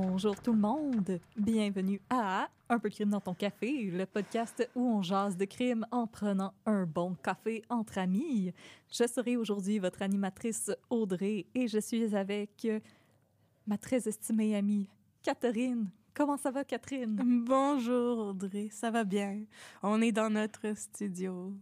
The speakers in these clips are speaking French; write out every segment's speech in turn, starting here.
Bonjour tout le monde, bienvenue à Un peu de crime dans ton café, le podcast où on jase de crime en prenant un bon café entre amis. Je serai aujourd'hui votre animatrice Audrey et je suis avec ma très estimée amie Catherine. Comment ça va Catherine? Bonjour Audrey, ça va bien. On est dans notre studio.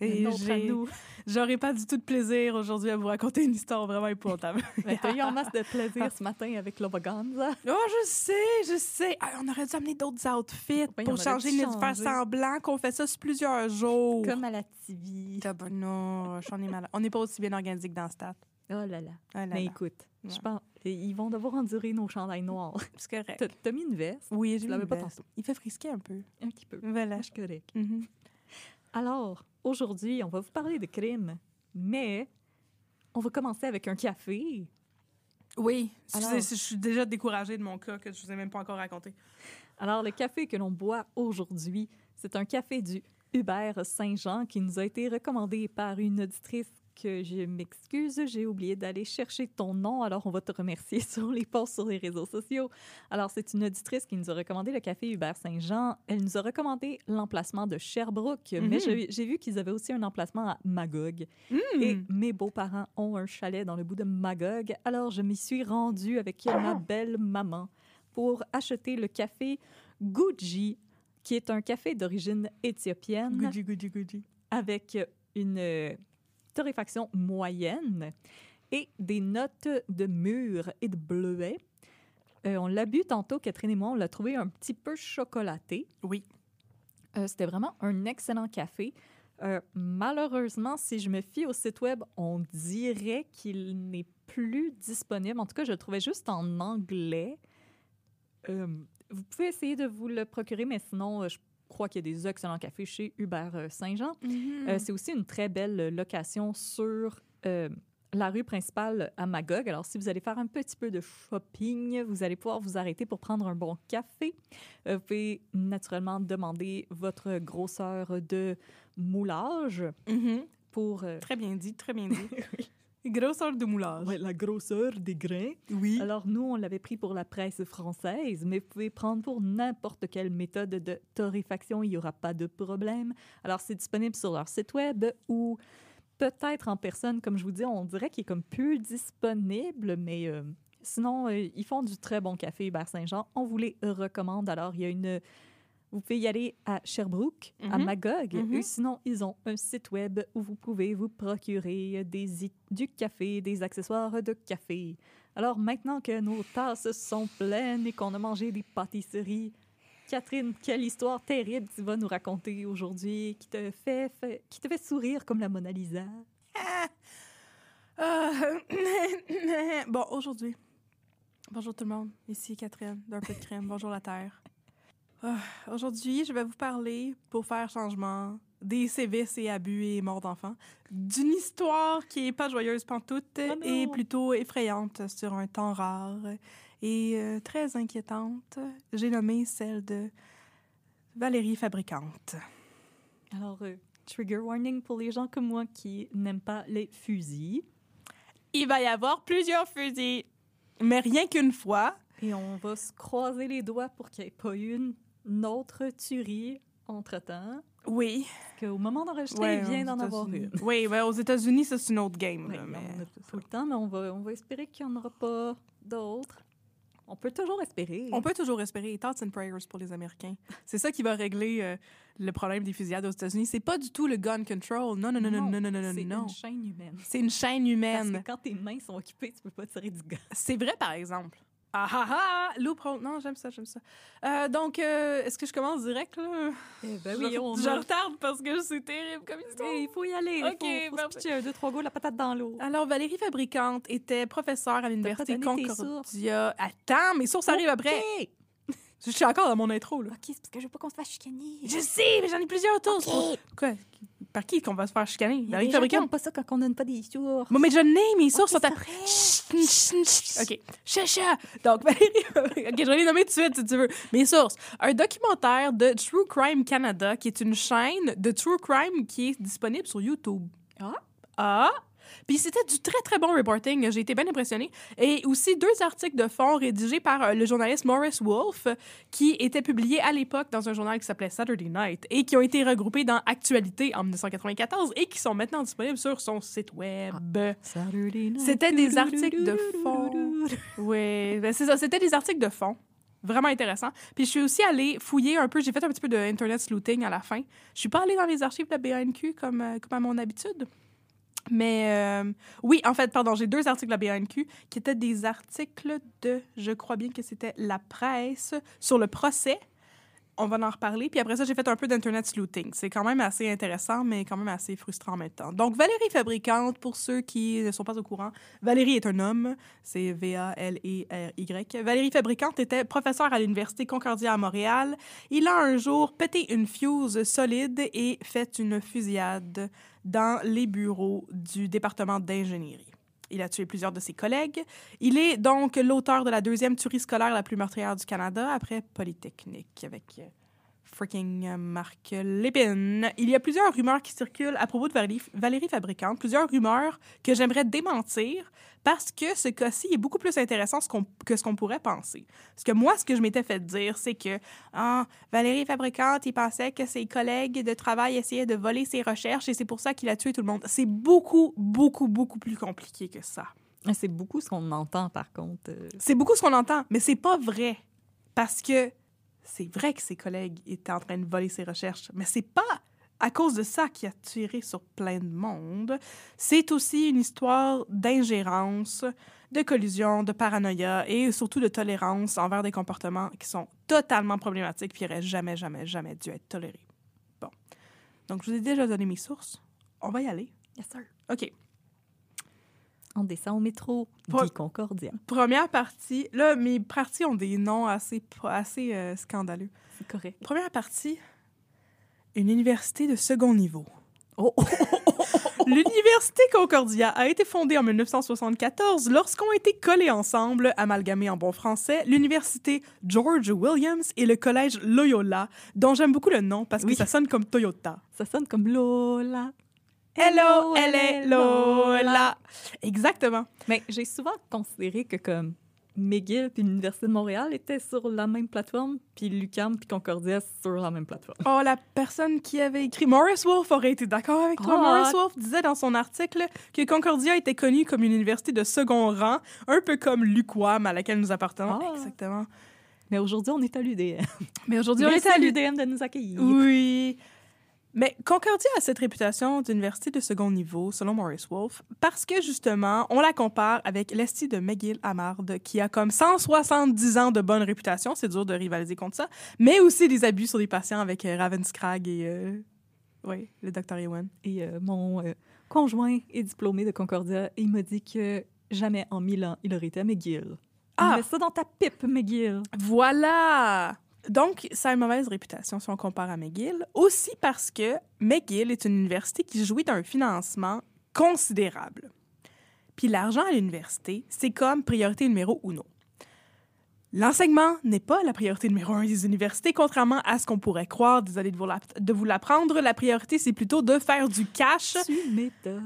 Et j'aurais pas du tout de plaisir aujourd'hui à vous raconter une histoire vraiment épouvantable. Ben, T'as eu en masse de plaisir ce matin avec l'Obaganza. oh, je sais, je sais. Ah, on aurait dû amener d'autres outfits Oui, on pour changer, mais de faire semblant qu'on fait ça sur plusieurs jours. Comme à la TV. Non, j'en ai malade. On n'est pas aussi bien organisé que dans Stat. Oh là là. Ah là Mais là. écoute, je pense ils vont devoir endurer nos chandails noirs. C'est correct. T'as- mis une veste? Oui, Je j'ai l'avais pas une tantôt. Il fait frisquer un peu. Un petit peu. Voilà. Je suis correct. Mhm. Alors, aujourd'hui, on va vous parler de crime, mais on va commencer avec un café. Oui, Alors- je suis déjà découragée de mon cas que je vous ai même pas encore raconté. Alors, le café que l'on boit aujourd'hui, c'est un café du Hubert Saint-Jean qui nous a été recommandé par une auditrice je m'excuse, j'ai oublié d'aller chercher ton nom, alors on va te remercier sur les posts sur les réseaux sociaux. Alors, c'est une auditrice qui nous a recommandé le café Hubert Saint-Jean. Elle nous a recommandé l'emplacement de Sherbrooke, mais Mhm. j'ai j'ai vu qu'ils avaient aussi un emplacement à Magog. Et Hmm. mes beaux-parents ont un chalet dans le bout de Magog. Alors, je m'y suis rendue avec ma belle maman pour acheter le café Guji, qui est un café d'origine éthiopienne Goody, goody, goody. avec une euh, torréfaction moyenne et des notes de mûre et de bleuet. Euh, on l'a bu tantôt, Catherine et moi, on l'a trouvé un petit peu chocolaté. Oui. Euh, C'était vraiment un excellent café. Euh, malheureusement, si je me fie au site web, on dirait qu'il n'est plus disponible. En tout cas, je le trouvais juste en anglais. Vous pouvez essayer de vous le procurer, mais sinon, je crois qu'il y a des excellents cafés chez Hubert euh, Saint-Jean. Mhm. Euh, c'est aussi une très belle location sur euh, la rue principale à Magog. Alors, si vous allez faire un petit peu de shopping, vous allez pouvoir vous arrêter pour prendre un bon café. Euh, vous pouvez naturellement demander votre grosseur de moulage Mhm. pour euh, Très bien dit, très bien dit. Grosseur de moulage. ouais, la grosseur des grains. Oui. Alors, nous, on l'avait pris pour la presse française, mais vous pouvez prendre pour n'importe quelle méthode de torréfaction. Il n'y aura pas de problème. Alors, c'est disponible sur leur site web ou peut-être en personne. Comme je vous dis, on dirait qu'il est comme plus disponible, mais euh, sinon, euh, ils font du très bon café Hubert Saint-Jean. On vous les recommande. Alors, il y a une... Vous pouvez y aller à Sherbrooke, à Mhm. Magog. Mhm. Sinon, ils ont un site web où vous pouvez vous procurer des, du café, des accessoires de café. Alors maintenant que nos tasses sont pleines et qu'on a mangé des pâtisseries, Catherine, quelle histoire terrible tu vas nous raconter aujourd'hui qui te fait, fait- qui te fait sourire comme la Mona Lisa? Euh, bon, aujourd'hui. Bonjour tout le monde. Ici Catherine d'un peu de crème. Bonjour la Terre. Ah, aujourd'hui, je vais vous parler, pour faire changement, des sévices et abus et morts d'enfants, d'une histoire qui est pas joyeuse pantoute Oh et plutôt effrayante sur un temps rare et euh, très inquiétante. J'ai nommé celle de Valérie Fabricante. Alors, euh, trigger warning pour les gens comme moi qui n'aiment pas les fusils. Il va y avoir plusieurs fusils, mais rien qu'une fois. Et on va se croiser les doigts pour qu'il n'y ait pas une, une autre tuerie entre-temps. Oui. Parce qu'au moment d'enregistrer, il vient d'en avoir une. Oui, ouais, aux États-unis, ça, c'est une autre game. Oui, là, mais... on a pas le temps, mais on va, on va espérer qu'il n'y en aura pas d'autres. On peut toujours espérer. On peut toujours espérer. Thoughts and prayers pour les Américains. C'est ça qui va régler euh, le problème des fusillades aux États-Unis. C'est pas du tout le gun control. Non, non, non, non, non, non, non, non. C'est une chaîne humaine. C'est une chaîne Parce humaine. que quand tes mains sont occupées, tu peux pas tirer du gars. C'est vrai, par exemple. Ah ah ah! Loophole. Non, j'aime ça, j'aime ça. Euh, donc, euh, est-ce que je commence direct, là? Eh ben je, oui, on je retarde parce que c'est terrible comme histoire. Il faut y aller. Ok, il faut, faut se parfait. pitcher un, deux, trois go, la patate dans l'eau. Alors, Valérie Fabricante était professeure à l'Université Concordia. Attends, mes sources arrivent après. Je suis encore dans mon intro, là. Ok, c'est parce que je veux pas qu'on se fasse chicaner. Je sais, mais j'en ai plusieurs autour. Ok. Quoi? Par qui qu'on va se faire chicaner? Qui Fabricante? aiment pas ça quand on donne pas des sources. Bon, mais je n'ai mes sources Ok, sont chut. OK. Chacha. Donc, Valérie... OK, je vais les nommer tout de suite, si tu veux. Mes sources. Un documentaire de True Crime Canada, qui est une chaîne de True Crime qui est disponible sur YouTube. Ah? Ah. Puis c'était du très, très bon reporting. J'ai été bien impressionnée. Et aussi deux articles de fond rédigés par euh, le journaliste Morris Wolf, qui étaient publiés à l'époque dans un journal qui s'appelait Saturday Night et qui ont été regroupés dans Actualité en 1994 et qui sont maintenant disponibles sur son site web. C'était des articles de fond. Oui, ben c'est ça. C'était des articles de fond. Vraiment intéressant. Puis je suis aussi allée fouiller un peu. J'ai fait un petit peu de Internet sleuthing à la fin. Je suis pas allée dans les archives de la BANQ comme, euh, comme à mon habitude. Mais euh, oui, en fait, pardon, j'ai deux articles la BANQ qui étaient des articles de, je crois bien que c'était la presse, sur le procès. On va en reparler. Puis après ça, j'ai fait un peu d'Internet sleuthing. C'est quand même assez intéressant, mais quand même assez frustrant en même temps. Donc, Valérie Fabricante, pour ceux qui ne sont pas au courant, Valérie est un homme. C'est V-A-L-E-R-Y. Valérie Fabricante était professeure à l'Université Concordia à Montréal. Il a un jour pété une fuse solide et fait une fusillade dans les bureaux du département d'ingénierie. Il a tué plusieurs de ses collègues. Il est donc l'auteur de la deuxième tuerie scolaire la plus meurtrière du Canada après Polytechnique avec euh, freaking euh, Marc Lépine. Il y a plusieurs rumeurs qui circulent à propos de Valérie, Valérie Fabricante, plusieurs rumeurs que j'aimerais démentir parce que ce cas-ci est beaucoup plus intéressant ce que ce qu'on pourrait penser. Parce que moi, ce que je m'étais fait dire, c'est que ah, Valérie Fabricante, il pensait que ses collègues de travail essayaient de voler ses recherches et c'est pour ça qu'il a tué tout le monde. C'est beaucoup, beaucoup, beaucoup plus compliqué que ça. C'est beaucoup ce qu'on entend, par contre. euh, C'est beaucoup ce qu'on entend, mais c'est pas vrai. Parce que c'est vrai que ses collègues étaient en train de voler ses recherches, mais c'est pas à cause de ça qu'il a tiré sur plein de monde. C'est aussi une histoire d'ingérence, de collusion, de paranoïa et surtout de tolérance envers des comportements qui sont totalement problématiques et qui n'auraient jamais, jamais, jamais dû être tolérés. Bon. Donc, je vous ai déjà donné mes sources. On va y aller. Yes, sir. OK. On descend au métro. Pas- Guy Concordia. Première partie. Là, mes parties ont des noms assez, assez euh, scandaleux. C'est correct. Première partie, une université de second niveau. Oh, L'université Concordia a été fondée en 1974 lorsqu'ont été collés ensemble, amalgamés en bon français, l'université George Williams et le collège Loyola, dont j'aime beaucoup le nom parce que Oui. ça sonne comme Toyota. Ça sonne comme Lola. Hello, elle est Lola. Exactement. Mais j'ai souvent considéré que comme McGill puis l'Université de Montréal étaient sur la même plateforme, puis l'UQAM puis Concordia sur la même plateforme. Oh, la personne qui avait écrit Morris Wolf aurait été d'accord avec toi. Ah. Morris Wolf disait dans son article que Concordia était connue comme une université de second rang, un peu comme l'UQAM à laquelle nous appartenons. Ah. Exactement. Mais aujourd'hui, on est à l'UDM. Mais aujourd'hui, on est à l'UDM de nous accueillir. Oui. Mais Concordia a cette réputation d'université de second niveau, selon Morris Wolf, parce que justement, on la compare avec l'Esti de McGill Amard, qui a comme 170 ans de bonne réputation. C'est dur de rivaliser contre ça. Mais aussi des abus sur des patients avec euh, Ravenscrag et. euh, Oui, le Dr. Ewan. Et euh, mon euh, conjoint est diplômé de Concordia et il m'a dit que jamais en mille ans il aurait été à McGill. Ah! Mets ça dans ta pipe, McGill. Voilà! Donc, ça a une mauvaise réputation si on compare à McGill. Aussi parce que McGill est une université qui jouit d'un financement considérable. Puis l'argent à l'université, c'est comme priorité numéro uno. L'enseignement n'est pas la priorité numéro un des universités, contrairement à ce qu'on pourrait croire. Désolée de vous l'app- de vous l'apprendre. La priorité, c'est plutôt de faire du cash,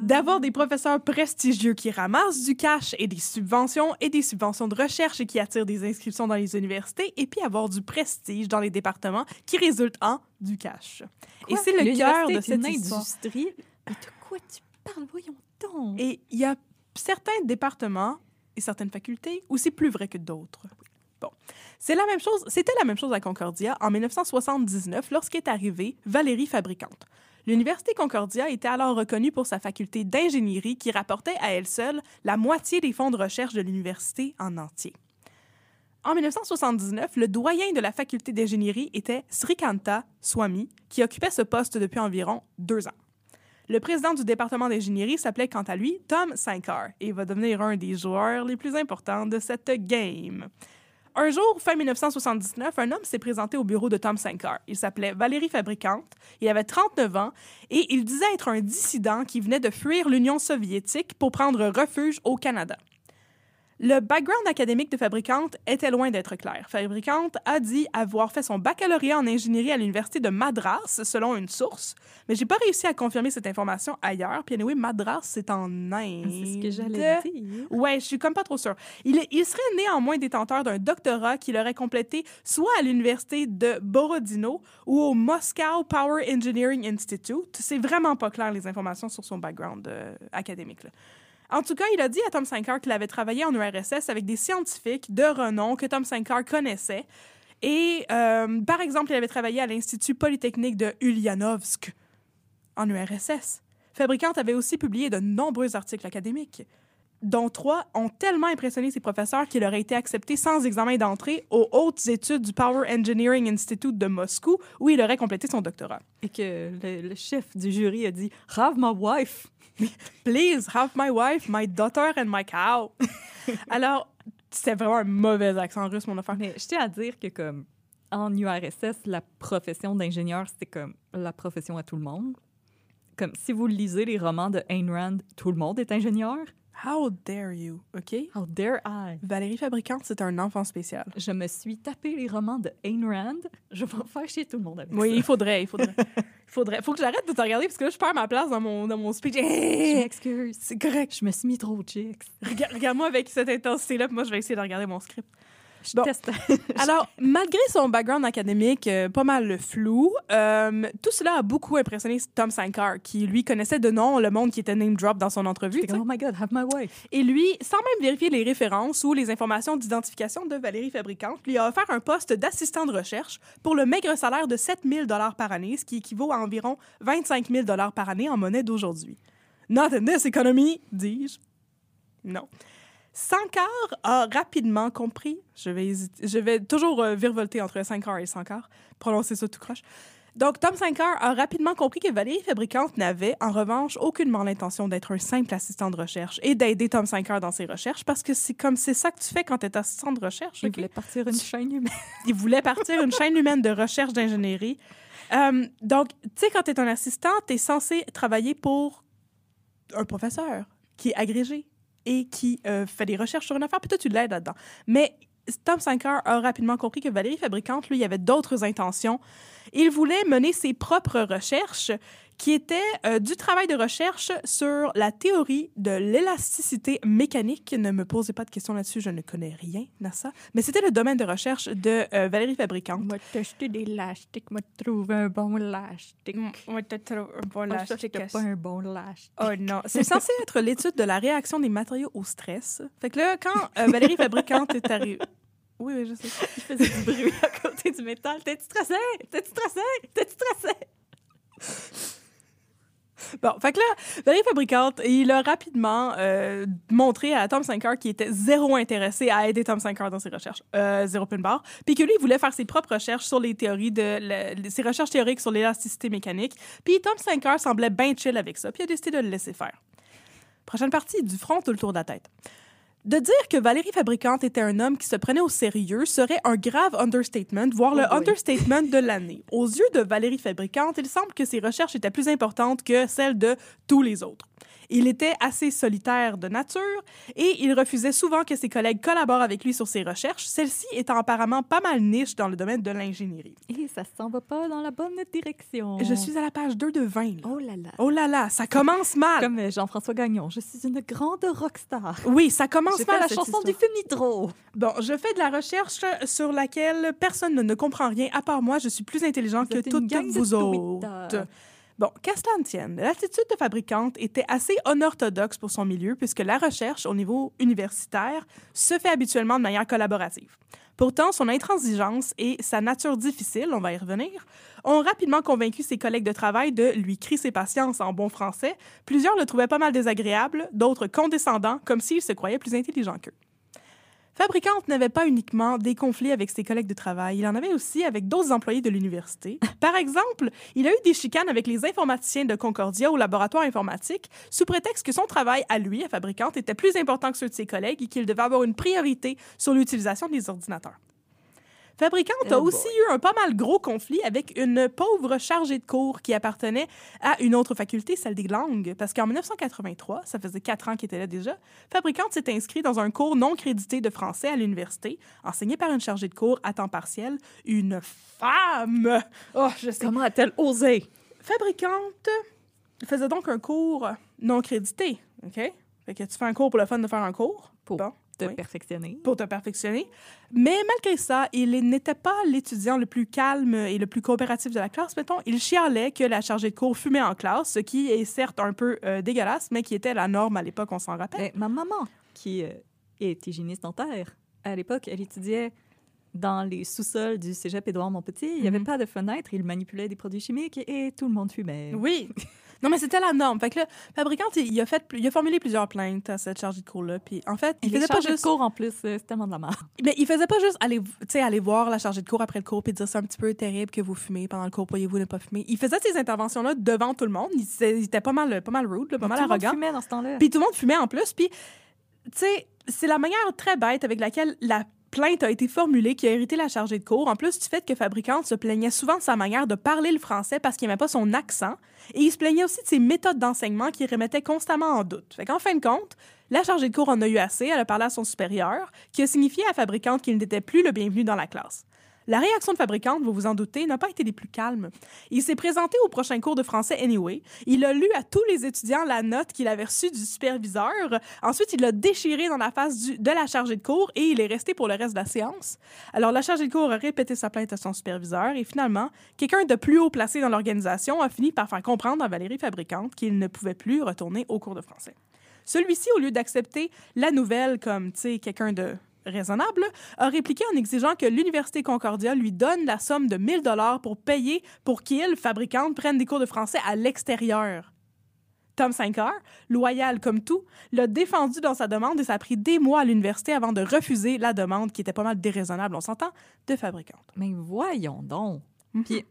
d'avoir des professeurs prestigieux qui ramassent du cash et des subventions et des subventions de recherche et qui attirent des inscriptions dans les universités, et puis avoir du prestige dans les départements qui résulte en du cash. et c'est le cœur de cette industrie. Mais de quoi tu parles? Voyons donc. Et il y a certains départements et certaines facultés où c'est plus vrai que d'autres. C'était la même chose à Concordia en 1979 lorsqu'est arrivée Valérie Fabricante. L'Université Concordia était alors reconnue pour sa faculté d'ingénierie qui rapportait à elle seule la moitié des fonds de recherche de l'université en entier. En 1979, le doyen de la faculté d'ingénierie était Srikanta Swamy, qui occupait ce poste depuis environ deux ans. Le président du département d'ingénierie s'appelait quant à lui Tom Sankar et va devenir un des joueurs les plus importants de cette game. Un jour, fin 1979, un homme s'est présenté au bureau de Tom Sankar. Il s'appelait Valérie Fabricante, il avait 39 ans et il disait être un dissident qui venait de fuir l'Union soviétique pour prendre refuge au Canada. Le background académique de Fabricante était loin d'être clair. Fabricante a dit avoir fait son baccalauréat en ingénierie à l'université de Madras, selon une source, mais j'ai pas réussi à confirmer cette information ailleurs. Puis anyway, Madras, c'est en Inde. C'est ce que j'allais dire. Ouais, je suis comme pas trop sûre. Il, serait néanmoins détenteur d'un doctorat qu'il aurait complété soit à l'université de Borodino ou au Moscow Power Engineering Institute. C'est vraiment pas clair les informations sur son background euh, académique. là. En tout cas, il a dit à Tom Sankar qu'il avait travaillé en URSS avec des scientifiques de renom que Tom Sankar connaissait. Et, euh, par exemple, il avait travaillé à l'Institut Polytechnique de Ulyanovsk en URSS. Fabricante avait aussi publié de nombreux articles académiques, dont trois ont tellement impressionné ses professeurs qu'il aurait été accepté sans examen d'entrée aux hautes études du Power Engineering Institute de Moscou, où il aurait complété son doctorat. Et que le, le chef du jury a dit Have my wife. Please have my wife, my daughter and my cow. Alors, c'était vraiment un mauvais accent russe, mon affaire. Mais je tiens à dire que, comme, en URSS, la profession d'ingénieur, c'était comme la profession à tout le monde. Comme, si vous lisez les romans de Ayn Rand, tout le monde est ingénieur. How dare you, OK? How dare I? Valérie Fabricante, c'est un enfant spécial. Je me suis tapé les romans de Ayn Rand. Je vais faire chier tout le monde avec Oui, ça. il faudrait, il faudrait. il faudrait. Faut que j'arrête de te regarder parce que là, je perds ma place dans mon, dans mon speech. Je m'excuse. C'est correct. Je me suis mis trop de chicks. Rega- Regarde-moi avec cette intensité-là, puis moi, je vais essayer de regarder mon script. Je Bon. teste. Alors, malgré son background académique euh, pas mal flou, euh, tout cela a beaucoup impressionné Tom Sankar, qui lui connaissait de nom le monde qui était name drop dans son entrevue. Comme, oh my god, have my wife. Et lui, sans même vérifier les références ou les informations d'identification de Valérie Fabricante, lui a offert un poste d'assistant de recherche pour le maigre salaire de 7 000 par année, ce qui équivaut à environ 25 000 par année en monnaie d'aujourd'hui. Not in this economy, dis-je. Non. Sankar a rapidement compris, je vais, hésiter- je vais toujours euh, virevolter entre Sankar et Sankar, prononcer ça tout croche. Donc, Tom Sankar a rapidement compris que Valérie Fabricante n'avait, en revanche, aucunement l'intention d'être un simple assistant de recherche et d'aider Tom Sankar dans ses recherches parce que c'est comme c'est ça que tu fais quand tu es assistant de recherche. Il voulait partir une chaîne humaine. Il voulait partir une chaîne humaine de recherche d'ingénierie. Euh, donc, tu sais, quand tu es un assistant, tu es censé travailler pour un professeur qui est agrégé et qui euh, fait des recherches sur une affaire, puis toi, tu l'aides là-dedans. Mais Tom Sankar a rapidement compris que Valérie Fabricante, lui, avait d'autres intentions. Il voulait mener ses propres recherches qui étaient euh, du travail de recherche sur la théorie de l'élasticité mécanique. Ne me posez pas de questions là-dessus, je ne connais rien à ça. Mais c'était le domaine de recherche de euh, Valérie Fabricante. Moi, t'acheter des élastiques, moi, trouver un bon élastique. Moi, t'as trop un bon ça, c'était pas un bon élastique. Oh non. C'est censé être l'étude de la réaction des matériaux au stress. Fait que là, quand euh, Valérie Fabricante est arrivée. Oui, oui, je sais. Je faisais du bruit à côté du métal. T'es-tu stressé? T'es-tu stressé? T'es-tu stressé? Bon, fait que là, Valérie Fabricante, il a rapidement euh, montré à Tom Sankar qu'il était zéro intéressé à aider Tom Sankar dans ses recherches. Euh, zéro pin bar. Puis que lui, il voulait faire ses propres recherches sur les théories de... ses recherches théoriques sur l'élasticité mécanique. Puis Tom Sankar semblait bien chill avec ça. Puis il a décidé de le laisser faire. Prochaine partie, du front tout le tour de la tête. De dire que Valérie Fabricante était un homme qui se prenait au sérieux serait un grave understatement, voire le Oh boy. understatement de l'année. Aux yeux de Valérie Fabricante, il semble que ses recherches étaient plus importantes que celles de tous les autres. Il était assez solitaire de nature et il refusait souvent que ses collègues collaborent avec lui sur ses recherches, celles-ci étant apparemment pas mal niche dans le domaine de l'ingénierie. Et ça s'en va pas dans la bonne direction. Je suis à la page 2 de 20. là. Oh là là. Oh là là, ça commence mal. Comme euh, Jean-François Gagnon, je suis une grande rockstar. Oui, ça commence mal la chanson histoire. du film Nitro. Bon, je fais de la recherche sur laquelle personne ne, comprend rien, à part moi, je suis plus intelligent Vous que toutes gang vous autres. Bon, qu'à cela ne tienne, l'attitude de fabricante était assez unorthodoxe pour son milieu, puisque la recherche au niveau universitaire se fait habituellement de manière collaborative. Pourtant, son intransigeance et sa nature difficile, on va y revenir, ont rapidement convaincu ses collègues de travail de lui crisser patience en bon français. Plusieurs le trouvaient pas mal désagréable, d'autres condescendants, comme s'il se croyait plus intelligent qu'eux. Fabricante n'avait pas uniquement des conflits avec ses collègues de travail, il en avait aussi avec d'autres employés de l'université. Par exemple, il a eu des chicanes avec les informaticiens de Concordia au laboratoire informatique, sous prétexte que son travail à lui, à Fabricante, était plus important que ceux de ses collègues et qu'il devait avoir une priorité sur l'utilisation des ordinateurs. Fabricante a Oh aussi eu un pas mal gros conflit avec une pauvre chargée de cours qui appartenait à une autre faculté, celle des langues, parce qu'en 1983, ça faisait quatre ans qu'il était là déjà, Fabricante s'est inscrit dans un cours non crédité de français à l'université, enseigné par une chargée de cours à temps partiel, une femme. Oh, je sais. Comment a-t-elle osé? Fabricante faisait donc un cours non crédité, OK? Fait que tu fais un cours pour le fun de faire un cours. Pour Bon, te oui perfectionner. pour te perfectionner. Mais malgré ça, il n'était pas l'étudiant le plus calme et le plus coopératif de la classe. Mettons, il chialait que la chargée de cours fumait en classe, ce qui est certes un peu euh, dégueulasse, mais qui était la norme à l'époque, on s'en rappelle. Mais ma maman, qui euh, est hygiéniste dentaire, à l'époque, elle étudiait dans les sous-sols du cégep Édouard Montpetit. Il n'y avait Mhm. pas de fenêtre, il manipulait des produits chimiques et tout le monde fumait. Oui. Non, mais c'était la norme. Fait que là, fabricant, il, a fait, il a formulé plusieurs plaintes à cette chargée de cours-là. Puis en fait, il les faisait pas de juste, cours en plus, euh, c'est tellement de la merde. mais il faisait pas juste aller, tu sais, aller voir la chargée de cours après le cours puis dire c'est un petit peu terrible que vous fumez pendant le cours, pourriez-vous ne pas fumer? Il faisait ces interventions-là devant tout le monde. Il, était pas mal, pas mal rude, là, pas mal tout le monde arrogant. fumait dans ce temps-là. Puis tout le monde fumait en plus. Puis, tu sais, c'est la manière très bête avec laquelle la plainte a été formulée qui a hérité la chargée de cours. En plus du fait que Fabricante se plaignait souvent de sa manière de parler le français parce qu'il n'aimait pas son accent. Et il se plaignait aussi de ses méthodes d'enseignement qui remettaient constamment en doute. Fait qu'en fin de compte, la chargée de cours en a eu assez. Elle a parlé à son supérieur, qui a signifié à Fabricante qu'il n'était plus le bienvenu dans la classe. La réaction de Fabricante, vous vous en doutez, n'a pas été des plus calmes. Il s'est présenté au prochain cours de français anyway. Il a lu à tous les étudiants la note qu'il avait reçue du superviseur. Ensuite, il l'a déchiré dans la face de la chargée de cours et il est resté pour le reste de la séance. Alors, la chargée de cours a répété sa plainte à son superviseur et finalement, quelqu'un de plus haut placé dans l'organisation a fini par faire comprendre à Valérie Fabricante qu'il ne pouvait plus retourner au cours de français. Celui-ci, au lieu d'accepter la nouvelle comme, tu sais, quelqu'un de raisonnable, a répliqué en exigeant que l'Université Concordia lui donne la somme de 1000 dollars pour payer pour qu'il, fabricante, prenne des cours de français à l'extérieur. Tom Sinclair, loyal comme tout, l'a défendu dans sa demande et ça a pris des mois à l'université avant de refuser la demande qui était pas mal déraisonnable, on s'entend, de fabricante. Mais voyons donc. Mhm. Puis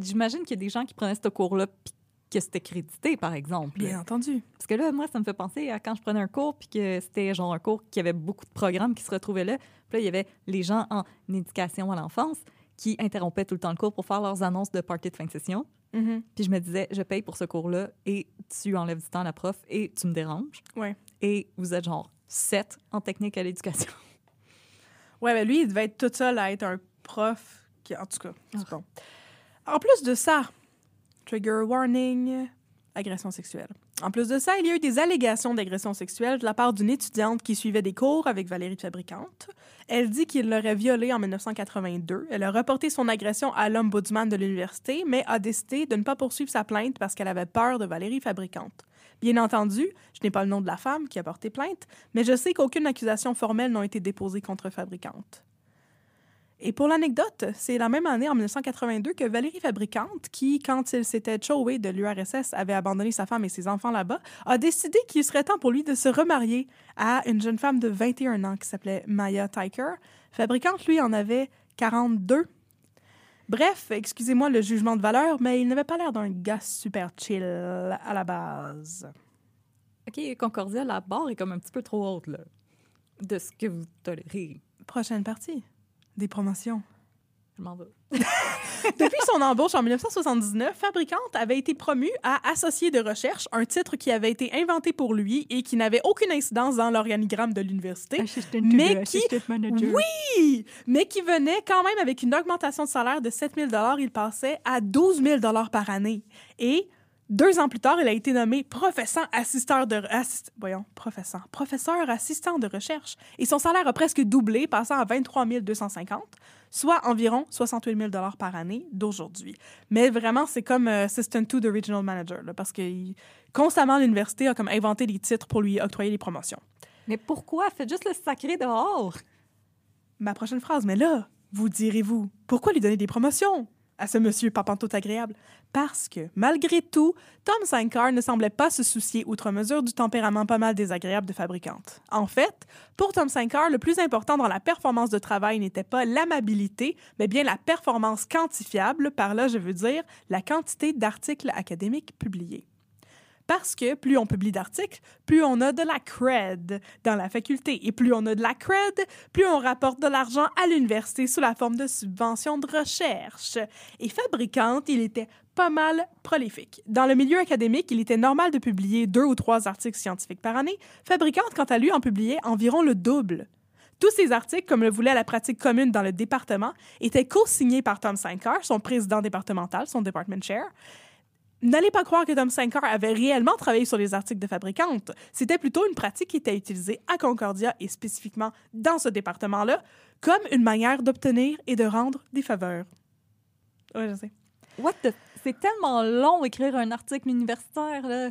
j'imagine qu'il y a des gens qui prenaient ce cours-là puis que c'était crédité, par exemple. Bien entendu. Parce que là, moi, ça me fait penser à quand je prenais un cours puis que c'était genre un cours qui avait beaucoup de programmes qui se retrouvaient là. Puis là, il y avait les gens en éducation à l'enfance qui interrompaient tout le temps le cours pour faire leurs annonces de party de fin de session. Mhm. Puis je me disais, je paye pour ce cours-là et tu enlèves du temps à la prof et tu me déranges. Ouais. Et vous êtes genre sept en technique à l'éducation. Ouais, mais lui, il devait être tout seul à être un prof. Qui, en tout cas, c'est bon. En plus de ça, trigger warning, agression sexuelle. En plus de ça, il y a eu des allégations d'agression sexuelle de la part d'une étudiante qui suivait des cours avec Valérie Fabricante. Elle dit qu'il l'aurait violée en 1982. Elle a reporté son agression à l'ombudsman de l'université, mais a décidé de ne pas poursuivre sa plainte parce qu'elle avait peur de Valérie Fabricante. Bien entendu, je n'ai pas le nom de la femme qui a porté plainte, mais je sais qu'aucune accusation formelle n'a été déposée contre Fabricante. Et pour l'anecdote, c'est la même année, en 1982, que Valérie Fabricante, qui, quand il s'était chowé de l'URSS, avait abandonné sa femme et ses enfants là-bas, a décidé qu'il serait temps pour lui de se remarier à une jeune femme de 21 ans qui s'appelait Maya Tyker. Fabricante, lui, en avait 42. Bref, excusez-moi le jugement de valeur, mais il n'avait pas l'air d'un gars super chill à la base. OK, Concordia, la barre est comme un petit peu trop haute, là, de ce que vous tolérez. Prochaine partie. Des promotions. Je m'en vais. Depuis son embauche en 1979, Fabricante avait été promue à associé de recherche, un titre qui avait été inventé pour lui et qui n'avait aucune incidence dans l'organigramme de l'université. Mais qui, oui, mais qui venait quand même avec une augmentation de salaire de 7 000 Il passait à 12 000 par année. Et deux ans plus tard, il a été nommé professeur assistant de assist- voyons, professeur, professeur assistant de recherche. Et son salaire a presque doublé, passant à 23 250, soit environ 68 000 par année d'aujourd'hui. Mais vraiment, c'est comme euh, assistant to the regional manager, là, parce que il- constamment l'université a comme inventé des titres pour lui octroyer des promotions. Mais pourquoi? Faites juste le sacré dehors. Ma prochaine phrase, mais là, vous direz-vous, pourquoi lui donner des promotions à ce monsieur pas agréable? Parce que, malgré tout, Tom Sankar ne semblait pas se soucier outre mesure du tempérament pas mal désagréable de fabricante. En fait, pour Tom Sankar, le plus important dans la performance de travail n'était pas l'amabilité, mais bien la performance quantifiable, par là je veux dire la quantité d'articles académiques publiés. Parce que plus on publie d'articles, plus on a de la cred dans la faculté. Et plus on a de la cred, plus on rapporte de l'argent à l'université sous la forme de subventions de recherche. Et fabricante, il était pas mal prolifique. Dans le milieu académique, il était normal de publier deux ou trois articles scientifiques par année. Fabricante, quant à lui, en publiait environ le double. Tous ces articles, comme le voulait la pratique commune dans le département, étaient co-signés par Tom Sankar, son président départemental, son department chair. N'allez pas croire que Tom Sankar avait réellement travaillé sur les articles de fabricante. C'était plutôt une pratique qui était utilisée à Concordia et spécifiquement dans ce département-là comme une manière d'obtenir et de rendre des faveurs. Oui, je sais. What the... C'est tellement long écrire un article universitaire, là.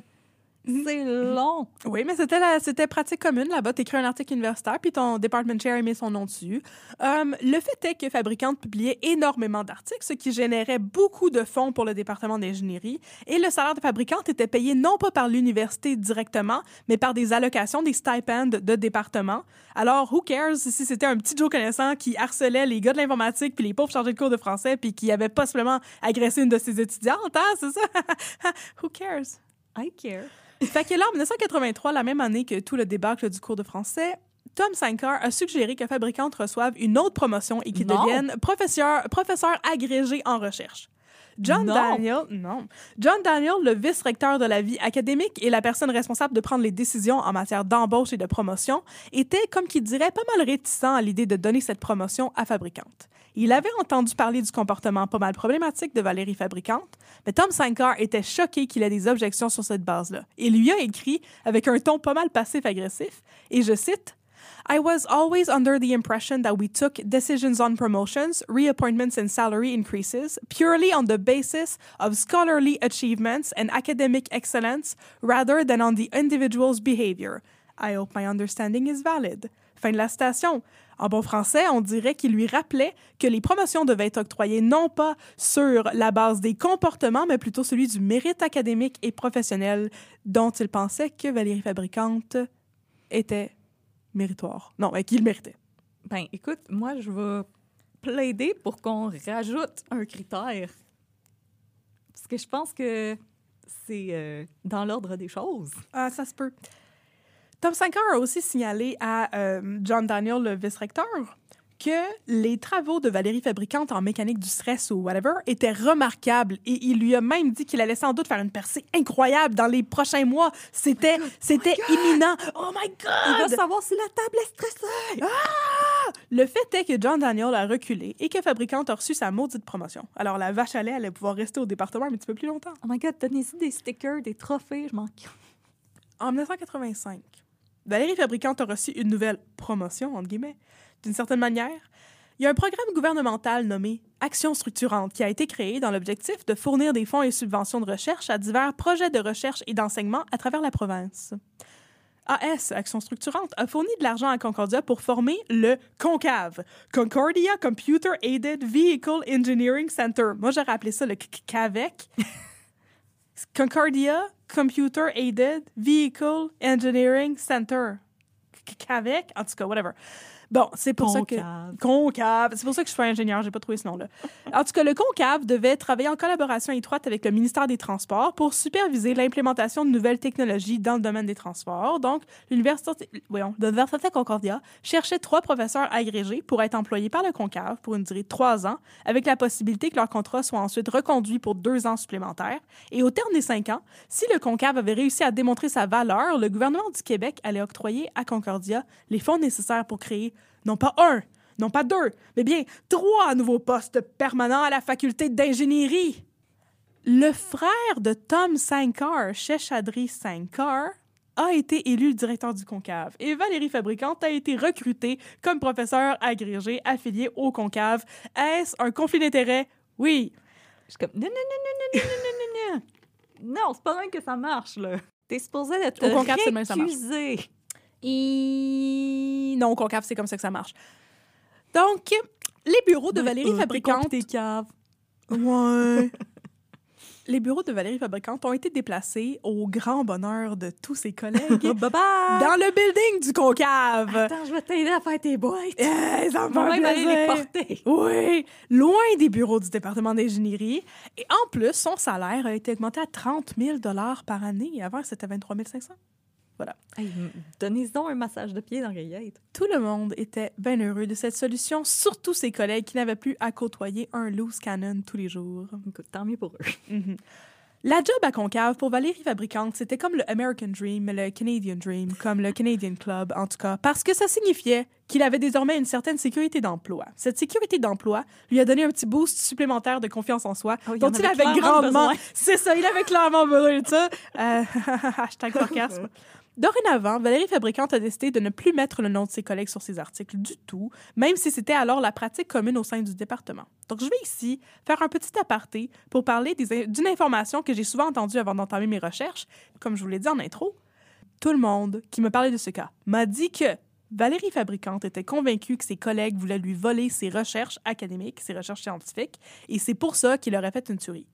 C'est long. Oui, mais c'était c'était pratique commune là-bas. T'écris un article universitaire, puis ton department chair met son nom dessus. Euh, le fait est que Fabricante publiait énormément d'articles, ce qui générait beaucoup de fonds pour le département d'ingénierie. Et le salaire de Fabricante était payé non pas par l'université directement, mais par des allocations, des stipends de département. Alors, who cares si c'était un petit Joe connaissant qui harcelait les gars de l'informatique puis les pauvres chargés de cours de français puis qui avait possiblement agressé une de ses étudiantes, hein, c'est ça? who cares? I care. Fait que là, en 1983, la même année que tout le débâcle du cours de français, Tom Sankar a suggéré que Fabricante reçoive une autre promotion et qu'il Non. devienne professeur, professeur agrégé en recherche. John Non. Daniel, non. John Daniel, le vice-recteur de la vie académique et la personne responsable de prendre les décisions en matière d'embauche et de promotion, était, comme qu'il dirait, pas mal réticent à l'idée de donner cette promotion à Fabricante. Il avait entendu parler du comportement pas mal problématique de Valérie Fabricante, mais Tom Sankar était choqué qu'il ait des objections sur cette base-là. Il lui a écrit avec un ton pas mal passif-agressif, et je cite I was always under the impression that we took decisions on promotions, reappointments, and salary increases purely on the basis of scholarly achievements and academic excellence rather than on the individual's behavior. I hope my understanding is valid. Fin de la citation. En bon français, on dirait qu'il lui rappelait que les promotions devaient être octroyées non pas sur la base des comportements, mais plutôt celui du mérite académique et professionnel dont il pensait que Valérie Fabricante était méritoire. Non, euh, qu'il méritait. Ben, écoute, moi, je vais plaider pour qu'on rajoute un critère. Parce que je pense que c'est euh, dans l'ordre des choses. Ah, ça se peut. Tom Sankar a aussi signalé à euh, John Daniel, le vice-recteur, que les travaux de Valérie Fabricante en mécanique du stress ou whatever étaient remarquables et il lui a même dit qu'il allait sans doute faire une percée incroyable dans les prochains mois. C'était c'était imminent. Oh my Il va God! savoir si la table est stressée. Le fait est que John Daniel a reculé et que Fabricante a reçu sa maudite promotion. Alors la vache à lait allait pouvoir rester au département un petit peu plus longtemps. Oh my God, donnez-y des stickers, des trophées, je m'en... En 1985, Valérie Fabricante a reçu une nouvelle promotion, entre guillemets. D'une certaine manière, il y a un programme gouvernemental nommé Action structurante qui a été créé dans l'objectif de fournir des fonds et subventions de recherche à divers projets de recherche et d'enseignement à travers la province. AS, Action structurante, a fourni de l'argent à Concordia pour former le CONCAV, Concordia Computer Aided Vehicle Engineering Center. Moi, j'aurais appelé ça le CAVEC. Concordia Computer Aided Vehicle Engineering Center. CAVEC, en tout cas, whatever. Bon, c'est pour ça que... Concave. C'est pour ça que je suis ingénieur, j'ai pas trouvé ce nom-là. En tout cas, le Concave devait travailler en collaboration étroite avec le ministère des Transports pour superviser l'implémentation de nouvelles technologies dans le domaine des transports. Donc, l'Université voyons, l'Université Concordia cherchait trois professeurs agrégés pour être employés par le Concave pour une durée de trois ans, avec la possibilité que leur contrat soit ensuite reconduit pour deux ans supplémentaires. Et au terme des cinq ans, si le Concave avait réussi à démontrer sa valeur, le gouvernement du Québec allait octroyer à Concordia les fonds nécessaires pour créer non pas un, non pas deux, mais bien trois nouveaux postes permanents à la faculté d'ingénierie. Le frère de Tom Sankar, Cheshadri Sankar, a été élu directeur du Concave et Valérie Fabricante a été recrutée comme professeur agrégé affilié au Concave. Est-ce un conflit d'intérêt? Oui. Je suis comme, non, non, non, non, non, non, non, non, non. Non, c'est pas vrai que ça marche, là. T'es supposé d'être Au Concave, récusé. Et... Non, Concave, c'est comme ça que ça marche. Donc, les bureaux de Valérie Fabricante... T'es cave. Ouais. Les bureaux de Valérie Fabricante ont été déplacés au grand bonheur de tous ses collègues bye bye! dans le building du Concave. Attends, je vais t'aider à faire tes boîtes. Eh, ça va même aller les porter. Oui, loin des bureaux du département d'ingénierie. Et en plus, son salaire a été augmenté à 30 000 par année. Avant, c'était 23 500. Voilà. Hey, Donnez-en un massage de pied dans Rayette. Tout le monde était bien heureux de cette solution, surtout ses collègues qui n'avaient plus à côtoyer un loose cannon tous les jours. Écoute, tant mieux pour eux. La job à Concave pour Valérie Fabricante, c'était comme le American Dream, le Canadian Dream, comme le Canadian Club en tout cas, parce que ça signifiait qu'il avait désormais une certaine sécurité d'emploi. Cette sécurité d'emploi lui a donné un petit boost supplémentaire de confiance en soi, Oh, dont il avait grandement... C'est ça, il avait clairement besoin de ça. Euh, hashtag sarcasme. Dorénavant, Valérie Fabricante a décidé de ne plus mettre le nom de ses collègues sur ses articles du tout, même si c'était alors la pratique commune au sein du département. Donc, je vais ici faire un petit aparté pour parler d'une information que j'ai souvent entendue avant d'entamer mes recherches. Comme je vous l'ai dit en intro, tout le monde qui me parlait de ce cas m'a dit que Valérie Fabricante était convaincue que ses collègues voulaient lui voler ses recherches académiques, ses recherches scientifiques, et c'est pour ça qu'il aurait fait une tuerie.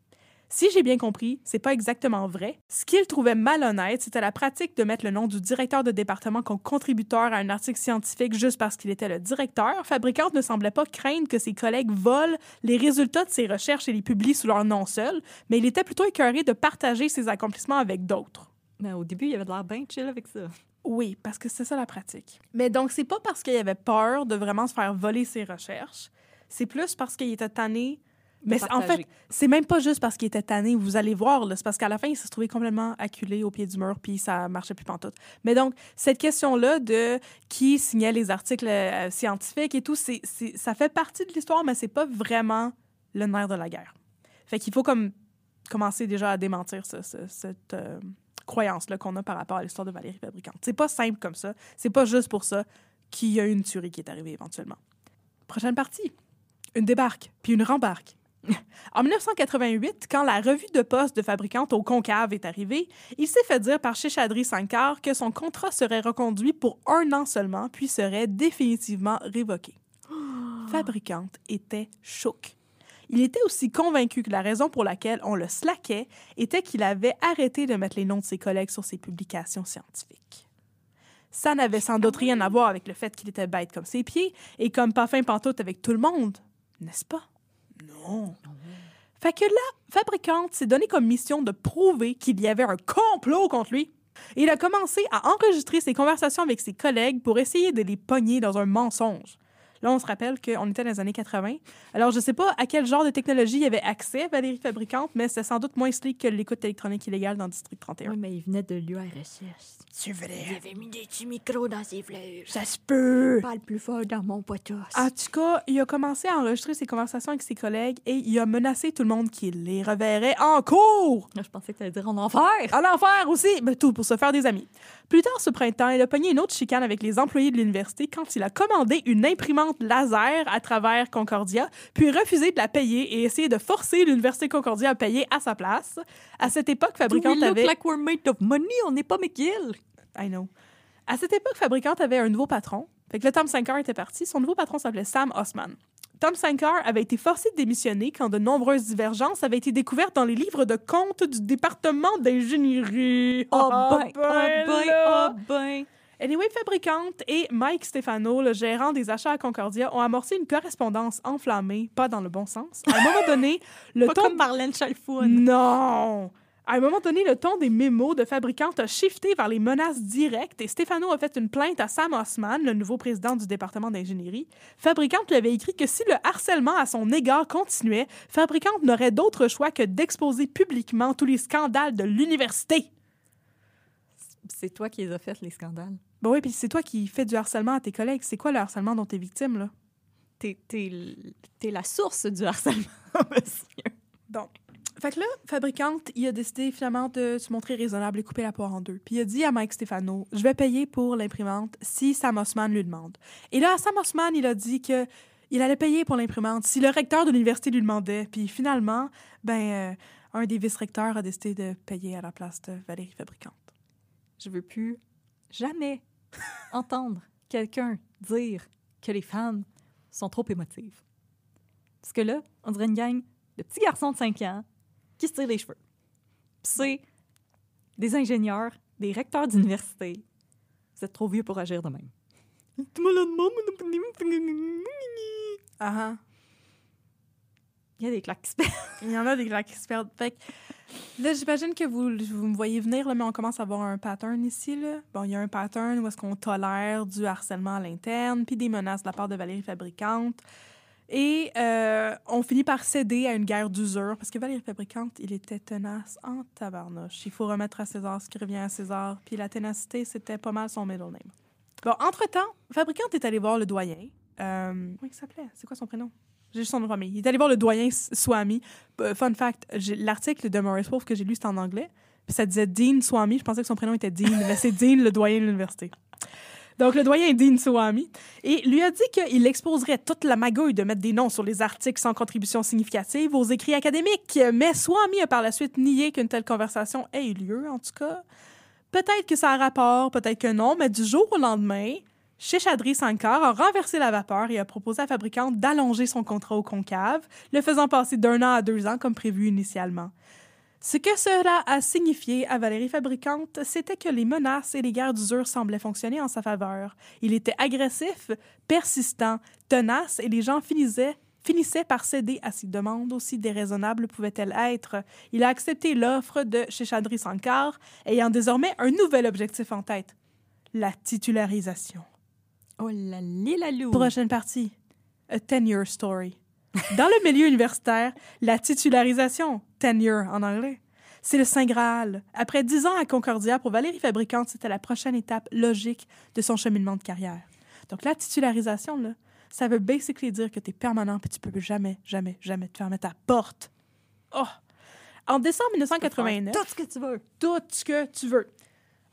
Si j'ai bien compris, c'est pas exactement vrai. Ce qu'il trouvait malhonnête, c'était la pratique de mettre le nom du directeur de département comme contributeur à un article scientifique juste parce qu'il était le directeur. Fabricante ne semblait pas craindre que ses collègues volent les résultats de ses recherches et les publient sous leur nom seul, mais il était plutôt écœuré de partager ses accomplissements avec d'autres. Mais au début, il avait l'air bien chill avec ça. Oui, parce que c'est ça la pratique. Mais donc, c'est pas parce qu'il avait peur de vraiment se faire voler ses recherches. C'est plus parce qu'il était tanné. Mais en fait, c'est même pas juste parce qu'il était tanné. Vous allez voir, c'est parce qu'à la fin, il s'est trouvé complètement acculé au pied du mur, puis ça marchait plus pantoute. Mais donc, cette question-là de qui signait les articles euh, scientifiques et tout, c'est, ça fait partie de l'histoire, mais c'est pas vraiment le nerf de la guerre. Fait qu'il faut comme commencer déjà à démentir ce- ce- cette euh, croyance-là qu'on a par rapport à l'histoire de Valérie Fabricante. C'est pas simple comme ça. C'est pas juste pour ça qu'il y a une tuerie qui est arrivée éventuellement. Prochaine partie. Une débarque, puis une rembarque. En 1988, quand la revue de poste de fabricante au Concave est arrivée, il s'est fait dire par Cheshadri Sankar que son contrat serait reconduit pour un an seulement, puis serait définitivement révoqué. Fabricante était choc. Il était aussi convaincu que la raison pour laquelle on le slaquait était qu'il avait arrêté de mettre les noms de ses collègues sur ses publications scientifiques. Ça n'avait sans doute rien à voir avec le fait qu'il était bête comme ses pieds et comme pas fin pantoute avec tout le monde, n'est-ce pas? Non. Fait que Fabricante s'est donné comme mission de prouver qu'il y avait un complot contre lui. Et il a commencé à enregistrer ses conversations avec ses collègues pour essayer de les pogner dans un mensonge. Là, on se rappelle qu'on était dans les années 80. Alors, je sais pas à quel genre de technologie il y avait accès, Valérie Fabricante, mais c'est sans doute moins slick que l'écoute électronique illégale dans District 31. Oui, mais il venait de l'URSS. C'est vrai. avait mis des petits micros dans ses fleurs. Ça se peut. Parle plus fort dans mon potos. En tout cas, il a commencé à enregistrer ses conversations avec ses collègues et il a menacé tout le monde qu'il les reverrait en cours. Je pensais que tu allais dire en enfer. À l'enfer aussi, mais tout pour se faire des amis. Plus tard ce printemps, il a pogné une autre chicane avec les employés de l'université quand il a commandé une imprimante laser à travers Concordia, puis refusé de la payer et essayé de forcer l'université Concordia à payer à sa place. À cette époque, Fabricante avait... like we're made of money, on n'est pas McGill. I know. À cette époque, Fabricante avait un nouveau patron. Fait que le Tom Sankar était parti. Son nouveau patron s'appelait Sam Osman. Tom Sankar avait été forcé de démissionner quand de nombreuses divergences avaient été découvertes dans les livres de comptes du département d'ingénierie. Oh Ah, ben, oh ben, oh ben. Anyway, Fabricante et Mike Stefano, le gérant des achats à Concordia, ont amorcé une correspondance enflammée, pas dans le bon sens. À un moment donné, le Pas ton... comme Marlène Chalfoun. Non! À un moment donné, le ton des mémos de Fabricante a shifté vers les menaces directes et Stefano a fait une plainte à Sam Osman, le nouveau président du département d'ingénierie. Fabricante lui avait écrit que si le harcèlement à son égard continuait, Fabricante n'aurait d'autre choix que d'exposer publiquement tous les scandales de l'université. C'est toi qui les as fait, les scandales. Ben oui, puis c'est toi qui fais du harcèlement à tes collègues. C'est quoi le harcèlement dont t'es victime, là? T'es, t'es la source du harcèlement, monsieur. Donc, fait que là, Fabricante, il a décidé finalement de se montrer raisonnable et couper la poire en deux. Puis il a dit à Mike Stefano, je vais payer pour l'imprimante si Sam Osman lui demande. Et là, Sam Osman, il a dit que il allait payer pour l'imprimante si le recteur de l'université lui demandait. Puis finalement, ben, euh, un des vice-recteurs a décidé de payer à la place de Valérie Fabricante. Je veux plus jamais entendre quelqu'un dire que les femmes sont trop émotives. Parce que là, on dirait une gang de petits garçons de 5 ans qui se tirent les cheveux. C'est des ingénieurs, des recteurs d'université. Vous êtes trop vieux pour agir de même. Ah ah. Il y a des claques qui se perdent. Il y en a des gars qui se perdent. Fait que là, j'imagine que vous, vous me voyez venir, là, mais on commence à avoir un pattern ici. Là. Bon, il y a un pattern où est-ce qu'on tolère du harcèlement à l'interne, puis des menaces de la part de Valérie Fabricante. Et euh, on finit par céder à une guerre d'usure, parce que Valérie Fabricante, il était tenace en tabarnouche. Il faut remettre à César ce qui revient à César, puis la ténacité, c'était pas mal son middle name. Bon, entre-temps, Fabricante est allé voir le doyen. Euh, comment il s'appelait? C'est quoi son prénom? J'ai juste son nom. Il est allé voir le doyen Swami. Euh, fun fact, l'article de Maurice Wolf que j'ai lu, c'était en anglais. Puis ça disait Dean Swami. Je pensais que son prénom était Dean, mais c'est Dean, le doyen de l'université. Donc, le doyen est Dean Swami. Et lui a dit qu'il exposerait toute la magouille de mettre des noms sur les articles sans contribution significative aux écrits académiques. Mais Swami a par la suite nié qu'une telle conversation ait eu lieu, en tout cas. Peut-être que ça a rapport, peut-être que non, mais du jour au lendemain, Sheshadri Sankar a renversé la vapeur et a proposé à fabricante d'allonger son contrat au concave, le faisant passer d'un an à deux ans comme prévu initialement. Ce que cela a signifié à Valérie Fabricante, c'était que les menaces et les guerres d'usure semblaient fonctionner en sa faveur. Il était agressif, persistant, tenace et les gens finissaient, finissaient par céder à ses demandes, aussi déraisonnables pouvaient-elles être. Il a accepté l'offre de Sheshadri Sankar, ayant désormais un nouvel objectif en tête la titularisation. Oh la la lou. Prochaine partie. A tenure story. Dans le milieu universitaire, la titularisation, tenure en anglais, c'est le Saint Graal. Après dix ans à Concordia, pour Valérie Fabricante, c'était la prochaine étape logique de son cheminement de carrière. Donc la titularisation, là, ça veut basically dire que tu es permanent et tu peux jamais, jamais, jamais te fermer ta porte. Oh! En décembre 1989, Tout ce que tu veux. tout ce que tu veux.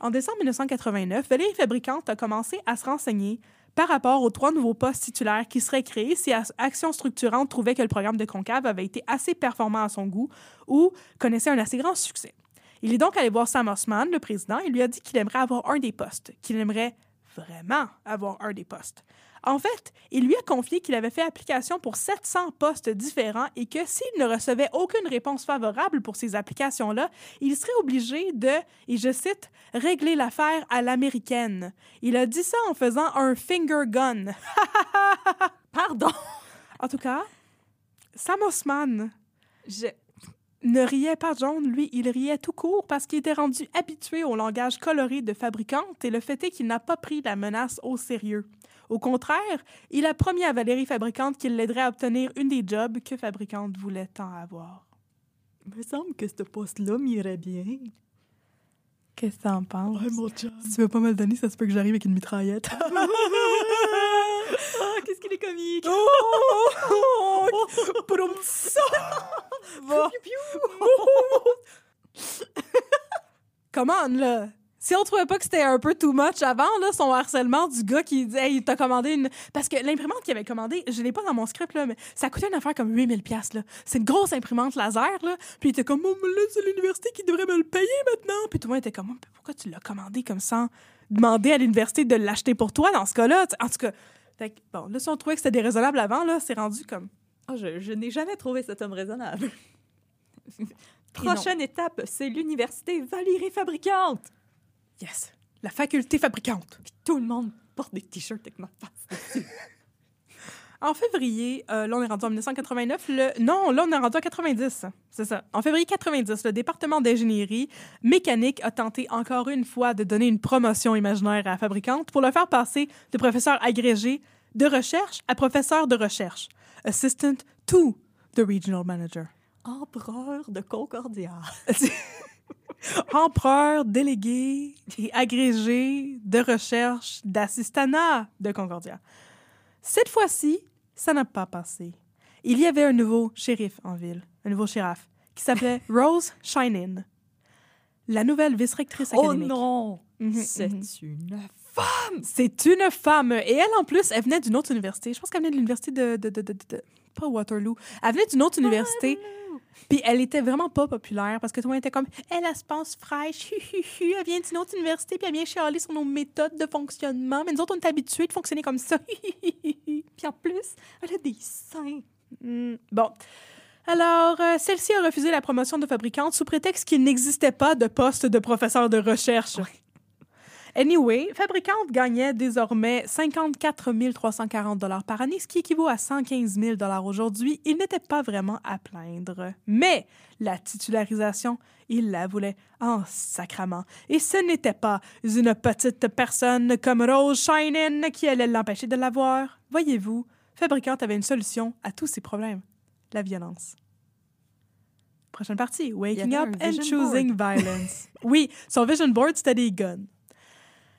En décembre 1989, Valérie Fabricante a commencé à se renseigner par rapport aux trois nouveaux postes titulaires qui seraient créés si Action Structurante trouvait que le programme de Concave avait été assez performant à son goût ou connaissait un assez grand succès. Il est donc allé voir Sam Osman, le président, et lui a dit qu'il aimerait avoir un des postes, qu'il aimerait vraiment avoir un des postes. En fait, il lui a confié qu'il avait fait application pour 700 postes différents et que s'il ne recevait aucune réponse favorable pour ces applications-là, il serait obligé de, et je cite, régler l'affaire à l'américaine. Il a dit ça en faisant un finger gun. Pardon. En tout cas, Sam Osman Je... ne riait pas jaune, lui, il riait tout court parce qu'il était rendu habitué au langage coloré de fabricante et le fait est qu'il n'a pas pris la menace au sérieux. Au contraire, il a promis à Valérie Fabricante qu'il l'aiderait à obtenir une des jobs que Fabricante voulait tant avoir. Il me semble que ce poste-là m'irait bien. Qu'est-ce que t'en penses? mon job. Si tu veux pas me le donner, ça se peut que j'arrive avec une mitraillette. Ah, qu'est-ce qu'il est comique? oh! Ça! Va. Come on, là! Si on trouvait pas que c'était un peu too much avant, là, son harcèlement du gars qui dit Hey, t'as commandé une. Parce que l'imprimante qu'il avait commandée, je l'ai pas dans mon script, là, mais ça coûtait une affaire comme 8000$, là. C'est une grosse imprimante laser, là. Puis il était comme, oh, mais là, c'est l'université qui devrait me le payer maintenant. Puis tout le monde était comme, Oh, pourquoi tu l'as commandé comme ça? Demander à l'université de l'acheter pour toi dans ce cas-là. En tout cas, fait que, bon, là, si on trouvait que c'était déraisonnable avant, là, c'est rendu comme. Ah, je, je n'ai jamais trouvé cet homme raisonnable. Prochaine étape, c'est l'université Valérie Fabricante. Yes. la faculté fabricante. Puis tout le monde porte des t-shirts avec ma face. En février, euh, là on est rendu en 1989, le... non, là on est rendu en 90, c'est ça. En février 90, le département d'ingénierie mécanique a tenté encore une fois de donner une promotion imaginaire à la fabricante pour le faire passer de professeur agrégé de recherche à professeur de recherche. Assistant to the regional manager. Empereur de Concordia. Empereur, délégué et agrégé de recherche d'assistanat de Concordia. Cette fois-ci, ça n'a pas passé. Il y avait un nouveau shérif en ville, un nouveau shérif, qui s'appelait Rose Shinin, la nouvelle vice-rectrice Oh académique. non! Mhm, C'est mhm. une femme! C'est une femme. Et elle, en plus, elle venait d'une autre université. Je pense qu'elle venait de l'université de, de, de, de- de- Pas Waterloo. Elle venait d'une autre université. Puis elle était vraiment pas populaire parce que tout le monde était comme elle, elle se pense fraîche, hu, hu, hu. elle vient d'une autre université puis elle vient chialer sur nos méthodes de fonctionnement. Mais nous autres, on est habitués de fonctionner comme ça. Puis en plus, elle a des seins. Hmm, Bon. Alors, euh, celle-ci a refusé la promotion de fabricante sous prétexte qu'il n'existait pas de poste de professeur de recherche. Anyway, fabricante gagnait désormais 54 340 dollars par année, ce qui équivaut à 115 000 dollars aujourd'hui. Il n'était pas vraiment à plaindre. Mais la titularisation, il la voulait en sacrament. Et ce n'était pas une petite personne comme Rose Shinin qui allait l'empêcher de l'avoir. Voyez-vous, fabricante avait une solution à tous ses problèmes. La violence. Prochaine partie. Waking up and choosing violence. oui, son vision board, c'était des guns.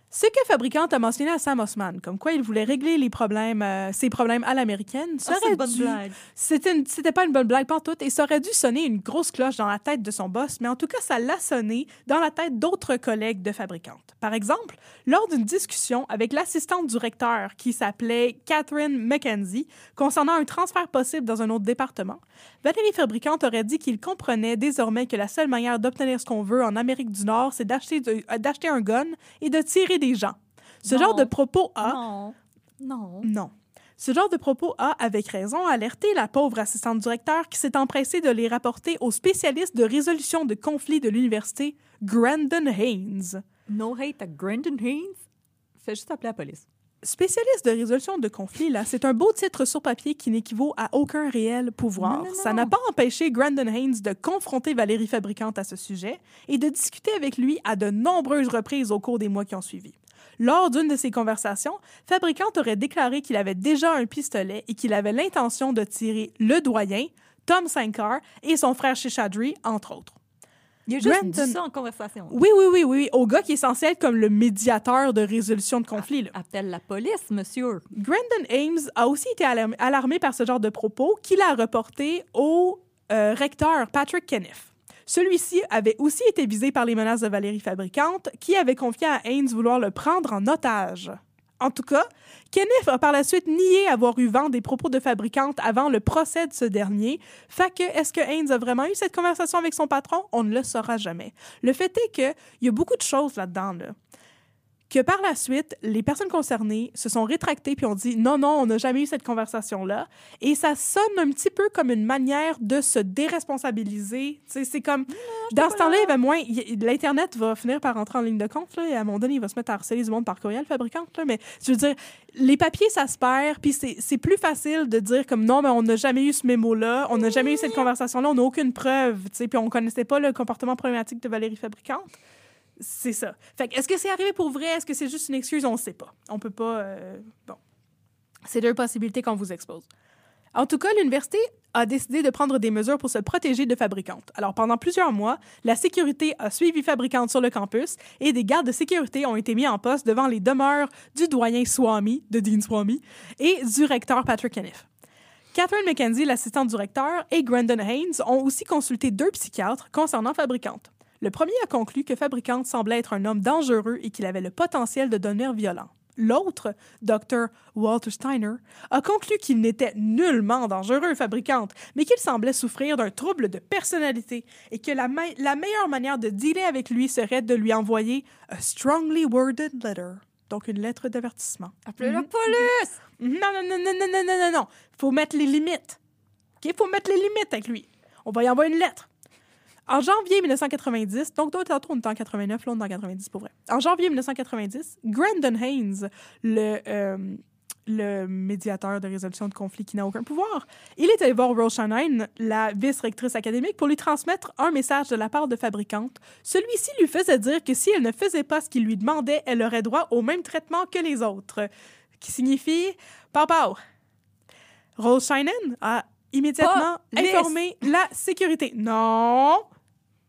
Ce que Fabricante a mentionné à Sam Osman, comme quoi il voulait régler les problèmes, euh, ses problèmes à l'américaine, Ah, c'est serait une bonne dû- blague. C'était une- c'était pas une bonne blague pantoute et ça aurait dû sonner une grosse cloche dans la tête de son boss, mais en tout cas, ça l'a sonné dans la tête d'autres collègues de fabricante. Par exemple, lors d'une discussion avec l'assistante du recteur qui s'appelait Catherine McKenzie concernant un transfert possible dans un autre département, Valérie Fabricante aurait dit qu'il comprenait désormais que la seule manière d'obtenir ce qu'on veut en Amérique du Nord, c'est d'acheter euh, d'acheter un gun et de tirer des gens. Ce Non. genre de propos a Non. Non. non. Ce genre de propos a, avec raison, alerté la pauvre assistante directeur qui s'est empressée de les rapporter au spécialiste de résolution de conflits de l'université, Grandon Haynes. No hate à Grandon Haynes? Fais juste appeler la police. Spécialiste de résolution de conflits, là, c'est un beau titre sur papier qui n'équivaut à aucun réel pouvoir. Non, non, Ça n'a pas empêché Grandon Haynes de confronter Valérie Fabricante à ce sujet et de discuter avec lui à de nombreuses reprises au cours des mois qui ont suivi. Lors d'une de ces conversations, Fabricante aurait déclaré qu'il avait déjà un pistolet et qu'il avait l'intention de tirer le doyen, Tom Sankar et son frère Shishadri, entre autres. Il a juste Brandon- dit ça en conversation. Oui, oui, oui, oui, au gars qui est censé être comme le médiateur de résolution de conflits. là. Appelle la police, monsieur. Grandon Ames a aussi été alarmé, par ce genre de propos qu'il a reporté au euh, recteur Patrick Keniff. Celui-ci avait aussi été visé par les menaces de Valérie Fabricante, qui avait confié à Haynes vouloir le prendre en otage. En tout cas, Keniff a par la suite nié avoir eu vent des propos de Fabricante avant le procès de ce dernier. Fait que, est-ce que Haynes a vraiment eu cette conversation avec son patron? On ne le saura jamais. Le fait est qu'il y a beaucoup de choses là-dedans, là que par la suite, les personnes concernées se sont rétractées puis ont dit non, non, on n'a jamais eu cette conversation-là. Et ça sonne un petit peu comme une manière de se déresponsabiliser. C'est comme. dans ce temps-là, moins. L'Internet va finir par rentrer en ligne de compte, là, et à un moment donné, il va se mettre à harceler du monde par courriel, fabricante. Là, mais je veux dire, les papiers, ça se perd, puis c'est plus facile de dire comme non, mais on n'a jamais eu ce mémo-là, on n'a jamais eu cette conversation-là, on n'a aucune preuve, puis on connaissait pas le comportement problématique de Valérie Fabricante. C'est ça. Fait est-ce que c'est arrivé pour vrai? Est-ce que c'est juste une excuse? On ne sait pas. On peut pas. euh, Bon. C'est deux possibilités qu'on vous expose. En tout cas, l'université a décidé de prendre des mesures pour se protéger de Fabricante. Alors, pendant plusieurs mois, la sécurité a suivi Fabricante sur le campus et des gardes de sécurité ont été mis en poste devant les demeures du doyen Swami, de Dean Swami, et du recteur Patrick Keniff. Catherine McKenzie, l'assistante du recteur, et Grandon Haynes ont aussi consulté deux psychiatres concernant Fabricante. Le premier a conclu que Fabricante semblait être un homme dangereux et qu'il avait le potentiel de devenir violent. L'autre, Dr. Walter Steiner, a conclu qu'il n'était nullement dangereux, Fabricante, mais qu'il semblait souffrir d'un trouble de personnalité et que la, me- la meilleure manière de dealer avec lui serait de lui envoyer a strongly worded letter, donc une lettre d'avertissement. Appelez la police! Non, non, non, non, non, non, non, non, non. Faut mettre les limites. OK? Faut mettre les limites avec lui. On va y envoyer une lettre. En janvier 1990, donc toi, tantôt on était en 89, là on est en 90 pour vrai. En janvier 1990, Grandon Haynes, le, euh, le médiateur de résolution de conflits qui n'a aucun pouvoir, il est allé voir Rose Shanine, la vice-rectrice académique, pour lui transmettre un message de la part de fabricante. Celui-ci lui faisait dire que si elle ne faisait pas ce qu'il lui demandait, elle aurait droit au même traitement que les autres. Qui signifie « Pow pow ». Rose Shinen a immédiatement informé la sécurité. Non!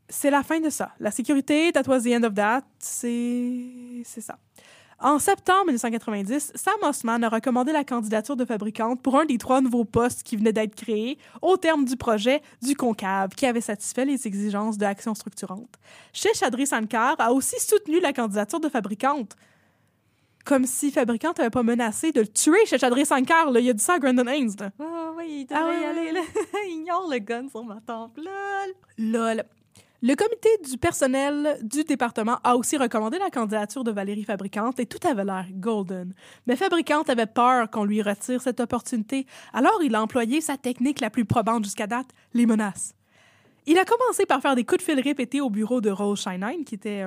C'est la fin de ça. La sécurité, that was the end of that. C'est c'est ça. En septembre 1990, Sam Osman a recommandé la candidature de fabricante pour un des trois nouveaux postes qui venaient d'être créés au terme du projet du Concave, qui avait satisfait les exigences de action structurante. Chez Chadri Sankar a aussi soutenu la candidature de fabricante. Comme si fabricante n'avait pas menacé de le tuer chez Chadri Sankar. Là. Il a dit ça à Brandon Haynes. là. Oh, oui, il Ah devrait y aller. Là. Ignore le gun sur ma tempe. Lol. Lol. Le comité du personnel du département a aussi recommandé la candidature de Valérie Fabricante et tout avait l'air golden. Mais Fabricante avait peur qu'on lui retire cette opportunité, alors il a employé sa technique la plus probante jusqu'à date, les menaces. Il a commencé par faire des coups de fil répétés au bureau de Rose Shine qui était...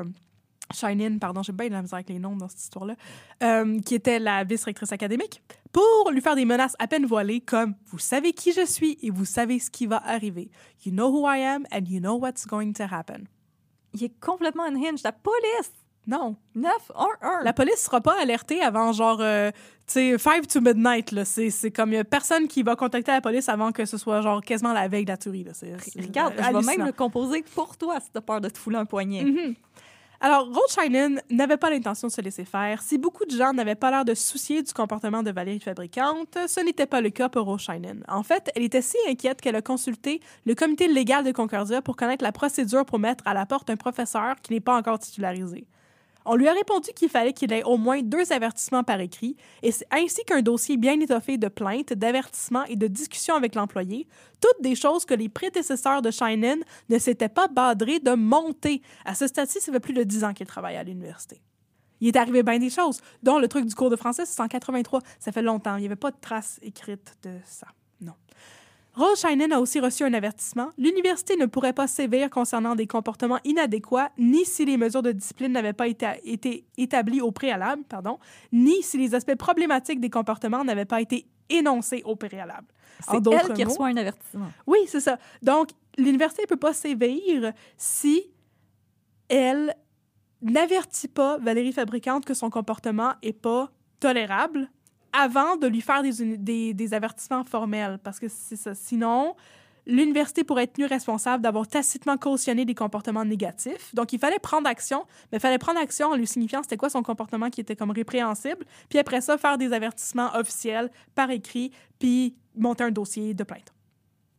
Shine-In, pardon, j'ai bien de la misère avec les noms dans cette histoire-là, euh, qui était la vice-rectrice académique, pour lui faire des menaces à peine voilées comme « Vous savez qui je suis et vous savez ce qui va arriver. You know who I am and you know what's going to happen. Il est complètement unhinged. La police! » Non. 9-1-1. La police sera pas alertée avant genre, euh, tu sais, 5 to midnight. là. C'est c'est comme, y a personne qui va contacter la police avant que ce soit genre quasiment la veille de la tuerie. Là. C'est- c'est Regarde, je vais même le composer pour toi si t'as peur de te fouler un poignet. Mhm. Alors, Shinen n'avait pas l'intention de se laisser faire. Si beaucoup de gens n'avaient pas l'air de soucier du comportement de Valérie Fabricante, ce n'était pas le cas pour Shinen. En fait, elle était si inquiète qu'elle a consulté le comité légal de Concordia pour connaître la procédure pour mettre à la porte un professeur qui n'est pas encore titularisé. On lui a répondu qu'il fallait qu'il ait au moins deux avertissements par écrit, et ainsi qu'un dossier bien étoffé de plaintes, d'avertissements et de discussions avec l'employé, toutes des choses que les prédécesseurs de Shinen ne s'étaient pas badrés de monter. À ce stade-ci, ça fait plus de dix ans qu'il travaille à l'université. Il est arrivé bien des choses, dont le truc du cours de français, c'est en 83. Ça fait longtemps. Il n'y avait pas de traces écrites de ça. Non. Rose Shinen a aussi reçu un avertissement. L'université ne pourrait pas sévir concernant des comportements inadéquats, ni si les mesures de discipline n'avaient pas été, été établies au préalable, pardon, ni si les aspects problématiques des comportements n'avaient pas été énoncés au préalable. C'est elle qui reçoit un avertissement. oui, c'est ça. Donc, l'université ne peut pas sévir si elle n'avertit pas Valérie Fabricante que son comportement est pas tolérable avant de lui faire des, avertissements formels. Parce que c'est ça. Sinon, l'université pourrait être tenue responsable d'avoir tacitement cautionné des comportements négatifs. Donc, il fallait prendre action, mais il fallait prendre action en lui signifiant c'était quoi son comportement qui était comme répréhensible. Puis après ça, faire des avertissements officiels par écrit, puis monter un dossier de plainte.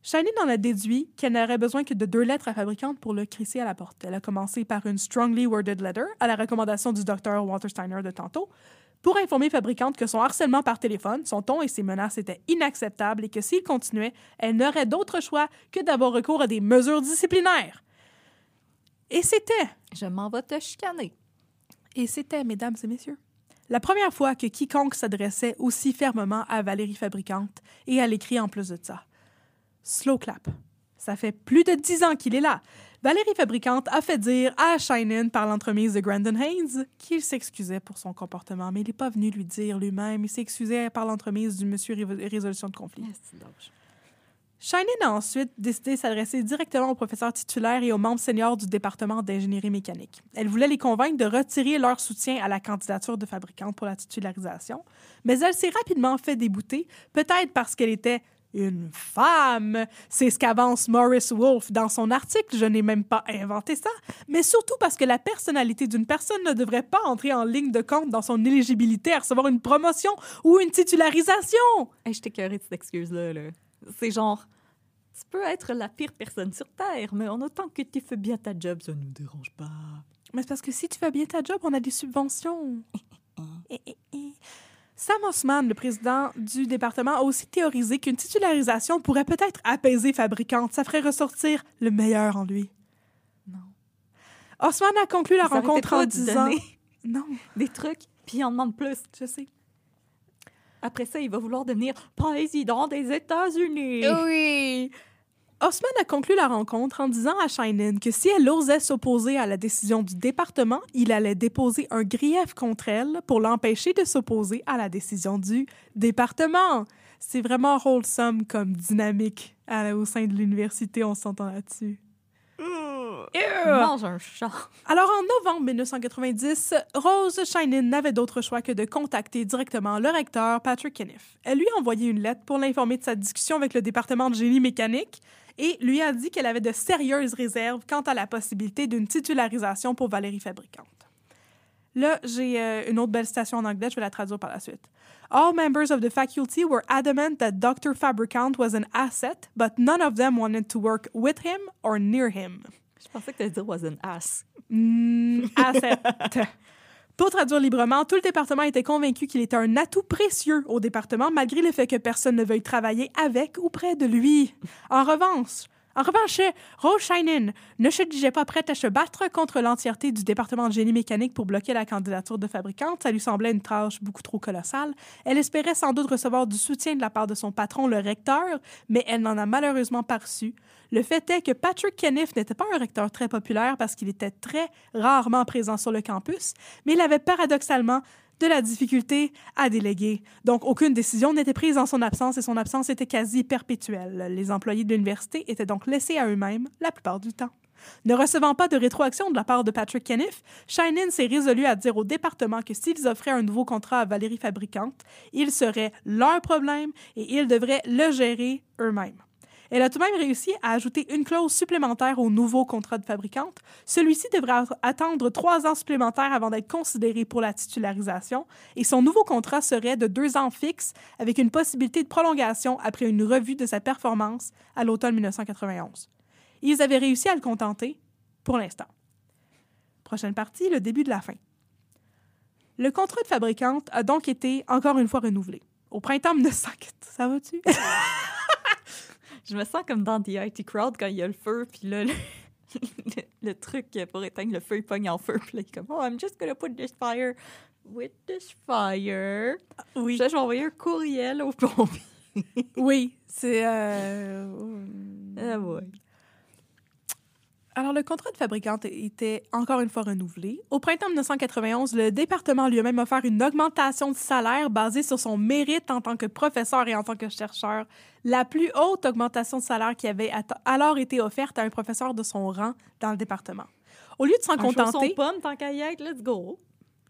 Shiny en a déduit qu'elle n'aurait besoin que de deux lettres à fabricante pour le crisser à la porte. Elle a commencé par une strongly worded letter à la recommandation du docteur Walter Steiner de tantôt pour informer fabricante que son harcèlement par téléphone, son ton et ses menaces étaient inacceptables et que s'il continuait, elle n'aurait d'autre choix que d'avoir recours à des mesures disciplinaires. Et c'était Je m'en vais te chicaner. et c'était, mesdames et messieurs, la première fois que quiconque s'adressait aussi fermement à Valérie Fabricante et elle écrit en plus de ça. Slow clap. Ça fait plus de dix ans qu'il est là. Valérie Fabricante a fait dire à Shinen par l'entremise de Grandon Haynes qu'il s'excusait pour son comportement, mais il n'est pas venu lui dire lui-même. Il s'excusait par l'entremise du monsieur Ré- résolution de conflit. Shinen a ensuite décidé de s'adresser directement aux professeurs titulaires et aux membres seniors du département d'ingénierie mécanique. Elle voulait les convaincre de retirer leur soutien à la candidature de fabricante pour la titularisation, mais elle s'est rapidement fait débouter, peut-être parce qu'elle était une femme. C'est ce qu'avance Morris Wolf dans son article. Je n'ai même pas inventé ça. Mais surtout parce que la personnalité d'une personne ne devrait pas entrer en ligne de compte dans son éligibilité à recevoir une promotion ou une titularisation. Hey, je t'écœurais de cette excuse-là. Là. C'est genre, tu peux être la pire personne sur Terre, mais en autant que tu fais bien ta job, ça nous dérange pas. Mais c'est parce que si tu fais bien ta job, on a des subventions. Sam Osman, le président du département, a aussi théorisé qu'une titularisation pourrait peut-être apaiser Fabricante. Ça ferait ressortir le meilleur en lui. Non. Osman a conclu la rencontre en disant... Non, Des trucs, puis il en demande plus. je sais. Après ça, il va vouloir devenir président des États-Unis. Oui. Osman a conclu la rencontre en disant à Shinin que si elle osait s'opposer à la décision du département, il allait déposer un grief contre elle pour l'empêcher de s'opposer à la décision du département. C'est vraiment wholesome comme dynamique à- au sein de l'université, on s'entend là-dessus. Mange un chat. Alors, en novembre 1990, Rose Shinin n'avait d'autre choix que de contacter directement le recteur Patrick Keniff. Elle lui a envoyé une lettre pour l'informer de sa discussion avec le département de génie mécanique et lui a dit qu'elle avait de sérieuses réserves quant à la possibilité d'une titularisation pour Valérie Fabricante. Là, j'ai euh, une autre belle citation en anglais, je vais la traduire par la suite. All members of the faculty were adamant that Dr. Fabricant was an asset, but none of them wanted to work with him or near him. Je pensais que tu allais dire was an ass. Mm, asset. Pour traduire librement, tout le département était convaincu qu'il était un atout précieux au département, malgré le fait que personne ne veuille travailler avec ou près de lui. En revanche, en revanche, Rose Shinin ne se disait pas prête à se battre contre l'entièreté du département de génie mécanique pour bloquer la candidature de fabricante. Ça lui semblait une tâche beaucoup trop colossale. Elle espérait sans doute recevoir du soutien de la part de son patron, le recteur, mais elle n'en a malheureusement pas reçu. Le fait est que Patrick Keniff n'était pas un recteur très populaire parce qu'il était très rarement présent sur le campus, mais il avait paradoxalement de la difficulté à déléguer. Donc, aucune décision n'était prise en son absence et son absence était quasi perpétuelle. Les employés de l'université étaient donc laissés à eux-mêmes la plupart du temps. Ne recevant pas de rétroaction de la part de Patrick Keniff, Shinin s'est résolu à dire au département que s'ils offraient un nouveau contrat à Valérie Fabricante, il serait leur problème et ils devraient le gérer eux-mêmes. Elle a tout de même réussi à ajouter une clause supplémentaire au nouveau contrat de fabricante. Celui-ci devra attendre trois ans supplémentaires avant d'être considéré pour la titularisation et son nouveau contrat serait de deux ans fixes avec une possibilité de prolongation après une revue de sa performance à l'automne 1991. Ils avaient réussi à le contenter pour l'instant. Prochaine partie, le début de la fin. Le contrat de fabricante a donc été encore une fois renouvelé. Au printemps 1900... Ça va-tu? Je me sens comme dans The IT Crowd quand il y a le feu, puis là, le, le- le truc pour éteindre le feu, il pogne en feu. Puis là, il est comme, oh, I'm just gonna put this fire with this fire. Oui. Puis là, je vais envoyer un courriel au pompier. Oui, c'est... euh, Ah ouais. Alors, le contrat de fabricante était encore une fois renouvelé. Au printemps 1991, le département lui a même offert une augmentation de salaire basée sur son mérite en tant que professeur et en tant que chercheur. La plus haute augmentation de salaire qui avait alors été offerte à un professeur de son rang dans le département. Au lieu de s'en contenter... pomme, tant qu'à y être, let's go.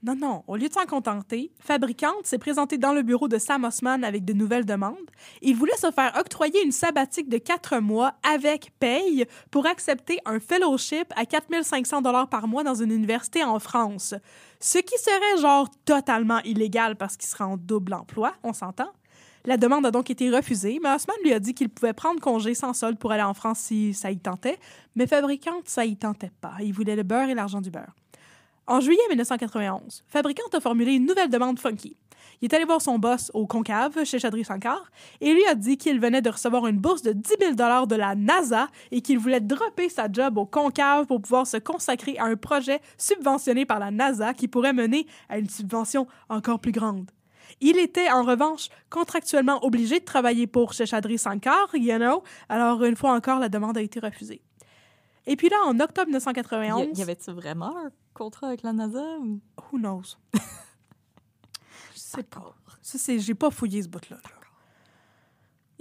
Non, non. Au lieu de s'en contenter, Fabricante s'est présentée dans le bureau de Sam Osman avec de nouvelles demandes. Il voulait se faire octroyer une sabbatique de quatre mois avec paye pour accepter un fellowship à 4500 dollars par mois dans une université en France. Ce qui serait genre totalement illégal parce qu'il serait en double emploi, on s'entend. La demande a donc été refusée, mais Osman lui a dit qu'il pouvait prendre congé sans solde pour aller en France si ça y tentait, mais Fabricante, ça y tentait pas. Il voulait le beurre et l'argent du beurre. En juillet 1991, Fabricante a formulé une nouvelle demande funky. Il est allé voir son boss au Concave, chez Chadri Sankar, et lui a dit qu'il venait de recevoir une bourse de 10 000 de la NASA et qu'il voulait dropper sa job au Concave pour pouvoir se consacrer à un projet subventionné par la NASA qui pourrait mener à une subvention encore plus grande. Il était, en revanche, contractuellement obligé de travailler pour Chadri Sankar, you know, alors une fois encore, la demande a été refusée. Et puis là, en octobre Y, 1991... y avait-tu vraiment contrat avec la NASA? Ou... Who knows? Je sais pas. Ça, c'est, j'ai pas fouillé ce bout-là. là.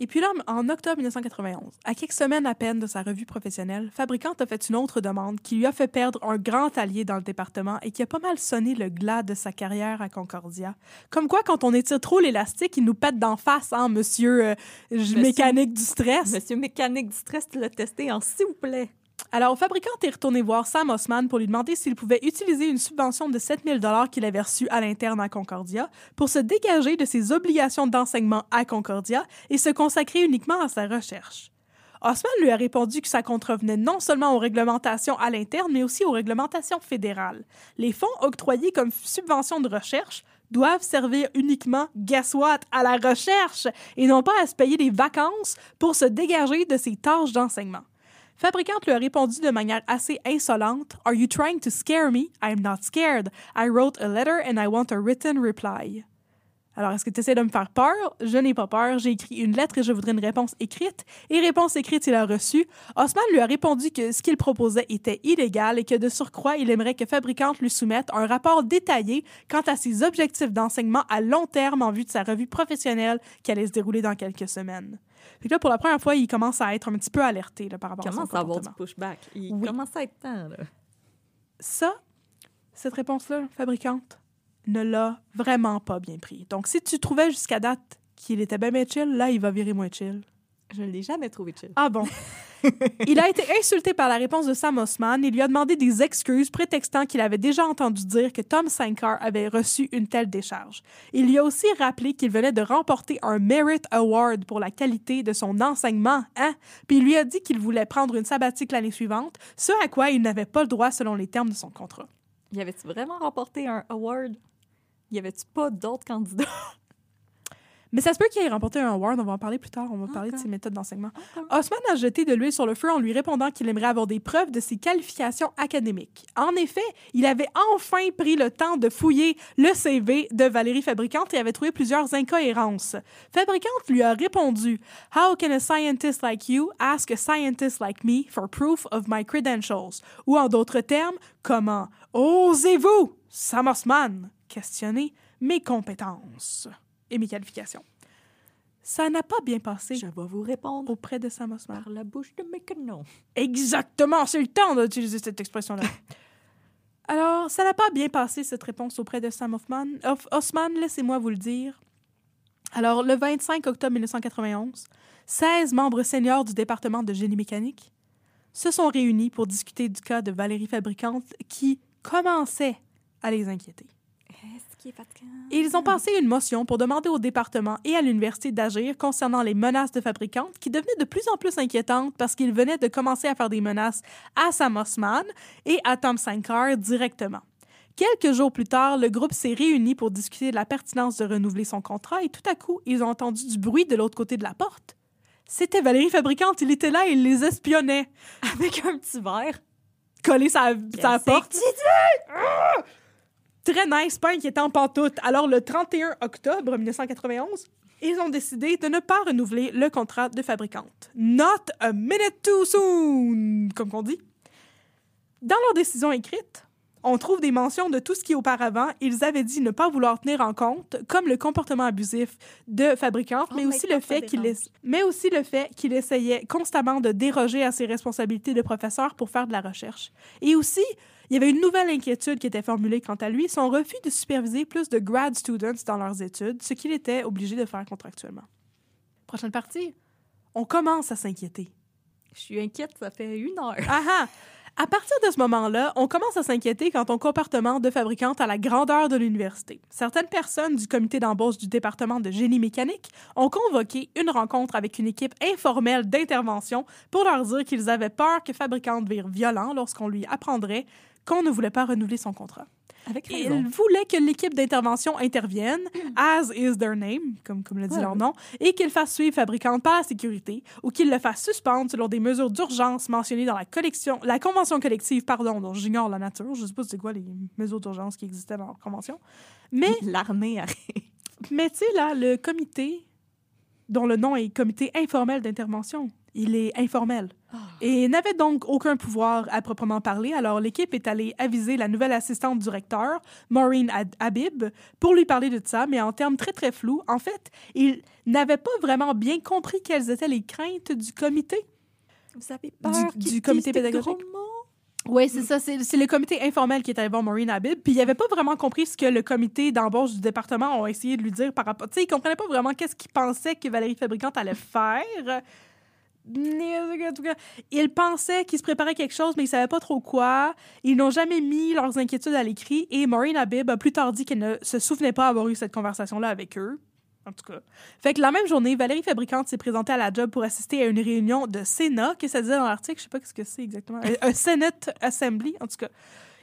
Et puis là, en octobre 1991, à quelques semaines à peine de sa revue professionnelle, Fabricante a fait une autre demande qui lui a fait perdre un grand allié dans le département et qui a pas mal sonné le glas de sa carrière à Concordia. Comme quoi, quand on étire trop l'élastique, il nous pète d'en face, hein, monsieur, euh, j- mécanique du stress. Monsieur mécanique du stress, tu l'as testé en s'il vous plaît. Alors, Fabricante est retourné voir Sam Osman pour lui demander s'il pouvait utiliser une subvention de 7000 dollars qu'il avait reçue à l'interne à Concordia pour se dégager de ses obligations d'enseignement à Concordia et se consacrer uniquement à sa recherche. Osman lui a répondu que ça contrevenait non seulement aux réglementations à l'interne, mais aussi aux réglementations fédérales. Les fonds octroyés comme subvention de recherche doivent servir uniquement, guess what, à la recherche et non pas à se payer des vacances pour se dégager de ses tâches d'enseignement. Fabricante lui a répondu de manière assez insolente Are you trying to scare me? I'm not scared. I wrote a letter and I want a written reply. Alors, est-ce que tu essaies de me faire peur? Je n'ai pas peur. J'ai écrit une lettre et je voudrais une réponse écrite. Et réponse écrite, il a reçu. Osman lui a répondu que ce qu'il proposait était illégal et que de surcroît, il aimerait que Fabricante lui soumette un rapport détaillé quant à ses objectifs d'enseignement à long terme en vue de sa revue professionnelle qui allait se dérouler dans quelques semaines. Puis là, pour la première fois, il commence à être un petit peu alerté là, par rapport Il à son commence à avoir du pushback. Il Oui. commence à être temps, là. Ça, cette réponse-là, fabricante, ne l'a vraiment pas bien pris. Donc, si tu trouvais jusqu'à date qu'il était bien, bien chill, là, il va virer moins chill. Je ne l'ai jamais trouvé chill. Ah bon? il a été insulté par la réponse de Sam Osman et lui a demandé des excuses, prétextant qu'il avait déjà entendu dire que Tom Sankar avait reçu une telle décharge. Il lui a aussi rappelé qu'il venait de remporter un Merit Award pour la qualité de son enseignement, hein? Puis il lui a dit qu'il voulait prendre une sabbatique l'année suivante, ce à quoi il n'avait pas le droit selon les termes de son contrat. Y avait-tu vraiment remporté un award? Y avait-tu pas d'autres candidats? Mais ça se peut qu'il ait remporté un award, on va en parler plus tard, on va parler de ses méthodes d'enseignement. Encore. Osman a jeté de l'huile sur le feu en lui répondant qu'il aimerait avoir des preuves de ses qualifications académiques. En effet, il avait enfin pris le temps de fouiller le CV de Valérie Fabricante et avait trouvé plusieurs incohérences. Fabricante lui a répondu How can a scientist like you ask a scientist like me for proof of my credentials? Ou en d'autres termes, comment osez-vous, Sam Osman, questionner mes compétences et mes qualifications? Ça n'a pas bien passé Je vais vous répondre auprès de Sam Osman. par la bouche de mes canons. Exactement, c'est le temps d'utiliser cette expression-là. Alors, ça n'a pas bien passé, cette réponse auprès de Sam Hoffman. Hoff- Osman, laissez-moi vous le dire. Alors, le 25 octobre 1991, 16 membres seniors du département de génie mécanique se sont réunis pour discuter du cas de Valérie Fabricante qui commençait à les inquiéter. Et ils ont passé une motion pour demander au département et à l'université d'agir concernant les menaces de fabricantes qui devenaient de plus en plus inquiétantes parce qu'ils venaient de commencer à faire des menaces à Sam Osman et à Tom Sankar directement. Quelques jours plus tard, le groupe s'est réuni pour discuter de la pertinence de renouveler son contrat et tout à coup, ils ont entendu du bruit de l'autre côté de la porte. C'était Valérie Fabricante, il était là et il les espionnait, Avec un petit verre. collé sa, sa porte. que tu! Très nice, pas inquiétant pantoute. Alors, le 31 octobre 1991, ils ont décidé de ne pas renouveler le contrat de fabricante. Not a minute too soon, comme qu'on dit. Dans leur décision écrite, on trouve des mentions de tout ce qui, auparavant, ils avaient dit ne pas vouloir tenir en compte, comme le comportement abusif de fabricante, Oh mais, aussi God, le fait qu'il mais aussi le fait qu'il essayait constamment de déroger à ses responsabilités de professeur pour faire de la recherche. Et aussi, il y avait une nouvelle inquiétude qui était formulée quant à lui, son refus de superviser plus de grad students dans leurs études, ce qu'il était obligé de faire contractuellement. Prochaine partie, on commence à s'inquiéter. Je suis inquiète, ça fait une heure. Ah ah! À partir de ce moment-là, on commence à s'inquiéter quant au comportement de fabricante à la grandeur de l'université. Certaines personnes du comité d'embauche du département de génie mécanique ont convoqué une rencontre avec une équipe informelle d'intervention pour leur dire qu'ils avaient peur que fabricante vire violent lorsqu'on lui apprendrait qu'on ne voulait pas renouveler son contrat. Avec Ils voulaient que l'équipe d'intervention intervienne, as is their name, comme, comme le dit Ouais, leur nom, et qu'ils fassent suivre fabricante par la sécurité ou qu'ils le fassent suspendre selon des mesures d'urgence mentionnées dans la, collection, la convention collective, pardon, dont j'ignore la nature. Je ne sais pas c'est quoi les mesures d'urgence qui existaient dans la convention. Mais, L'armée arrive. mais tu sais, là, le comité, dont le nom est comité informel d'intervention, il est informel et n'avait donc aucun pouvoir à proprement parler. Alors l'équipe est allée aviser la nouvelle assistante du recteur, Maureen Habib, pour lui parler de ça, mais en termes très très flous. En fait, il n'avait pas vraiment bien compris quelles étaient les craintes du comité. Vous avez Du- peur du qu'ils comité pédagogique? Oui, c'est ça. C'est le comité informel qui est allé voir Maureen Habib. Puis il n'avait pas vraiment compris ce que le comité d'embauche du département a essayé de lui dire par rapport. Tu sais, il comprenait pas vraiment qu'est-ce qu'il pensait que Valérie Fabricante allait faire. Mais, en tout cas, il pensait qu'il se préparait quelque chose, mais il savait pas trop quoi. Ils n'ont jamais mis leurs inquiétudes à l'écrit. Et Maureen Habib a plus tard dit qu'elle ne se souvenait pas avoir eu cette conversation-là avec eux. En tout cas. Fait que la même journée, Valérie Fabricante s'est présentée à la job pour assister à une réunion de Sénat, que ça disait dans l'article, je sais pas ce que c'est exactement. Un- Un Senate Assembly, en tout cas.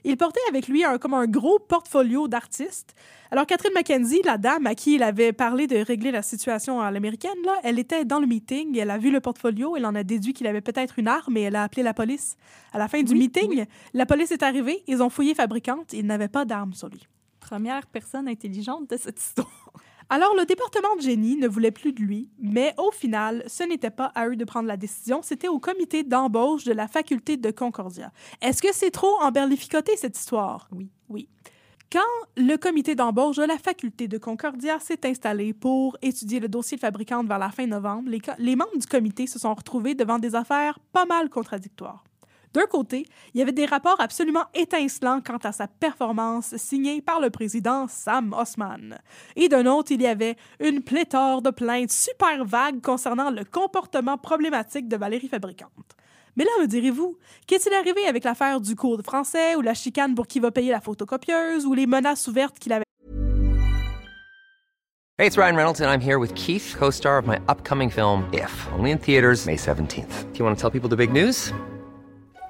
Il portait avec lui un, comme un gros portfolio d'artistes. Alors, Catherine McKenzie, la dame à qui il avait parlé de régler la situation à l'américaine, là, elle était dans le meeting, elle a vu le portfolio, elle en a déduit qu'il avait peut-être une arme et elle a appelé la police. À la fin du Oui, meeting, la police est arrivée, ils ont fouillé fabricante, il n'avait pas d'arme sur lui. Première personne intelligente de cette histoire. Alors, le département de génie ne voulait plus de lui, mais au final, ce n'était pas à eux de prendre la décision, c'était au comité d'embauche de la faculté de Concordia. Est-ce que c'est trop emberlificoté, cette histoire? Oui. Oui. Quand le comité d'embauche de la faculté de Concordia s'est installé pour étudier le dossier de fabricante vers la fin novembre, les, membres du comité se sont retrouvés devant des affaires pas mal contradictoires. D'un côté, il y avait des rapports absolument étincelants quant à sa performance signée par le président Sam Osman. Et d'un autre, il y avait une pléthore de plaintes super vagues concernant le comportement problématique de Valérie Fabricante. Mais là, me direz-vous, qu'est-il arrivé avec l'affaire du cours de français ou la chicane pour qui va payer la photocopieuse ou les menaces ouvertes qu'il avait? Hey, it's Ryan Reynolds, and I'm here with Keith, co star of my upcoming film, If, only in theaters, May 17th. Do you want to tell people the big news?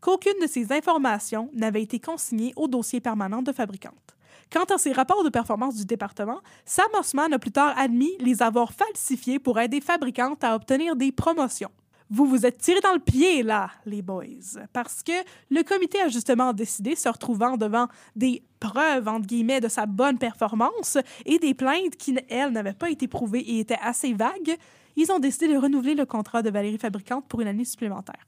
qu'aucune de ces informations n'avait été consignée au dossier permanent de fabricante. Quant à ces rapports de performance du département, Sam Osman a plus tard admis les avoir falsifiés pour aider fabricantes à obtenir des promotions. Vous vous êtes tiré dans le pied, là, les boys, parce que le comité a justement décidé, se retrouvant devant des preuves, entre guillemets, de sa bonne performance et des plaintes qui, elles, n'avaient pas été prouvées et étaient assez vagues, ils ont décidé de renouveler le contrat de Valérie Fabricante pour une année supplémentaire.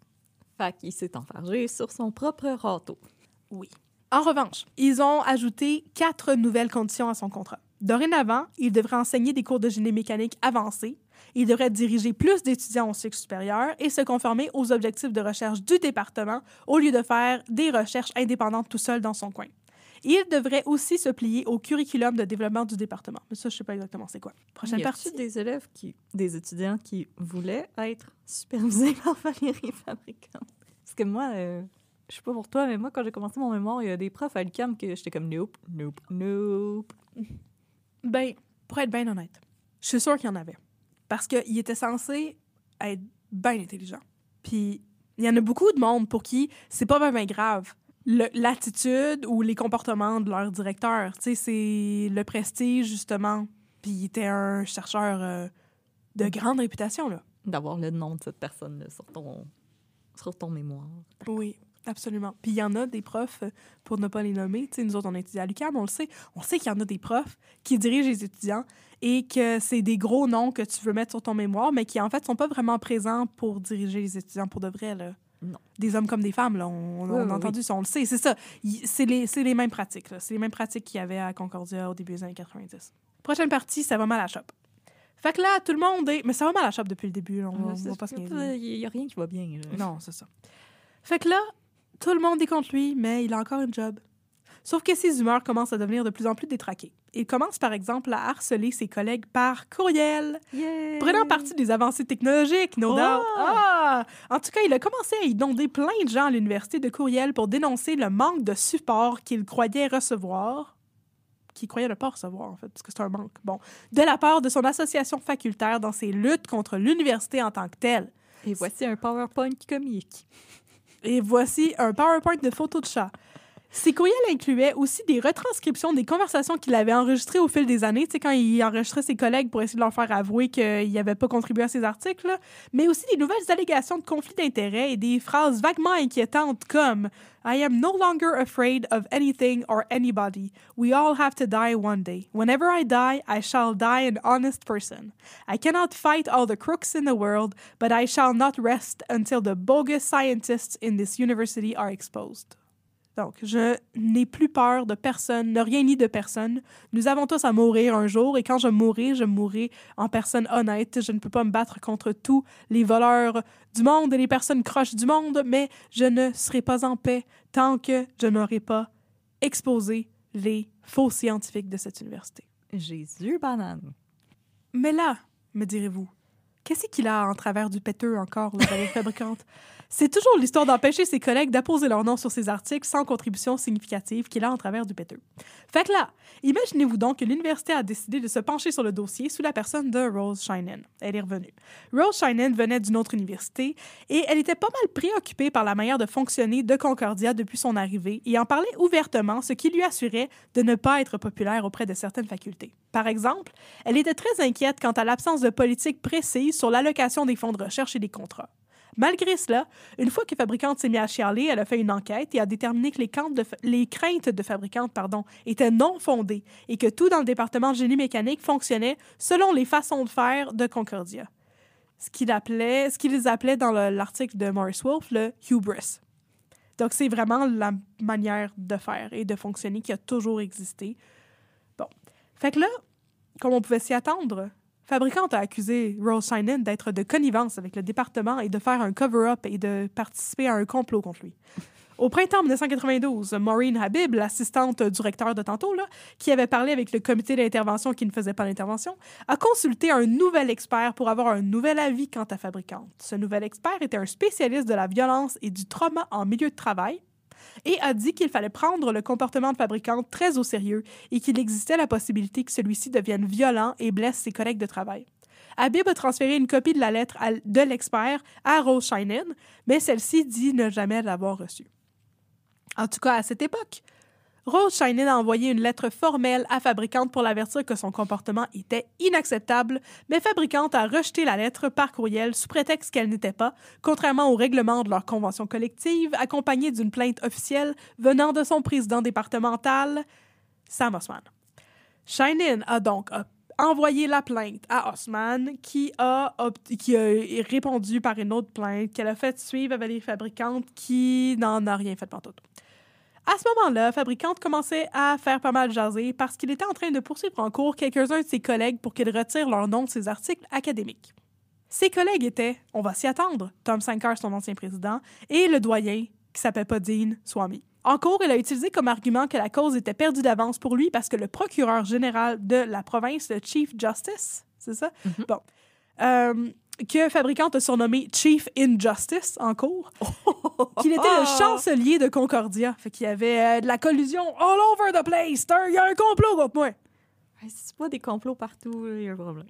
Fait qu'il s'est enfargé sur son propre râteau. Oui. En revanche, ils ont ajouté quatre nouvelles conditions à son contrat. Dorénavant, il devrait enseigner des cours de génie mécanique avancés, il devrait diriger plus d'étudiants au cycle supérieur et se conformer aux objectifs de recherche du département au lieu de faire des recherches indépendantes tout seul dans son coin. Il devrait aussi se plier au curriculum de développement du département. Mais ça, je sais pas exactement c'est quoi. Prochaine y partie. des élèves qui, des étudiants qui voulaient être supervisés par Valérie Fabricante? Parce que moi, euh, je sais pas pour toi, mais moi, quand j'ai commencé mon mémoire, il y a des profs à l'UQAM que j'étais comme nope, nope, nope. Ben, pour être bien honnête, je suis sûre qu'il y en avait. Parce qu'il était censé être bien intelligent. Puis, il y en a beaucoup de monde pour qui c'est pas vraiment grave. L'attitude ou les comportements de leur directeur, tu sais, c'est le prestige, justement. Puis, il était un chercheur euh, de grande réputation, là. D'avoir le nom de cette personne-là sur ton, sur ton mémoire. Oui, absolument. Puis il y en a des profs, euh, pour ne pas les nommer, tu sais, nous autres, on a étudié à l'UQAM, on le sait, on sait qu'il y en a des profs qui dirigent les étudiants et que c'est des gros noms que tu veux mettre sur ton mémoire, mais qui, en fait, sont pas vraiment présents pour diriger les étudiants pour de vrai, là. Non. Des hommes comme des femmes, là, on, on Oui, a oui, entendu ça, on le sait, c'est ça. C'est les, c'est les mêmes pratiques. C'est les mêmes pratiques qu'il y avait à Concordia au début des années 90. Prochaine partie, ça va mal à la shop. Fait que là, tout le monde est... Mais ça va mal à la shop depuis le début, on, va pas se niaiser. Il n'y a rien qui va bien. là. Non, c'est ça. Fait que là, tout le monde est contre lui, mais il a encore une job. Sauf que ses humeurs commencent à devenir de plus en plus détraquées. Il commence par exemple à harceler ses collègues par courriel, Yay! prenant parti des avancées technologiques, no Oh! doubt. Ah! En tout cas, il a commencé à inonder plein de gens à l'université de courriel pour dénoncer le manque de support qu'il croyait recevoir qu'il croyait ne pas recevoir, en fait, parce que c'est un manque. Bon, de la part de son association facultaire dans ses luttes contre l'université en tant que telle. Et voici un PowerPoint comique. Et voici un PowerPoint de photos de chat. Ces courriels incluaient aussi des retranscriptions des conversations qu'il avait enregistrées au fil des années, tu sais, quand il enregistrait ses collègues pour essayer de leur faire avouer qu'il n'avait pas contribué à ses articles, mais aussi des nouvelles allégations de conflits d'intérêts et des phrases vaguement inquiétantes comme I am no longer afraid of anything or anybody. We all have to die one day. Whenever I die, I shall die an honest person. I cannot fight all the crooks in the world, but I shall not rest until the bogus scientists in this university are exposed. Donc, je n'ai plus peur de personne, de rien ni de personne. Nous avons tous à mourir un jour, et quand je mourrai, je mourrai en personne honnête. Je ne peux pas me battre contre tous les voleurs du monde et les personnes croches du monde, mais je ne serai pas en paix tant que je n'aurai pas exposé les faux scientifiques de cette université. Jésus banane. Mais là, me direz-vous, qu'est-ce qu'il a en travers du péteux encore, le Valérie fabricante? C'est toujours l'histoire d'empêcher ses collègues d'apposer leur nom sur ses articles sans contribution significative qu'il a en travers du péteux. Fait que là, imaginez-vous donc que l'université a décidé de se pencher sur le dossier sous la personne de Rose Shinen. Elle est revenue. Rose Shinen venait d'une autre université et elle était pas mal préoccupée par la manière de fonctionner de Concordia depuis son arrivée et en parlait ouvertement, ce qui lui assurait de ne pas être populaire auprès de certaines facultés. Par exemple, elle était très inquiète quant à l'absence de politique précise sur l'allocation des fonds de recherche et des contrats. Malgré cela, une fois que Fabricante s'est mis à chialer, elle a fait une enquête et a déterminé que les, craintes de Fabricante pardon, étaient non fondées et que tout dans le département génie mécanique fonctionnait selon les façons de faire de Concordia. Ce qu'ils appelaient, appelaient dans l'article de Morris Wolf le hubris. Donc, c'est vraiment la manière de faire et de fonctionner qui a toujours existé. Bon. Fait que là, comme on pouvait s'y attendre, Fabricante a accusé Rose Shinen d'être de connivence avec le département et de faire un cover-up et de participer à un complot contre lui. Au printemps 1992, Maureen Habib, l'assistante du recteur de tantôt, qui avait parlé avec le comité d'intervention qui ne faisait pas l'intervention, a consulté un nouvel expert pour avoir un nouvel avis quant à Fabricante. Ce nouvel expert était un spécialiste de la violence et du trauma en milieu de travail, et a dit qu'il fallait prendre le comportement de fabricante très au sérieux et qu'il existait la possibilité que celui-ci devienne violent et blesse ses collègues de travail. Habib a transféré une copie de la lettre de l'expert à Rose Shinen, mais celle-ci dit ne jamais l'avoir reçue. En tout cas, à cette époque, Rose Shinen a envoyé une lettre formelle à Fabricante pour l'avertir que son comportement était inacceptable, mais Fabricante a rejeté la lettre par courriel sous prétexte qu'elle n'était pas, contrairement au règlement de leur convention collective, accompagnée d'une plainte officielle venant de son président départemental, Sam Osman. Shinen a donc envoyé la plainte à Osman, qui a, qui a répondu par une autre plainte qu'elle a fait suivre avec les fabricantes qui n'en a rien fait tout. À ce moment-là, Fabricante commençait à faire pas mal jaser parce qu'il était en train de poursuivre en cours quelques-uns de ses collègues pour qu'ils retirent leur nom de ses articles académiques. Ses collègues étaient, on va s'y attendre, Tom Sankar, son ancien président, et le doyen, qui s'appelle pas Dean Swami. En cours, il a utilisé comme argument que la cause était perdue d'avance pour lui parce que le procureur général de la province, le Chief Justice, c'est ça? Mm-hmm. Bon. Euh, que Fabricante a surnommé Chief Injustice en cours, qu'il était le chancelier de Concordia. Fait qu'il y avait euh, de la collusion all over the place. Il y a un complot contre moi. C'est pas des complots partout, il y a un problème.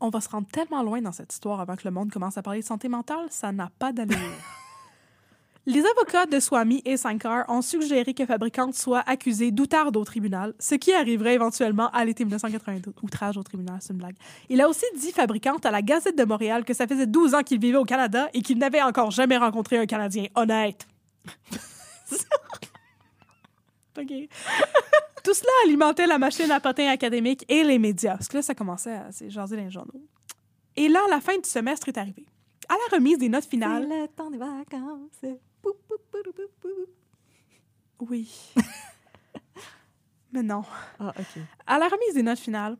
On va se rendre tellement loin dans cette histoire avant que le monde commence à parler de santé mentale, ça n'a pas d'allure. Les avocats de Swami et Sankar ont suggéré que Fabricante soit accusé d'outarde au tribunal, ce qui arriverait éventuellement à l'été 1992. Outrage au tribunal, c'est une blague. Il a aussi dit Fabricante à la Gazette de Montréal que ça faisait 12 ans qu'il vivait au Canada et qu'il n'avait encore jamais rencontré un Canadien honnête. OK. Tout cela alimentait la machine à potins académique et les médias, parce que là, ça commençait à se jaser dans les journaux. Et là, la fin du semestre est arrivée. À la remise des notes finales... Le temps des vacances. Oui. Mais non. Ah, OK. À la remise des notes finales,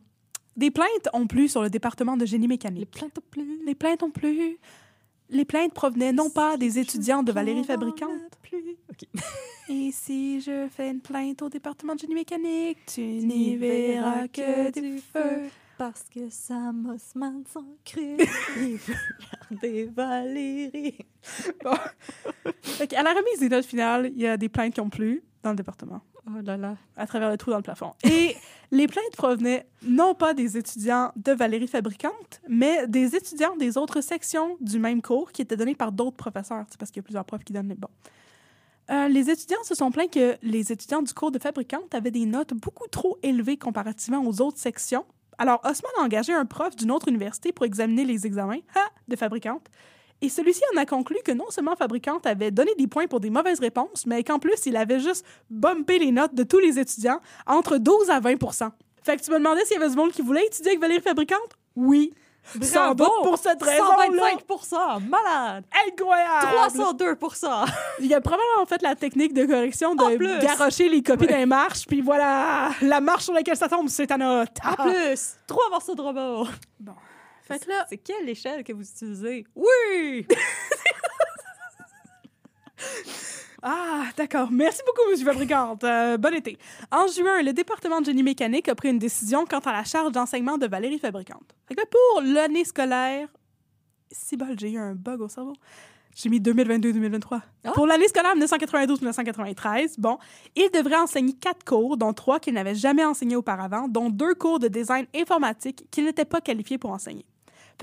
des plaintes ont plu sur le département de génie mécanique. Les plaintes ont plu. Les plaintes ont plu. Les plaintes provenaient non pas des étudiants de Valérie Fabricante. Et si je fais une plainte au département de génie mécanique, tu n'y verras que du feu. Parce que Sam Osman s'en crée. Il veut garder Valérie. Bon. Fait qu'à la remise des notes finales, il y a des plaintes qui ont plu dans le département, Oh là là. à travers le trou dans le plafond. Et les plaintes provenaient non pas des étudiants de Valérie Fabricante, mais des étudiants des autres sections du même cours qui étaient donnés par d'autres professeurs, c'est parce qu'il y a plusieurs profs qui donnent les bons. Euh, les étudiants se sont plaints que les étudiants du cours de fabricante avaient des notes beaucoup trop élevées comparativement aux autres sections. Alors, Osman a engagé un prof d'une autre université pour examiner les examens de fabricante. Et celui-ci en a conclu que non seulement Fabricante avait donné des points pour des mauvaises réponses, mais qu'en plus, il avait juste bumpé les notes de tous les étudiants entre 12 à 20% Fait que tu me demandais s'il y avait du monde qui voulait étudier avec Valérie Fabricante? Oui. Sans doute pour cette raison-là. 125 malade. Incroyable! 302% Il a probablement fait la technique de correction En de garrocher les copies d'un marche, puis voilà, la marche sur laquelle ça tombe, c'est ta note. En plus, trois morceaux de robot. Fait que là, C'est quelle échelle que vous utilisez? Oui! Ah, d'accord. Merci beaucoup, Monsieur Fabricante. Euh, bon été. En juin, le département de génie mécanique a pris une décision quant à la charge d'enseignement de Valérie Fabricante. Fait que là, pour l'année scolaire, si bol, j'ai eu un bug au cerveau. J'ai mis 2022-2023. Ah? Pour l'année scolaire 1992-1993, bon, il devrait enseigner quatre cours, dont trois qu'il n'avait jamais enseignés auparavant, dont deux cours de design informatique qu'il n'était pas qualifié pour enseigner.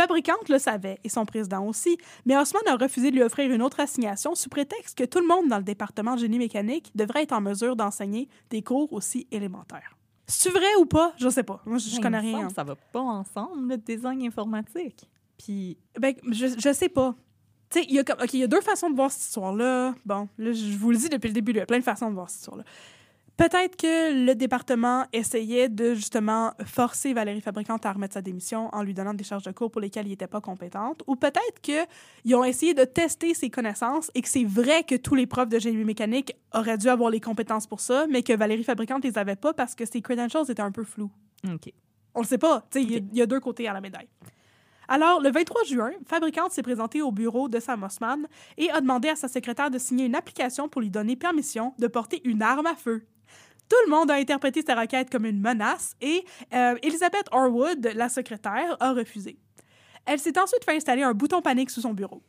Fabricante le savait, et son président aussi, mais Haussmann a refusé de lui offrir une autre assignation sous prétexte que tout le monde dans le département de génie mécanique devrait être en mesure d'enseigner des cours aussi élémentaires. C'est vrai ou pas? Je sais pas. Moi, je, je Ben, connais rien. Ça va pas ensemble, le design informatique. Puis, Ben, je, je sais pas. Tu sais, il y, a comme- ok, il y a deux façons de voir cette histoire-là. Bon, là, je vous le dis depuis le début, il y a plein de façons de voir cette histoire-là. Peut-être que le département essayait de justement forcer Valérie Fabricante à remettre sa démission en lui donnant des charges de cours pour lesquelles il n'était pas compétente. Ou peut-être qu'ils ont essayé de tester ses connaissances et que c'est vrai que tous les profs de génie mécanique auraient dû avoir les compétences pour ça, mais que Valérie Fabricante les avait pas parce que ses credentials étaient un peu flous. OK. On le sait pas. Tu sais, Il y a- Ok. il y, a deux côtés à la médaille. Alors, le 23 juin, Fabricante s'est présentée au bureau de Sam Osman et a demandé à sa secrétaire de signer une application pour lui donner permission de porter une arme à feu. Tout le monde a interprété sa requête comme une menace et euh, Elizabeth Orwood, la secrétaire, a refusé. Elle s'est ensuite fait installer un bouton panique sous son bureau.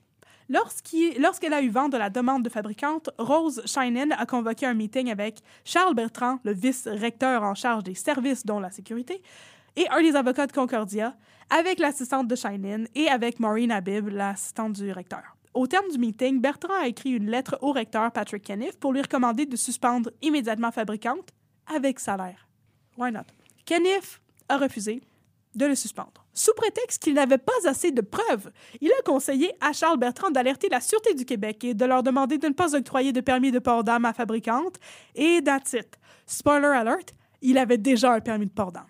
Lorsqu'elle a eu vent de la demande de fabricante, Rose Shinen a convoqué un meeting avec Charles Bertrand, le vice-recteur en charge des services dont la sécurité, et un des avocats de Concordia, avec l'assistante de Shinen et avec Maureen Habib, l'assistante du recteur. Au terme du meeting, Bertrand a écrit une lettre au recteur Patrick Kenneth pour lui recommander de suspendre immédiatement fabricante avec salaire. Why not? Kenneth a refusé de le suspendre. Sous prétexte qu'il n'avait pas assez de preuves, il a conseillé à Charles Bertrand d'alerter la Sûreté du Québec et de leur demander de ne pas octroyer de permis de port d'armes à fabricante. Et that's it. Spoiler alert, il avait déjà un permis de port d'armes.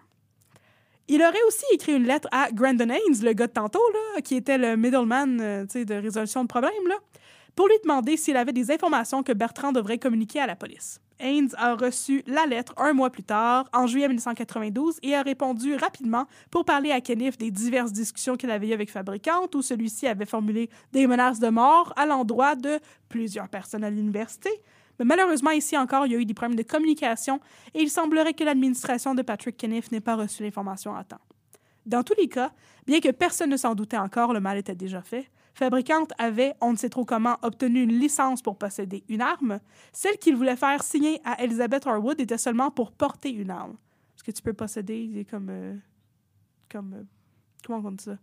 Il aurait aussi écrit une lettre à Grandon Haynes, le gars de tantôt, qui était le middleman euh, de résolution de problèmes, pour lui demander s'il avait des informations que Bertrand devrait communiquer à la police. Haynes a reçu la lettre un mois plus tard, en juillet 1992, et a répondu rapidement pour parler à Kenneth des diverses discussions qu'il avait eues avec Fabricante, où celui-ci avait formulé des menaces de mort à l'endroit de plusieurs personnes à l'université. Mais malheureusement, ici encore, il y a eu des problèmes de communication et il semblerait que l'administration de Patrick Kenneth n'ait pas reçu l'information à temps. Dans tous les cas, bien que personne ne s'en doutait encore, le mal était déjà fait. Fabricante avait, on ne sait trop comment, obtenu une licence pour posséder une arme. Celle qu'il voulait faire signer à Elizabeth Harwood était seulement pour porter une arme. Parce que tu peux posséder comme. euh, comme. euh, comment on dit ça?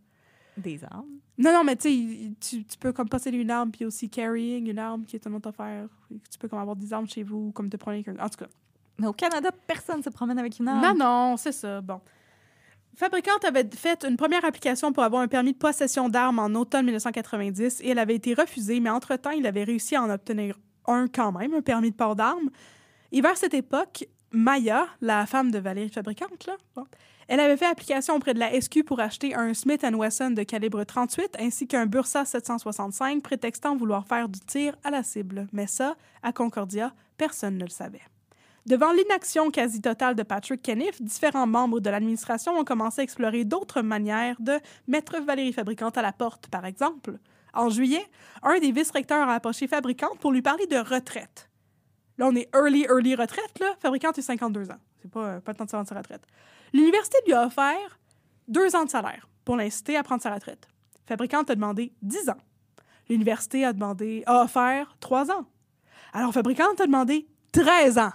Des armes. Non, non, mais tu sais, tu, peux comme posséder une arme, puis aussi carrying une arme qui est une autre affaire. Tu peux comme avoir des armes chez vous, comme te prendre quelqu'un. En tout cas. Mais au Canada, personne se promène avec une arme. Non, non, c'est ça. Bon. Fabricante avait fait une première application pour avoir un permis de possession d'armes en automne 1990 et elle avait été refusée, mais entre-temps, il avait réussi à en obtenir un quand même, un permis de port d'armes. Et vers cette époque, Maya, la femme de Valérie Fabricante, là, bon, elle avait fait application auprès de la SQ pour acheter un Smith Wesson de calibre 38 ainsi qu'un Bursa 765, prétextant vouloir faire du tir à la cible. Mais ça, à Concordia, personne ne le savait. Devant l'inaction quasi totale de Patrick Kenneth, différents membres de l'administration ont commencé à explorer d'autres manières de mettre Valérie Fabricante à la porte, par exemple. En juillet, un des vice-recteurs a approché Fabricante pour lui parler de retraite. Là, on est early, early retraite, là. Fabricante est 52 ans. C'est pas, euh, pas le temps de sa retraite. L'université lui a offert deux ans de salaire pour l'inciter à prendre sa retraite. Fabricante a demandé 10 ans. L'université a demandé, a offert 3 ans. Alors, Fabricante a demandé 13 ans.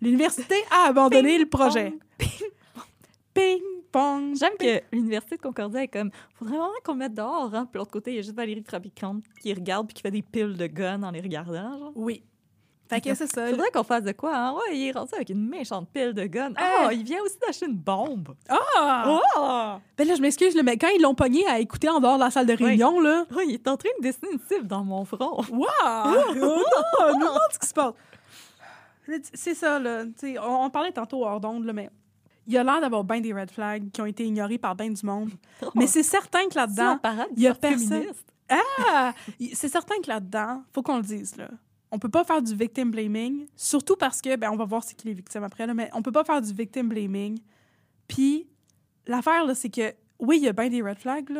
L'université a abandonné le projet. Ping, pong. J'aime que l'Université de Concordia est comme faudrait vraiment qu'on le mette dehors. Hein? Puis l'autre côté, il y a juste Valérie Fabricante qui regarde puis qui fait des piles de guns en les regardant. Genre. Oui. Fait que c'est ça. Faudrait qu'on fasse de quoi, hein? Ouais, il est rendu avec une méchante pile de guns. Ah, il vient aussi d'acheter une bombe. Ah! Oh! Ben là, je m'excuse, mais quand ils l'ont pogné à écouter en dehors de la salle de réunion, là. Oh, il est en train de dessiner une cible dans mon front. Wow! oh non! Non, ce qui se passe. C'est ça, là. On, on parlait tantôt hors d'onde, là, mais il y a l'air d'avoir bien des red flags qui ont été ignorés par bien du monde. Mais c'est certain que là-dedans. il y a personne- féministe. Ah! C'est certain que là-dedans, faut qu'on le dise, là. On peut pas faire du victim blaming, surtout parce que, ben, on va voir c'est qui les victimes après, là, mais on peut pas faire du victim blaming. Puis, l'affaire, là, c'est que, oui, il y a bien des red flags,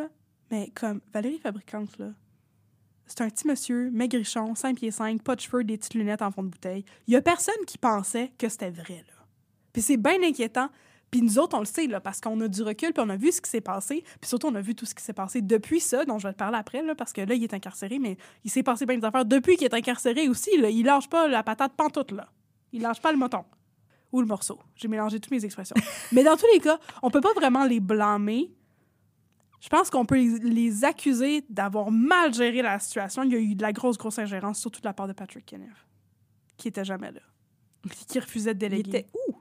mais comme Valérie Fabricante, là, c'est un petit monsieur, maigrichon, 5 pieds 5, pas de cheveux, des petites lunettes en fond de bouteille. Il y a personne qui pensait que c'était vrai, là. Puis c'est bien inquiétant. Puis nous autres, on le sait, là, parce qu'on a du recul, puis on a vu ce qui s'est passé. Puis surtout, on a vu tout ce qui s'est passé depuis ça, dont je vais te parler après, là, parce que là, il est incarcéré, mais il s'est passé bien des affaires depuis qu'il est incarcéré aussi. Là. Il lâche pas la patate pantoute, là. Il lâche pas le moton. Ou le morceau. J'ai mélangé toutes mes expressions. mais dans tous les cas, on peut pas vraiment les blâmer. Je pense qu'on peut les, accuser d'avoir mal géré la situation. Il y a eu de la grosse, grosse ingérence, surtout de la part de Patrick Kenneth, qui était jamais là. Qui refusait de Il déléguer. était où?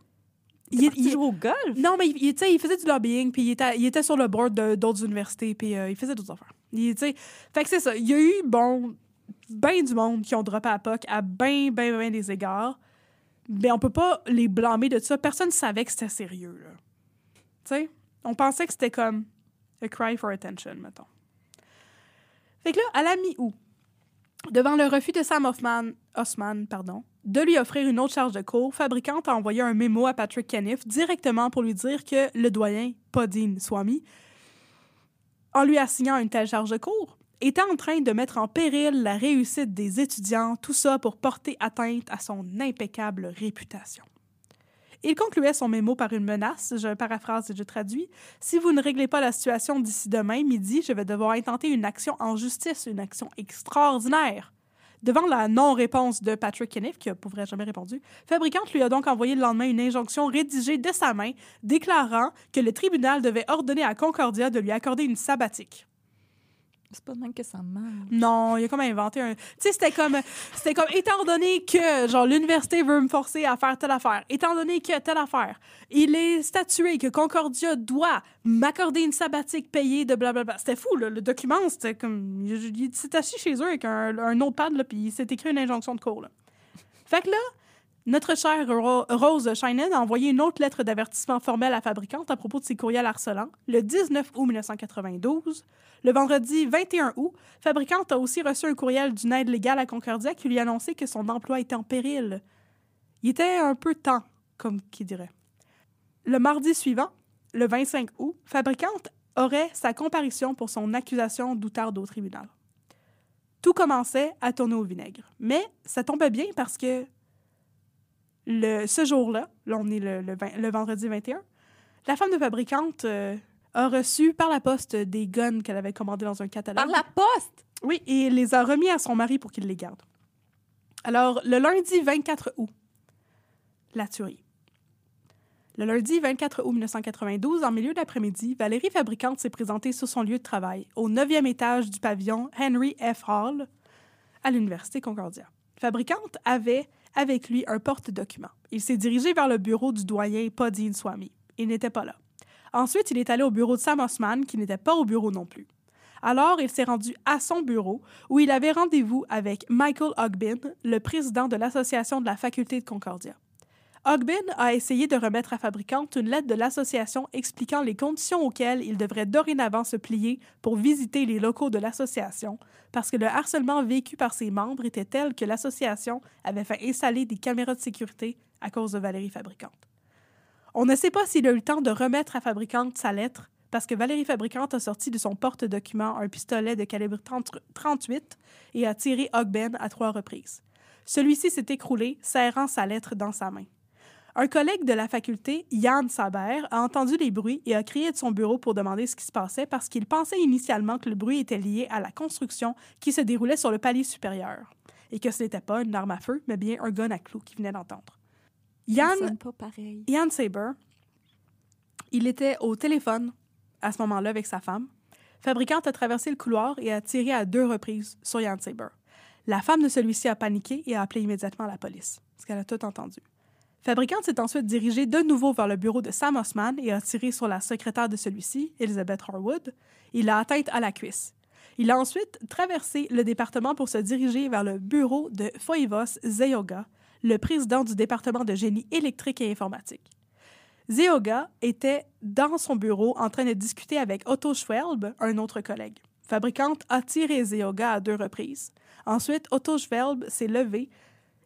Il- Il, joue au golf? non, mais il, il, faisait du lobbying, puis il était, il était sur le board d'autres universités, puis euh, il faisait d'autres affaires. Il, fait que c'est ça. Il y a eu, bon, ben du monde qui ont droppé à POC à ben, ben, ben des égards. Mais on peut pas les blâmer de ça. Personne ne savait que c'était sérieux, là. Tu sais, on pensait que c'était comme a cry for attention, mettons. Fait que là, à la mi-août, devant le refus de Sam Hoffman, pardon, de lui offrir une autre charge de cours, Fabricante a envoyé un mémo à Patrick Kenneth directement pour lui dire que le doyen, Podine Swami, en lui assignant une telle charge de cours, était en train de mettre en péril la réussite des étudiants, tout ça pour porter atteinte à son impeccable réputation. Il concluait son mémo par une menace, je paraphrase et je traduis. Si vous ne réglez pas la situation d'ici demain midi, je vais devoir intenter une action en justice, une action extraordinaire. Devant la non-réponse de Patrick Kenneth, qui n'a pour vrai jamais répondu, Fabricante lui a donc envoyé le lendemain une injonction rédigée de sa main, déclarant que le tribunal devait ordonner à Concordia de lui accorder une sabbatique. C'est pas même que ça marche. Non, il a comme inventé un. Tu sais, c'était comme, c'était comme, étant donné que, genre, l'université veut me forcer à faire telle affaire, étant donné que telle affaire, il est statué que Concordia doit m'accorder une sabbatique payée de blablabla. C'était fou, là. Le document, c'était comme. Il, il s'est assis chez eux avec un, un notepad, là, puis il s'est écrit une injonction de cours, là. Fait que là, notre chère Ro- Rose Shinen a envoyé une autre lettre d'avertissement formelle à Fabricante à propos de ses courriels harcelants le 19 août 1992. Le vendredi 21 août, Fabricante a aussi reçu un courriel d'une aide légale à Concordia qui lui annonçait que son emploi était en péril. Il était un peu temps, comme qui dirait. Le mardi suivant, le 25 août, Fabricante aurait sa comparution pour son accusation d'outarde au tribunal. Tout commençait à tourner au vinaigre. Mais ça tombait bien parce que ce jour-là, là on est le vendredi 21, la femme de fabricante euh, a reçu par la poste des guns qu'elle avait commandés dans un catalogue. Par la poste! Oui, et les a remis à son mari pour qu'il les garde. Alors, le lundi 24 août, la tuerie. Le lundi 24 août 1992, en milieu d'après-midi, Valérie Fabricante s'est présentée sur son lieu de travail, au 9e étage du pavillon Henry F. Hall, à l'Université Concordia. Fabricante avait avec lui un porte-document. Il s'est dirigé vers le bureau du doyen Podine Swami. Il n'était pas là. Ensuite, il est allé au bureau de Sam Osman, qui n'était pas au bureau non plus. Alors, il s'est rendu à son bureau où il avait rendez-vous avec Michael Ogbin, le président de l'association de la faculté de Concordia. Ogbin a essayé de remettre à Fabricante une lettre de l'association expliquant les conditions auxquelles il devrait dorénavant se plier pour visiter les locaux de l'association, parce que le harcèlement vécu par ses membres était tel que l'association avait fait installer des caméras de sécurité à cause de Valérie Fabricante. On ne sait pas s'il a eu le temps de remettre à Fabricante sa lettre, parce que Valérie Fabricante a sorti de son porte-document un pistolet de calibre 30 38 et a tiré Ogben à trois reprises. Celui-ci s'est écroulé, serrant sa lettre dans sa main. Un collègue de la faculté, Yann Saber, a entendu les bruits et a crié de son bureau pour demander ce qui se passait parce qu'il pensait initialement que le bruit était lié à la construction qui se déroulait sur le palier supérieur et que ce n'était pas une arme à feu, mais bien un gun à clous qu'il venait d'entendre. Yann pas Saber, il était au téléphone à ce moment-là avec sa femme. Fabricante a traversé le couloir et a tiré à deux reprises sur Ian Saber. La femme de celui-ci a paniqué et a appelé immédiatement la police, parce qu'elle a tout entendu. Fabricante s'est ensuite dirigée de nouveau vers le bureau de Sam Osman et a tiré sur la secrétaire de celui-ci, Elizabeth Harwood. Il l'a atteinte à la cuisse. Il a ensuite traversé le département pour se diriger vers le bureau de Foivos Zeyoga, le président du département de génie électrique et informatique. Zeoga était dans son bureau en train de discuter avec Otto Schwelb, un autre collègue. Fabricante a tiré Zeoga à deux reprises. Ensuite, Otto Schwelb s'est levé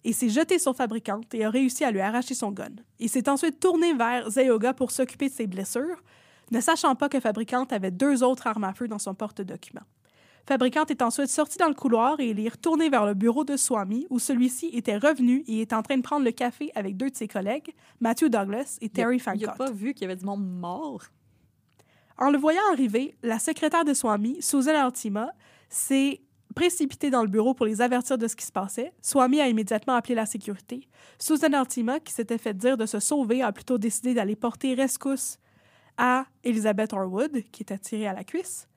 et s'est jeté sur Fabricante et a réussi à lui arracher son gun. Il s'est ensuite tourné vers Zeoga pour s'occuper de ses blessures, ne sachant pas que Fabricante avait deux autres armes à feu dans son porte-document. Fabricante est ensuite sortie dans le couloir et il est retourné vers le bureau de Swami où celui-ci était revenu et est en train de prendre le café avec deux de ses collègues, Matthew Douglas et Terry Il n'a Fancott. pas vu qu'il y avait du monde mort? En le voyant arriver, la secrétaire de Swami, Susan Altima, s'est précipitée dans le bureau pour les avertir de ce qui se passait. Swami a immédiatement appelé la sécurité. Susan Altima, qui s'était fait dire de se sauver, a plutôt décidé d'aller porter rescousse à Elizabeth Harwood, qui était tirée à la cuisse.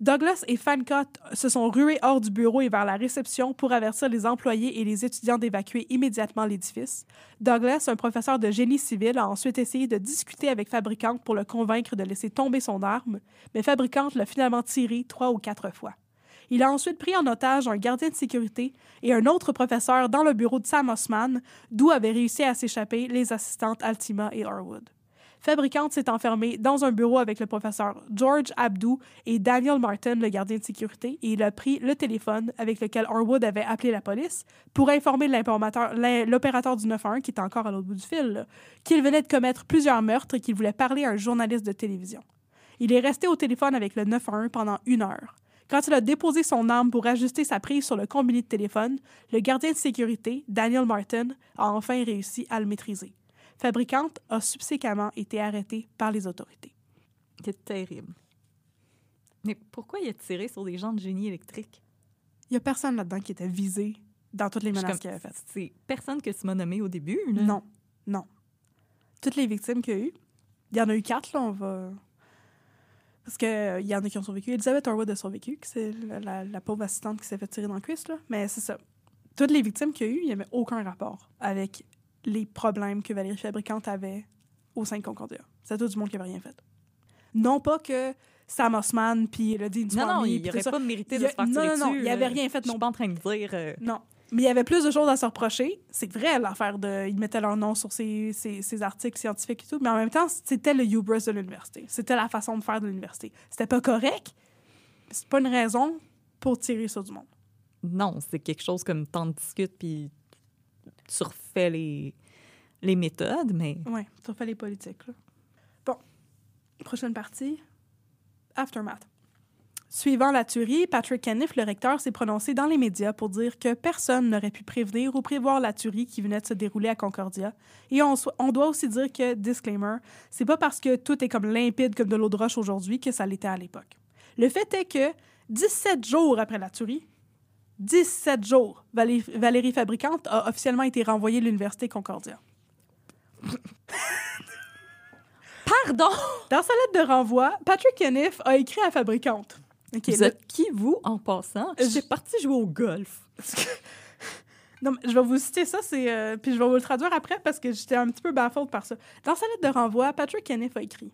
Douglas et Fancott se sont rués hors du bureau et vers la réception pour avertir les employés et les étudiants d'évacuer immédiatement l'édifice. Douglas, un professeur de génie civil, a ensuite essayé de discuter avec Fabricante pour le convaincre de laisser tomber son arme, mais Fabricante l'a finalement tiré trois ou quatre fois. Il a ensuite pris en otage un gardien de sécurité et un autre professeur dans le bureau de Sam Osman, d'où avaient réussi à s'échapper les assistantes Altima et Harwood. Fabricante s'est enfermée dans un bureau avec le professeur George Abdou et Daniel Martin, le gardien de sécurité, et il a pris le téléphone avec lequel Harwood avait appelé la police pour informer l'opérateur du 911, qui est encore à l'autre bout du fil, qu'il venait de commettre plusieurs meurtres et qu'il voulait parler à un journaliste de télévision. Il est resté au téléphone avec le 911 pendant une heure. Quand il a déposé son arme pour ajuster sa prise sur le combiné de téléphone, le gardien de sécurité, Daniel Martin, a enfin réussi à le maîtriser. Fabricante a subséquemment été arrêtée par les autorités. C'est terrible. Mais pourquoi il a tiré sur des gens de génie électrique? Il n'y a personne là-dedans qui était visé dans toutes les menaces qu'il avait faites. C'est personne que tu m'as nommé au début. là. Non, non. Toutes les victimes qu'il y a eu, il y en a eu quatre, là, on va... Parce qu'il y en a qui ont survécu. Elizabeth Harwood a survécu, c'est la, la- la pauvre assistante qui s'est fait tirer dans le cuisse, là. Mais c'est ça. Toutes les victimes qu'il y a eu, il n'y avait aucun rapport avec les problèmes que Valérie Fabricante avait au sein de Concordia. C'est tout du monde qui avait rien fait. Non pas que Sam Osman puis le Dean Non, non, il n'aurait pas mérité de a- se faire non, non, non, il avait là. rien fait Je non suis pas en train de dire... euh, non. Mais il y avait plus de choses à se reprocher. C'est vrai, l'affaire de. Ils mettaient leur nom sur ces, ces, ces articles scientifiques et tout. Mais en même temps, c'était le hubris de l'université. C'était la façon de faire de l'université. C'était pas correct. mais C'est pas une raison pour tirer sur du monde. Non, c'est quelque chose comme t'en discutes puis tu les, méthodes, mais Ouais, tu refais les politiques. Là. Bon. Prochaine partie. Aftermath. Suivant la tuerie, Patrick Caniff, le recteur, s'est prononcé dans les médias pour dire que personne n'aurait pu prévenir ou prévoir la tuerie qui venait de se dérouler à Concordia. Et on, on doit aussi dire que, disclaimer, c'est pas parce que tout est comme limpide comme de l'eau de roche aujourd'hui que ça l'était à l'époque. Le fait est que 17 jours après la tuerie, 17 jours, Valé- Valérie Fabricante a officiellement été renvoyée de l'Université Concordia. Pardon! Dans sa lettre de renvoi, Patrick Caniff a écrit à Fabricante. Vous êtes qui, vous, en passant? J'étais partie jouer au golf. Non, mais je vais vous citer ça, c'est, euh, puis je vais vous le traduire après parce que j'étais un petit peu baffled par ça. Dans sa lettre de renvoi, Patrick Caniff a écrit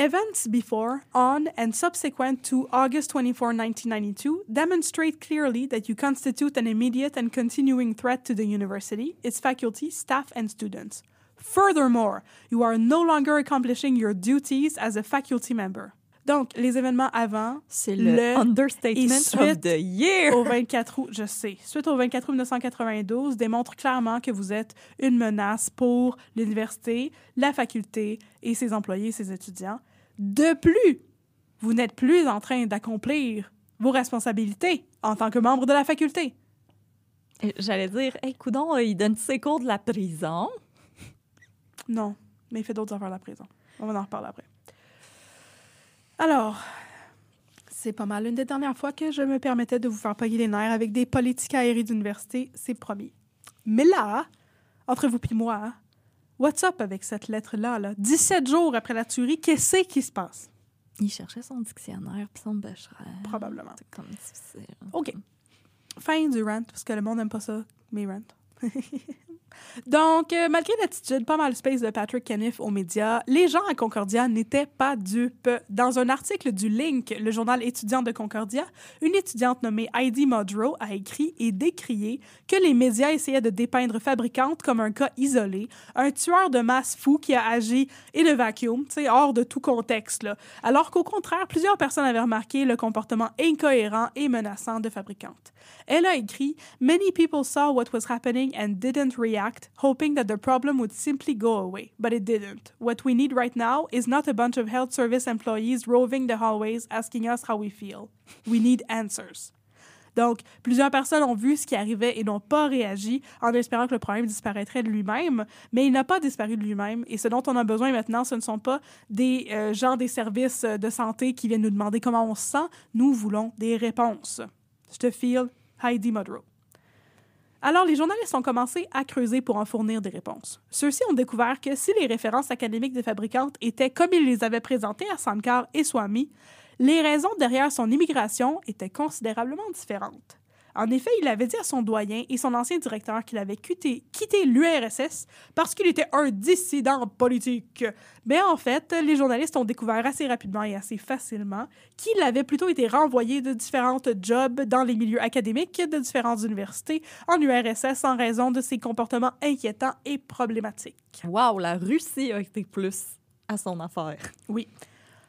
Events before, on, and subsequent to August 24, 1992 demonstrate clearly that you constitute an immediate and continuing threat to the university, its faculty, staff, and students. Furthermore, you are no longer accomplishing your duties as a faculty member. Donc, les événements avant, C'est le, Le- understatement et of suite the year! au 24 août, je sais, suite au 24 août 1992, démontre clairement que vous êtes une menace pour l'université, la faculté et ses employés, ses étudiants. De plus, vous n'êtes plus en train d'accomplir vos responsabilités en tant que membre de la faculté. J'allais dire, hey, coudon, euh, il donne ses cours de la prison. Non, mais il fait d'autres affaires à la prison. On va en reparler après. Alors, c'est pas mal une des dernières fois que je me permettais de vous faire payer les nerfs avec des politiques aériennes d'université, c'est promis. Mais là, entre vous et moi, what's up avec cette lettre-là? Là? 17 jours après la tuerie, qu'est-ce qui se passe? Il cherchait son dictionnaire puis son bûcheron. Probablement. C'est comme difficile. OK. Fin du rant, parce que le monde n'aime pas ça, mes rants. Donc, euh, malgré l'attitude pas mal space de Patrick Caniff aux médias, les gens à Concordia n'étaient pas dupes. Dans un article du Link, le journal étudiant de Concordia, une étudiante nommée Heidi Modrow a écrit et décrié que les médias essayaient de dépeindre Fabricante comme un cas isolé, un tueur de masse fou qui a agi et le vacuum, hors de tout contexte. Alors qu'au contraire, plusieurs personnes avaient remarqué le comportement incohérent et menaçant de Fabricante. Elle a écrit Many people saw what was happening and didn't react act, hoping that the problem would simply go away, but it didn't. What we need right now is not a bunch of health service employees roving the hallways asking us how we feel. We need answers. Donc, plusieurs personnes ont vu ce qui arrivait et n'ont pas réagi en espérant que le problème disparaîtrait de lui-même, mais il n'a pas disparu de lui-même. Et ce dont on a besoin maintenant, ce ne sont pas des euh, gens des services de santé qui viennent nous demander comment on se sent. Nous voulons des réponses. Je te feel, Heidi Mudrow. Alors, les journalistes ont commencé à creuser pour en fournir des réponses. Ceux-ci ont découvert que si les références académiques des fabricantes étaient comme ils les avaient présentées à Sankar et Swami, les raisons derrière son immigration étaient considérablement différentes. En effet, il avait dit à son doyen et son ancien directeur qu'il avait quitté, quitté l'URSS parce qu'il était un dissident politique. Mais en fait, les journalistes ont découvert assez rapidement et assez facilement qu'il avait plutôt été renvoyé de différentes jobs dans les milieux académiques de différentes universités en URSS en raison de ses comportements inquiétants et problématiques. Wow, la Russie a été plus à son affaire. Oui.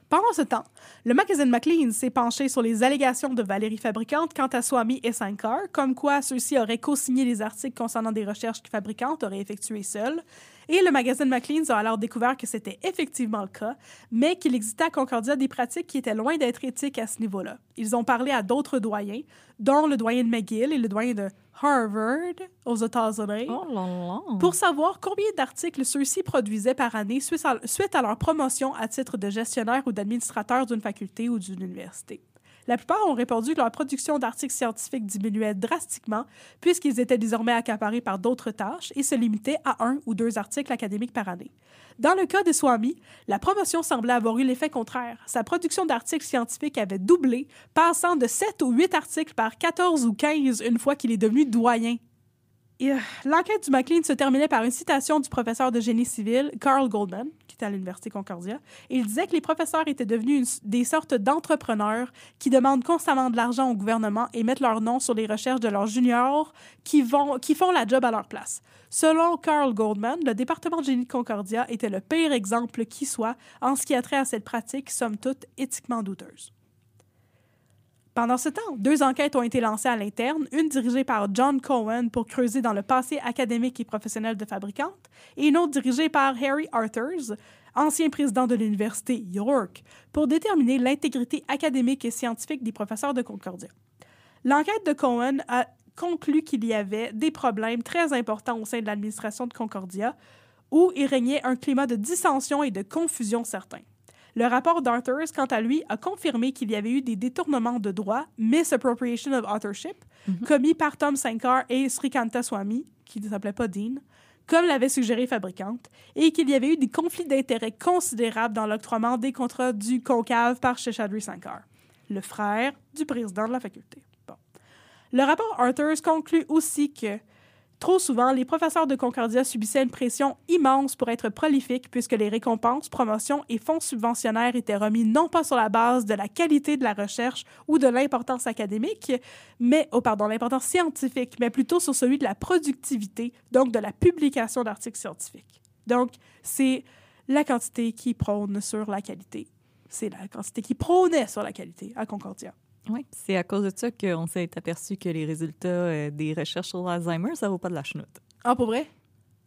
Pendant ce temps, le magazine McLean s'est penché sur les allégations de Valérie Fabricante quant à Swami et Sankar, comme quoi ceux-ci auraient co-signé les articles concernant des recherches que Fabricante aurait effectuées seule. Et le magazine McLean a alors découvert que c'était effectivement le cas, mais qu'il existait à Concordia des pratiques qui étaient loin d'être éthiques à ce niveau-là. Ils ont parlé à d'autres doyens, dont le doyen de McGill et le doyen de Harvard aux États-Unis Oh pour savoir combien d'articles ceux-ci produisaient par année suite à leur promotion à titre de gestionnaire ou d'administrateur d'une faculté ou d'une université. La plupart ont répondu que leur production d'articles scientifiques diminuait drastiquement puisqu'ils étaient désormais accaparés par d'autres tâches et se limitaient à un ou deux articles académiques par année. Dans le cas de Swami, la promotion semblait avoir eu l'effet contraire. Sa production d'articles scientifiques avait doublé, passant de 7 ou 8 articles par 14 ou 15 une fois qu'il est devenu doyen. Euh, L'enquête du McLean se terminait par une citation du professeur de génie civil, Carl Goldman, à l'Université Concordia. Il disait que les professeurs étaient devenus des sortes d'entrepreneurs qui demandent constamment de l'argent au gouvernement et mettent leur nom sur les recherches de leurs juniors qui, qui font la job à leur place. Selon Carl Goldman, le département de génie de Concordia était le pire exemple qui soit en ce qui a trait à cette pratique, somme toute éthiquement douteuse. Pendant ce temps, deux enquêtes ont été lancées à l'interne, une dirigée par John Cohen pour creuser dans le passé académique et professionnel de fabricante, et une autre dirigée par Harry Arthurs, ancien président de l'Université York, pour déterminer l'intégrité académique et scientifique des professeurs de Concordia. L'enquête de Cohen a conclu qu'il y avait des problèmes très importants au sein de l'administration de Concordia, où il régnait un climat de dissension et de confusion certain. Le rapport d'Arthurs, quant à lui, a confirmé qu'il y avait eu des détournements de droits, misappropriation of authorship, commis par Tom Sankar et Srikanta Swami, qui ne s'appelait pas Dean, comme l'avait suggéré Fabricante, et qu'il y avait eu des conflits d'intérêts considérables dans l'octroiement des contrats du Concave par Sheshadri Sankar, le frère du président de la faculté. Bon. Le rapport Arthurs conclut aussi que Trop souvent, les professeurs de Concordia subissaient une pression immense pour être prolifiques puisque les récompenses, promotions et fonds subventionnaires étaient remis non pas sur la base de la qualité de la recherche ou de l'importance académique, mais, oh pardon, l'importance scientifique, mais plutôt sur celui de la productivité, donc de la publication d'articles scientifiques. Donc, c'est la quantité qui prône sur la qualité. C'est la quantité qui prônait sur la qualité à Concordia. Oui, c'est à cause de ça qu'on s'est aperçu que les résultats euh, des recherches sur l'Alzheimer, ça vaut pas de la chenoute. Ah, pour vrai?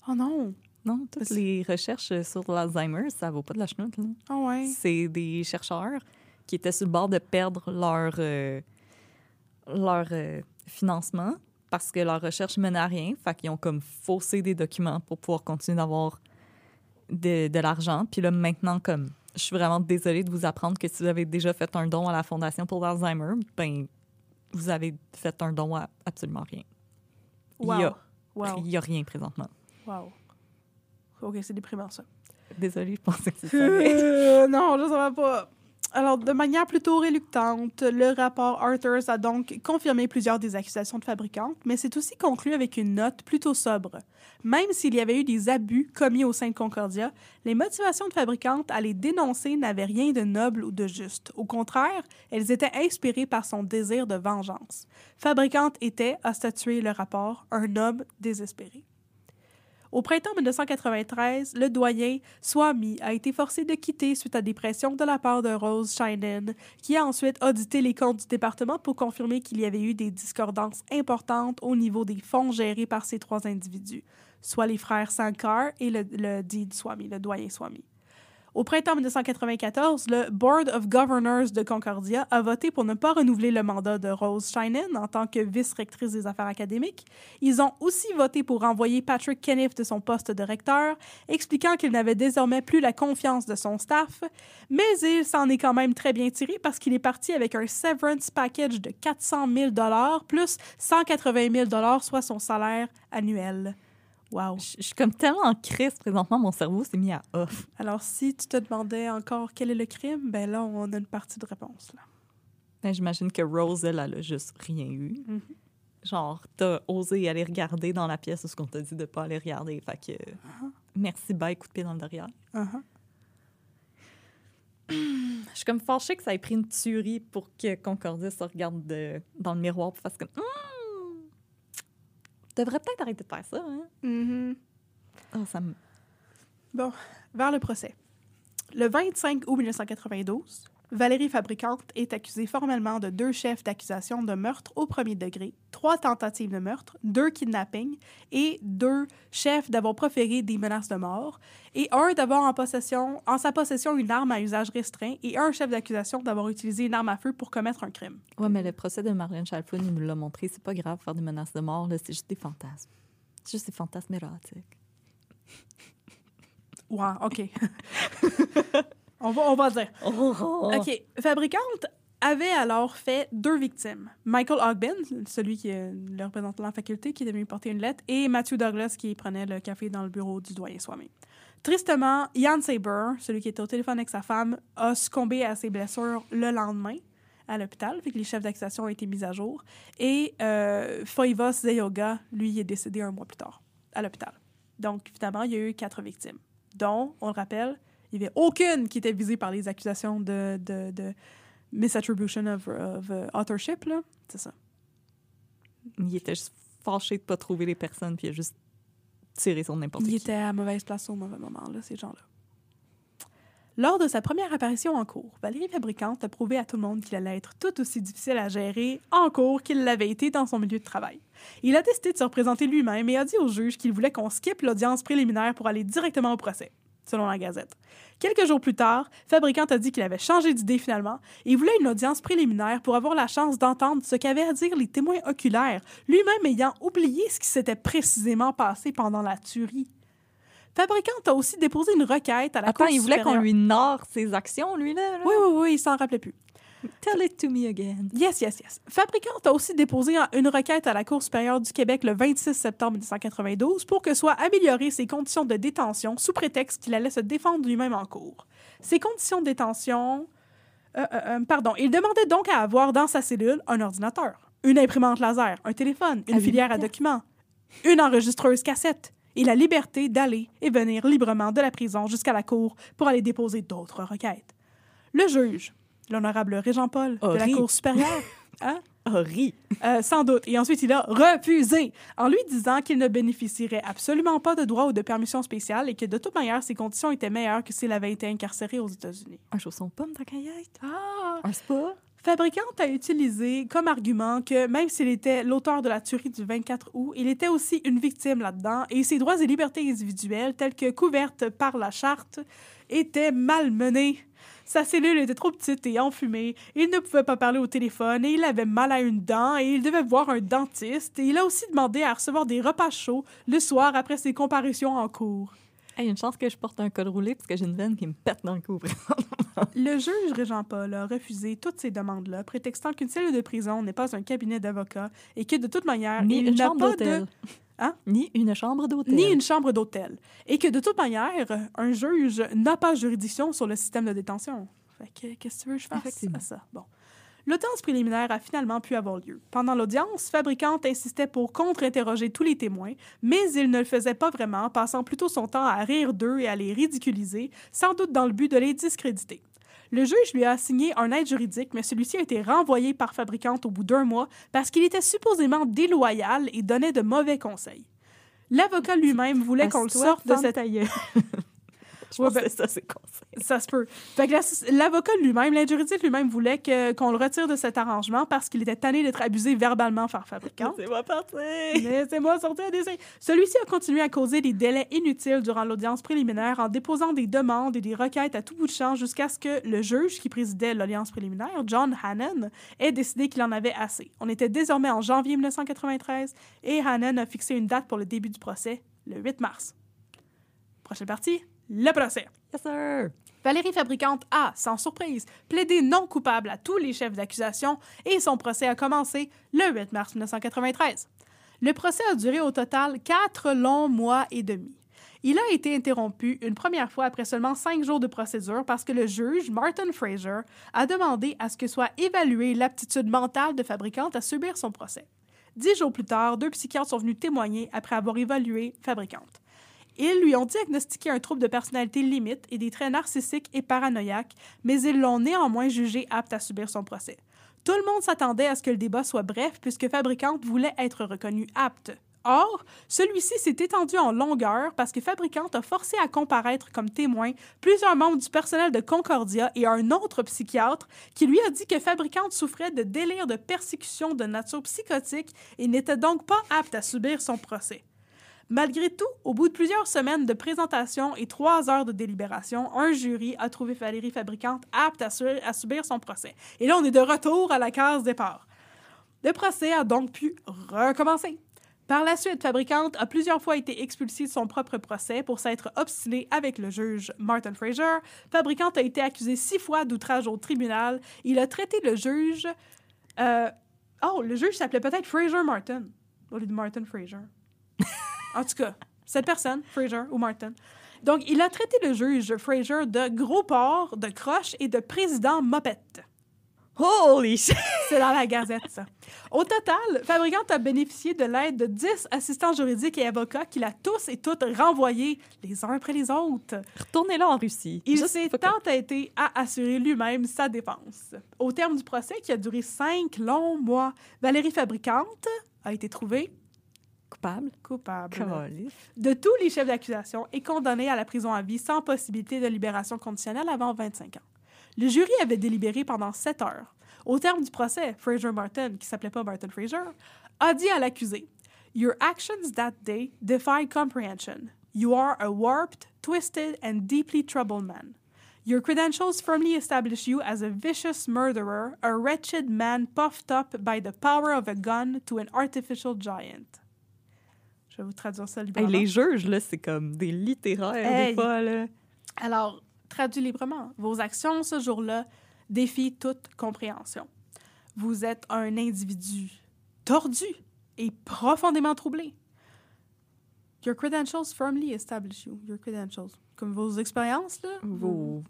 Oh non! Non, toutes les recherches sur l'Alzheimer, ça vaut pas de la chenoute. là. Ah ouais. C'est des chercheurs qui étaient sur le bord de perdre leur, euh, leur euh, financement parce que leur recherche menait à rien. Fait qu'ils ont comme faussé des documents pour pouvoir continuer d'avoir de, de l'argent. Puis là, maintenant, comme je suis vraiment désolée de vous apprendre que si vous avez déjà fait un don à la Fondation pour l'Alzheimer, ben vous avez fait un don à absolument rien. Wow. Il y a, Wow. a rien présentement. Wow. OK, c'est déprimant, ça. Désolée, je pensais que c'était ça. Euh, non, je ne savais pas. Alors, de manière plutôt réluctante, le rapport Arthurs a donc confirmé plusieurs des accusations de fabricantes, mais c'est aussi conclu avec une note plutôt sobre. Même s'il y avait eu des abus commis au sein de Concordia, les motivations de fabricantes à les dénoncer n'avaient rien de noble ou de juste. Au contraire, elles étaient inspirées par son désir de vengeance. Fabricante était, a statué le rapport, un homme désespéré. Au printemps 1993, le doyen Swami a été forcé de quitter suite à des pressions de la part de Rose Shinen, qui a ensuite audité les comptes du département pour confirmer qu'il y avait eu des discordances importantes au niveau des fonds gérés par ces trois individus. soit les frères Sankar et le, le Swami, le doyen Swami. Au printemps 1994, le Board of Governors de Concordia a voté pour ne pas renouveler le mandat de Rose Shinen en tant que vice-rectrice des affaires académiques. Ils ont aussi voté pour renvoyer Patrick Kenneth de son poste de recteur, expliquant qu'il n'avait désormais plus la confiance de son staff, mais il s'en est quand même très bien tiré parce qu'il est parti avec un severance package de 400 000 plus 180 000 soit son salaire annuel. Wow. Je je suis comme tellement en crise présentement, mon cerveau s'est mis à off. Alors, si tu te demandais encore quel est le crime, ben là, on a une partie de réponse. Là. Ben, J'imagine que Rose, elle, elle a juste rien eu. Mhm. Genre, t'as osé aller regarder dans la pièce ce qu'on t'a dit de pas aller regarder. Fait que, merci, bye, coup de pied dans le derrière. Uh-huh. Je suis comme fâchée que ça ait pris une tuerie pour que Concordia se regarde de- dans le miroir et fasse comme Hmm, devrais peut-être arrêter de faire ça. Hein? Mhm. Ah, ça me... Bon, vers le procès. Le 25 août 1992, Valérie Fabricante est accusée formellement de deux chefs d'accusation de meurtre au premier degré, trois tentatives de meurtre, deux kidnappings et deux chefs d'avoir proféré des menaces de mort, et un d'avoir en, possession, en sa possession une arme à usage restreint et un chef d'accusation d'avoir utilisé une arme à feu pour commettre un crime. Ouais, mais le procès de Marlène Chalfon, il nous l'a montré. C'est pas grave faire des menaces de mort, c'est juste des fantasmes. C'est juste des fantasmes érotiques. Ouais, OK. on, va, on va dire. Oh, OK. Fabricante avait alors fait deux victimes. Michael Ogben, celui qui est le représentant de la faculté, qui est venu porter une lettre, et Matthew Douglas, qui prenait le café dans le bureau du doyen Swami. Tristement, Ian Saber, celui qui était au téléphone avec sa femme, a succombé à ses blessures le lendemain à l'hôpital, fait que les chefs d'accusation ont été mis à jour. Et euh, Foivos Zeyoga, lui, est décédé un mois plus tard à l'hôpital. Donc, finalement, il y a eu quatre victimes, dont, on le rappelle, il n'y avait aucune qui était visée par les accusations de, de, de misattribution of, of uh, authorship, là. C'est ça. Il était juste fâché de pas trouver les personnes, puis il a juste tiré sur n'importe Il qui. était à mauvaise place au mauvais moment, là, ces gens-là. Lors de sa première apparition en cours, Valérie Fabricante a prouvé à tout le monde qu'il allait être tout aussi difficile à gérer en cours qu'il l'avait été dans son milieu de travail. Il a décidé de se représenter lui-même et a dit au juge qu'il voulait qu'on skippe l'audience préliminaire pour aller directement au procès, selon la Gazette. Quelques jours plus tard, Fabricante a dit qu'il avait changé d'idée finalement et voulait une audience préliminaire pour avoir la chance d'entendre ce qu'avaient à dire les témoins oculaires, lui-même ayant oublié ce qui s'était précisément passé pendant la tuerie. Fabricante a aussi déposé une requête à la Attends, Cour il voulait qu'on lui narre ses actions, lui, là? là? Oui, oui, oui, il s'en rappelait plus. Tell it to me again. Yes, yes, yes. Fabricante a aussi déposé un- une requête à la Cour supérieure du Québec le 26 septembre 1992 pour que soient améliorées ses conditions de détention sous prétexte qu'il allait se défendre lui-même en cours. Ces conditions de détention... euh, euh, euh, pardon. Il demandait donc à avoir dans sa cellule un ordinateur, une imprimante laser, un téléphone, une À filière à documents, une enregistreuse cassette et la liberté d'aller et venir librement de la prison jusqu'à la cour pour aller déposer d'autres requêtes. Le juge, l'honorable Régent Paul de la. Cour supérieure, hein, Horrible. euh, sans doute. Et ensuite, il a refusé en lui disant qu'il ne bénéficierait absolument pas de droit ou de permission spéciale et que de toute manière, ses conditions étaient meilleures que s'il avait été incarcéré aux États-Unis. Un chausson pomme, ta caillette? Ah! Un spa? Fabricante a utilisé comme argument que même s'il était l'auteur de la tuerie du 24 août, il était aussi une victime là-dedans et ses droits et libertés individuelles, tels que couvertes par la charte, étaient malmenés. Sa cellule était trop petite et enfumée, il ne pouvait pas parler au téléphone et il avait mal à une dent et il devait voir un dentiste et il a aussi demandé à recevoir des repas chauds le soir après ses comparutions en cours. Hey, une chance que je porte un col roulé parce que j'ai une veine qui me pète dans le cou. Le juge Régent Paul a refusé toutes ces demandes-là, prétextant qu'une cellule de prison n'est pas un cabinet d'avocats et que de toute manière, Ni il n'a pas de Hein? Ni une chambre d'hôtel. ni une chambre d'hôtel et que de toute manière, un juge n'a pas juridiction sur le système de détention. Fait que qu'est-ce que tu veux que je fasse à ça? Bon. L'audience préliminaire a finalement pu avoir lieu. Pendant l'audience, Fabricante insistait pour contre-interroger tous les témoins, mais il ne le faisait pas vraiment, passant plutôt son temps à rire d'eux et à les ridiculiser, sans doute dans le but de les discréditer. Le juge lui a assigné un aide juridique, mais celui-ci a été renvoyé par Fabricante au bout d'un mois parce qu'il était supposément déloyal et donnait de mauvais conseils. L'avocat lui-même voulait qu'on le sorte de cette ta gueule. Je Ouais, pense ben- ça, c'est conseil. Ça se peut. Fait que la- l'avocat lui-même, l'aide juridique lui-même voulait que- qu'on le retire de cet arrangement parce qu'il était tanné d'être abusé verbalement par fabricant. C'est moi parti. Laissez-moi sortir des. Celui-ci a continué à causer des délais inutiles durant l'audience préliminaire en déposant des demandes et des requêtes à tout bout de champ jusqu'à ce que le juge qui présidait l'audience préliminaire, John Hannon, ait décidé qu'il en avait assez. On était désormais en janvier 1993 et Hannon a fixé une date pour le début du procès, le 8 mars. Prochaine partie, le procès. Yes, sir. Valérie Fabricante a, sans surprise, plaidé non coupable à tous les chefs d'accusation et son procès a commencé le 8 mars 1993. Le procès a duré au total quatre longs mois et demi. Il a été interrompu une première fois après seulement cinq jours de procédure parce que le juge, Martin Fraser, a demandé à ce que soit évaluée l'aptitude mentale de Fabricante à subir son procès. Dix jours plus tard, deux psychiatres sont venus témoigner après avoir évalué Fabricante. Ils lui ont diagnostiqué un trouble de personnalité limite et des traits narcissiques et paranoïaques, mais ils l'ont néanmoins jugé apte à subir son procès. Tout le monde s'attendait à ce que le débat soit bref puisque Fabricante voulait être reconnue apte. Or, celui-ci s'est étendu en longueur parce que Fabricante a forcé à comparaître comme témoins plusieurs membres du personnel de Concordia et un autre psychiatre qui lui a dit que Fabricante souffrait de délires de persécution de nature psychotique et n'était donc pas apte à subir son procès. Malgré tout, au bout de plusieurs semaines de présentation et trois heures de délibération, un jury a trouvé Valérie Fabricante apte à, su- à subir son procès. Et là, on est de retour à la case départ. Le procès a donc pu recommencer. Par la suite, Fabricante a plusieurs fois été expulsée de son propre procès pour s'être obstinée avec le juge Martin Fraser. Fabricante a été accusée six fois d'outrage au tribunal. Il a traité le juge... euh, Oh, le juge s'appelait peut-être Fraser Martin au lieu de Martin Fraser. En tout cas, cette personne, Fraser ou Martin. Donc, il a traité le juge Fraser de gros porc, de croche et de président mopette. Holy shit! C'est dans la gazette, ça. Au total, Fabricante a bénéficié de l'aide de 10 assistants juridiques et avocats qu'il a tous et toutes renvoyés les uns après les autres. Retournez-là en Russie. Il s'est entêté à assurer lui-même sa défense. Au terme du procès, qui a duré cinq longs mois, Valérie Fabricante a été trouvée coupable. coupable de tous les chefs d'accusation et condamnée à la prison à vie sans possibilité de libération conditionnelle avant 25 ans. Le jury avait délibéré pendant sept heures. Au terme du procès, Fraser Martin, qui s'appelait pas Martin Fraser, a dit à l'accusé Your actions that day defy comprehension. You are a warped, twisted, and deeply troubled man. Your credentials firmly establish you as a vicious murderer, a wretched man puffed up by the power of a gun to an artificial giant. Je vais vous traduire ça Hey, librement. les juges, là, c'est comme des littéraires, Hey. des fois, là. Alors, traduit librement, vos actions ce jour-là défient toute compréhension. Vous êtes un individu tordu et profondément troublé. Your credentials firmly establish you. Your credentials. Comme vos expériences, là. Vos,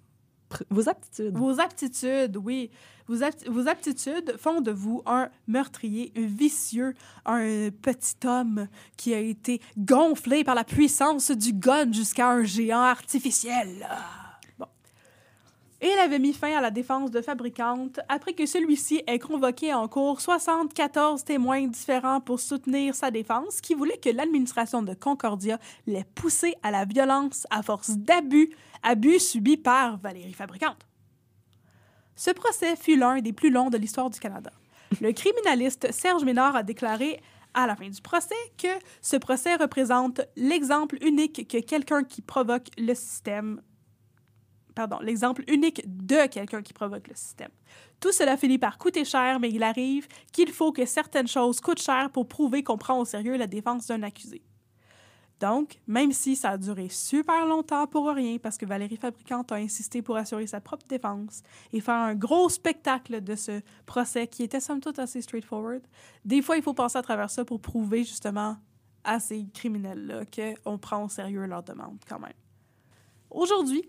vos aptitudes. Vos aptitudes, oui. Vos, vos aptitudes font de vous un meurtrier, vicieux, un petit homme qui a été gonflé par la puissance du gun jusqu'à un géant artificiel. Bon. Et elle avait mis fin à la défense de Fabricante après que celui-ci ait convoqué en cours 74 témoins différents pour soutenir sa défense, qui voulait que l'administration de Concordia l'ait poussé à la violence à force d'abus, abus subis par Valérie Fabricante. Ce procès fut l'un des plus longs de l'histoire du Canada. Le criminaliste Serge Ménard a déclaré à la fin du procès que ce procès représente l'exemple unique que quelqu'un qui provoque le système pardon, l'exemple unique de quelqu'un qui provoque le système. Tout cela finit par coûter cher, mais il arrive qu'il faut que certaines choses coûtent cher pour prouver qu'on prend au sérieux la défense d'un accusé. Donc, même si ça a duré super longtemps pour rien, parce que Valérie Fabricante a insisté pour assurer sa propre défense et faire un gros spectacle de ce procès qui était somme toute assez straightforward, des fois, il faut passer à travers ça pour prouver justement à ces criminels-là qu'on prend au sérieux leur demande quand même. Aujourd'hui,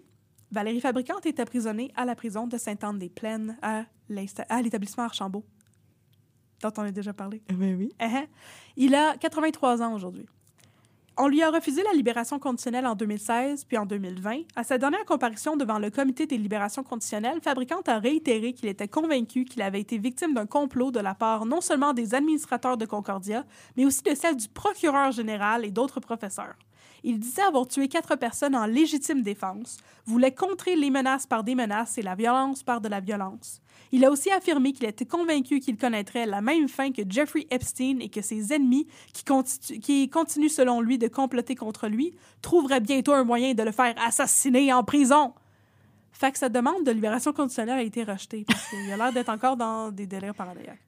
Valérie Fabricante est emprisonnée à la prison de Sainte-Anne-des-Plaines à l'établissement Archambault, dont on a déjà parlé. Ben oui. Uh-huh. Il a 83 ans aujourd'hui. On lui a refusé la libération conditionnelle en 2016 puis en 2020. À sa dernière comparution devant le comité des libérations conditionnelles, Fabricante a réitéré qu'il était convaincu qu'il avait été victime d'un complot de la part non seulement des administrateurs de Concordia, mais aussi de celle du procureur général et d'autres professeurs. Il disait avoir tué quatre personnes en légitime défense, voulait contrer les menaces par des menaces et la violence par de la violence. Il a aussi affirmé qu'il était convaincu qu'il connaîtrait la même fin que Jeffrey Epstein et que ses ennemis, qui, continuent selon lui de comploter contre lui, trouveraient bientôt un moyen de le faire assassiner en prison. Fait que sa demande de libération conditionnelle a été rejetée parce qu'il a l'air d'être encore dans des délires paranoïaques.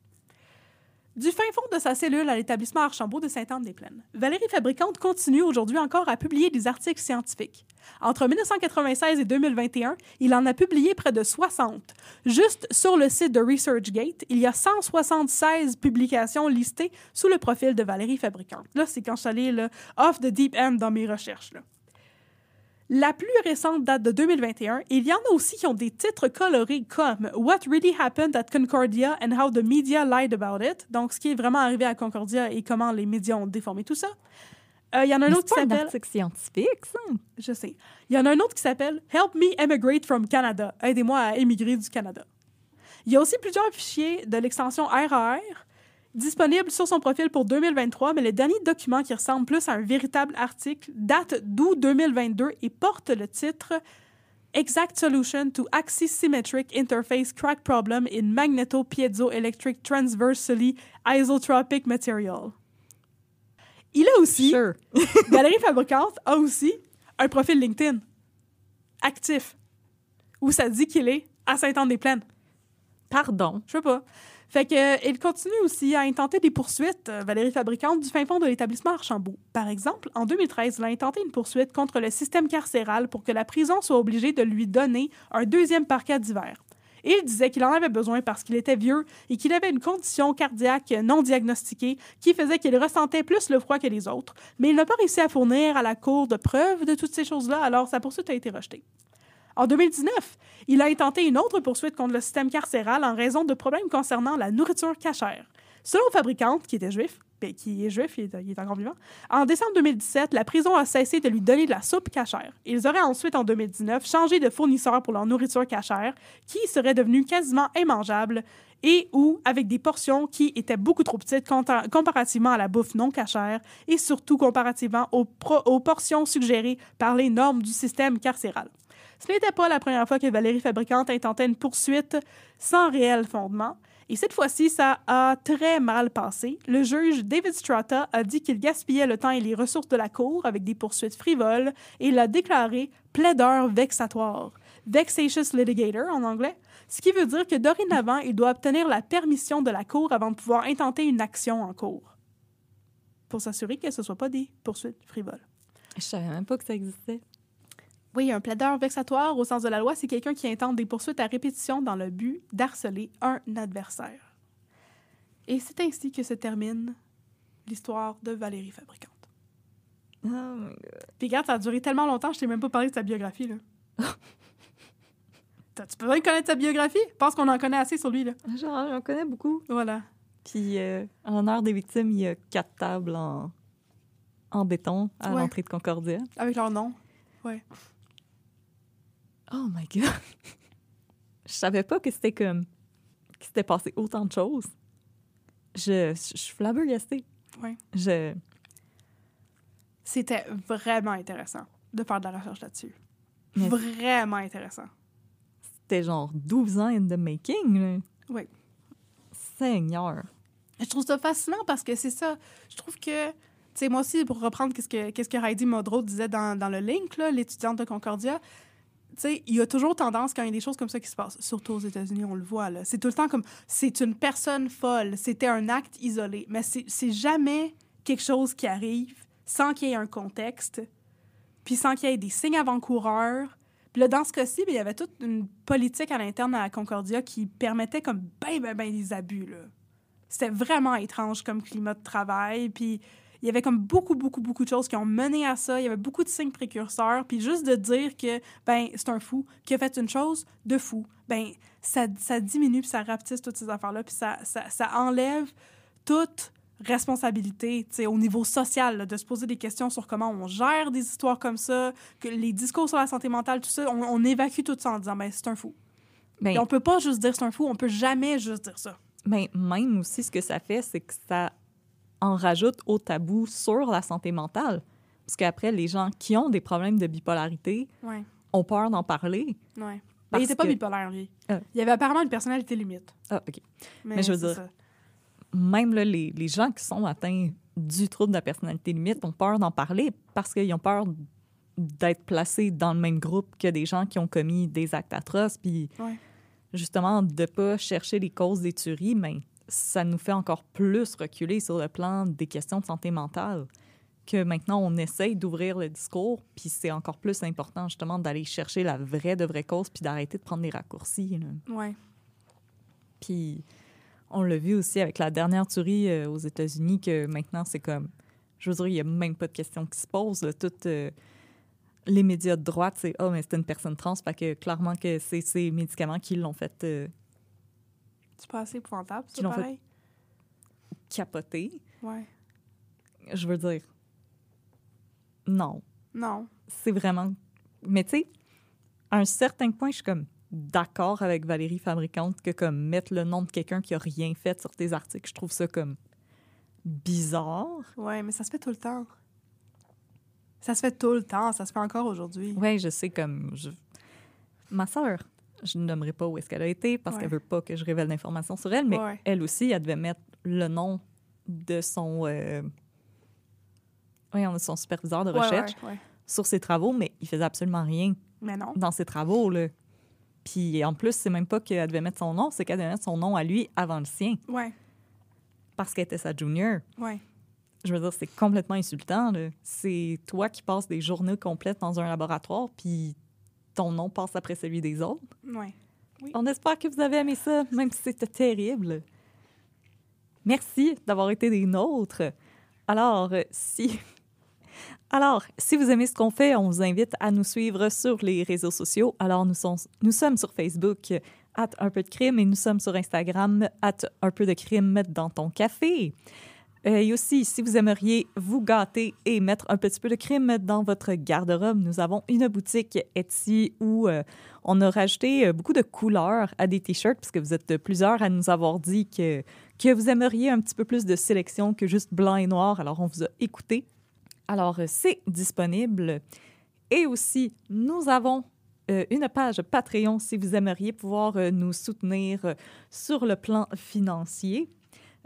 Du fin fond de sa cellule à l'établissement Archambault de Sainte-Anne-des-Plaines, Valérie Fabricante continue aujourd'hui encore à publier des articles scientifiques. Entre 1996 et 2021, il en a publié près de 60. Juste sur le site de ResearchGate, il y a 176 publications listées sous le profil de Valérie Fabricante. Là, c'est quand je suis off the deep end dans mes recherches. La plus récente date de 2021, et il y en a aussi qui ont des titres colorés comme What Really Happened at Concordia and How the Media Lied About It. Donc, ce qui est vraiment arrivé à Concordia et comment les médias ont déformé tout ça. Euh, Il y en a un Mais autre c'est qui un s'appelle. article scientifique, ça. Je sais. Il y en a un autre qui s'appelle Help Me Emigrate from Canada. Aidez-moi à émigrer du Canada. Il y a aussi plusieurs fichiers de l'extension RAR disponibles sur son profil pour 2023, mais le dernier document qui ressemble plus à un véritable article date d'août 2022 et porte le titre Exact Solution to Axisymmetric Interface Crack Problem in Magneto-Piezoelectric Transversally Isotropic Material. Il a aussi Sure. Valérie Fabricante a aussi un profil LinkedIn actif où ça dit qu'il est à Saint-Anne-des-Plaines. Pardon. Je sais pas. Fait que, euh, il continue aussi à intenter des poursuites, euh, Valérie Fabricante, du fin fond de l'établissement Archambault. Par exemple, en 2013, il a intenté une poursuite contre le système carcéral pour que la prison soit obligée de lui donner un deuxième parquet d'hiver. Il disait qu'il en avait besoin parce qu'il était vieux et qu'il avait une condition cardiaque non diagnostiquée qui faisait qu'il ressentait plus le froid que les autres. Mais il n'a pas réussi à fournir à la Cour de preuves de toutes ces choses-là, alors sa poursuite a été rejetée. En 2019, il a intenté une autre poursuite contre le système carcéral en raison de problèmes concernant la nourriture cachère. Selon le fabricant, qui était juif, ben, qui est juif, il est, il est encore vivant, en décembre 2017, la prison a cessé de lui donner de la soupe cachère. Ils auraient ensuite, en 2019, changé de fournisseur pour leur nourriture cachère, qui serait devenue quasiment immangeable et ou avec des portions qui étaient beaucoup trop petites comparativement à la bouffe non cachère et surtout comparativement aux portions suggérées par les normes du système carcéral. Ce n'était pas la première fois que Valérie Fabricante intentait une poursuite sans réel fondement. Et cette fois-ci, ça a très mal passé. Le juge David Strata a dit qu'il gaspillait le temps et les ressources de la Cour avec des poursuites frivoles et l'a déclaré plaideur vexatoire. Vexatious litigator en anglais. Ce qui veut dire que dorénavant, il doit obtenir la permission de la Cour avant de pouvoir intenter une action en cours. Pour s'assurer que ce ne soit pas des poursuites frivoles. Je savais même pas que ça existait. Oui, un plaideur vexatoire, au sens de la loi, c'est quelqu'un qui intente des poursuites à répétition dans le but d'harceler un adversaire. Et c'est ainsi que se termine l'histoire de Valérie Fabricante. Oh my God. Puis regarde, ça a duré tellement longtemps, je t'ai même pas parlé de sa biographie, là. T'as-tu besoin de connaître sa biographie? Je pense qu'on en connaît assez sur lui, là. Genre, j'en connais beaucoup. Voilà. Puis, euh, en l'honneur des victimes, il y a quatre tables en, en béton à Ouais. l'entrée de Concordia. Avec leur nom. Ouais. Oh my God! Je savais pas que c'était comme... qu'il s'était passé autant de choses. Je, je, je suis flabbergastée. Ouais. Je... C'était vraiment intéressant de faire de la recherche là-dessus. Vraiment intéressant. C'était genre 12 ans in the making, là. Oui. Seigneur. Je trouve ça fascinant parce que c'est ça. Je trouve que, tu sais, moi aussi, pour reprendre qu'est-ce que, qu'est-ce que Heidi Modro disait dans, dans le link, là, l'étudiante de Concordia, sais, il y a toujours tendance quand il y a des choses comme ça qui se passent, surtout aux États-Unis, on le voit, là. C'est tout le temps comme, c'est une personne folle, c'était un acte isolé, mais c'est, jamais quelque chose qui arrive sans qu'il y ait un contexte, puis sans qu'il y ait des signes avant-coureurs. Puis là, dans ce cas-ci, ben, il y avait toute une politique à l'interne à la Concordia qui permettait comme ben, ben, ben des abus, là. C'était vraiment étrange comme climat de travail. Puis il y avait comme beaucoup, beaucoup, beaucoup de choses qui ont mené à ça. Il y avait beaucoup de signes précurseurs. Puis juste de dire que, ben, c'est un fou qui a fait une chose de fou, ben, ça, ça diminue puis ça rapetisse toutes ces affaires-là. Puis ça, ça, ça enlève toute responsabilité tu sais, au niveau social, là, de se poser des questions sur comment on gère des histoires comme ça, que les discours sur la santé mentale, tout ça, on, on évacue tout ça en disant, ben, c'est un fou. Ben, Et on peut pas juste dire c'est un fou, on peut jamais juste dire ça. ben, même aussi, ce que ça fait, c'est que ça en rajoute au tabou sur la santé mentale. Parce qu'après, les gens qui ont des problèmes de bipolarité Ouais. ont peur d'en parler. Ouais. Parce il était pas que- bipolaire, lui. Ah. Il avait apparemment une personnalité limite. Ah, OK. Mais, Mais je veux dire- ça. Même là, les, les gens qui sont atteints du trouble de la personnalité limite ont peur d'en parler parce qu'ils ont peur d'être placés dans le même groupe que des gens qui ont commis des actes atroces. Puis Ouais. justement, de ne pas chercher les causes des tueries, mais ça nous fait encore plus reculer sur le plan des questions de santé mentale. Que maintenant, on essaye d'ouvrir le discours, puis c'est encore plus important justement d'aller chercher la vraie de vraie cause, puis d'arrêter de prendre des raccourcis. Ouais. Puis on l'a vu aussi avec la dernière tuerie euh, aux États-Unis que maintenant c'est comme, je veux dire, il n'y a même pas de question qui se pose. là. Toutes euh, les médias de droite, c'est oh mais c'est une personne trans, fait que clairement que c'est ces médicaments qui l'ont fait euh, C'est pas assez épouvantable, Qui ça, l'ont fait- pareil? capoter. Ouais. Je veux dire, non, Non. c'est vraiment. Mais tu sais, à un certain point, je suis comme d'accord avec Valérie Fabricante que comme mettre le nom de quelqu'un qui a rien fait sur tes articles, je trouve ça comme bizarre. Ouais, mais ça se fait tout le temps. Ça se fait tout le temps. Ça se fait encore aujourd'hui. Oui, je sais comme je... ma sœur, je ne nommerai pas où est-ce qu'elle a été parce Ouais. qu'elle veut pas que je révèle d'informations sur elle, mais Ouais. elle aussi, elle devait mettre le nom de son euh... de son superviseur de recherche ouais, sur ses travaux, mais il faisait absolument rien Mais non. dans ses travaux là. Puis en plus, c'est même pas qu'elle devait mettre son nom, c'est qu'elle devait mettre son nom à lui avant le sien Ouais. parce qu'elle était sa junior. Ouais. Je veux dire, c'est complètement insultant. C'est toi qui passes des journées complètes dans un laboratoire, puis ton nom passe après celui des autres. Ouais. On espère que vous avez aimé ça, même si c'était terrible. Merci d'avoir été des nôtres. Alors, euh, si... Alors, si vous aimez ce qu'on fait, on vous invite à nous suivre sur les réseaux sociaux. Alors, nous, sommes nous sommes sur Facebook, at un peu de crime, et nous sommes sur Instagram, at un peu de crime dans ton café. Et aussi, si vous aimeriez vous gâter et mettre un petit peu de crime dans votre garde-robe, nous avons une boutique Etsy où euh, on a rajouté euh, beaucoup de couleurs à des t-shirts, parce que vous êtes plusieurs à nous avoir dit que, que vous aimeriez un petit peu plus de sélection que juste blanc et noir. Alors, on vous a écouté. Alors, euh, c'est disponible. Et aussi, nous avons une page Patreon si vous aimeriez pouvoir nous soutenir sur le plan financier.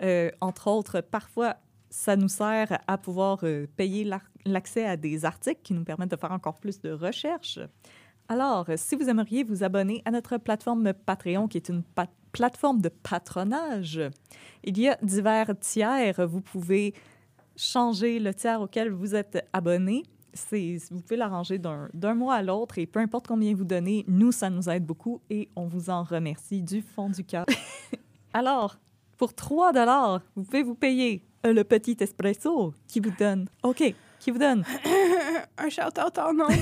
Euh, entre autres, parfois, ça nous sert à pouvoir euh, payer l'accès à des articles qui nous permettent de faire encore plus de recherches. Alors, si vous aimeriez vous abonner à notre plateforme Patreon, qui est une plateforme de patronage, il y a divers tiers. Vous pouvez changer le tiers auquel vous êtes abonné. Vous pouvez l'arranger d'un mois à l'autre et peu importe combien vous donnez, nous, ça nous aide beaucoup et on vous en remercie du fond du cœur. Alors, pour 3 dollars, vous pouvez vous payer euh, le petit espresso qui vous donne, OK, qui vous donne? Un shout-out en nom.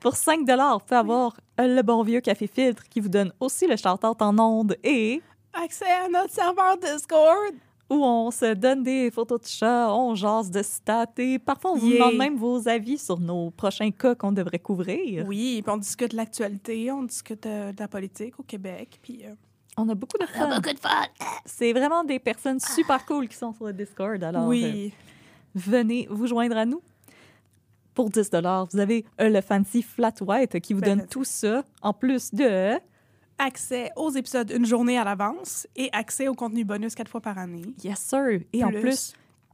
Pour 5 dollars, vous pouvez avoir euh, le bon vieux café filtre qui vous donne aussi le shout-out en ondes et Accès à notre serveur Discord. où on se donne des photos de chats, on jase de stats et parfois on vous Yeah. demande même vos avis sur nos prochains cas qu'on devrait couvrir. Oui, puis on discute de l'actualité, on discute euh, de la politique au Québec, puis... euh, On a beaucoup de fun. de fun. C'est vraiment des personnes super cool qui sont sur le Discord. Alors, euh, oui. venez vous joindre à nous. Pour 10 vous avez euh, le fancy Flat White qui vous Ben, donne tout ça en plus de Accès aux épisodes une journée à l'avance et accès au contenu bonus quatre fois par année. Yes sir. Et en Plus.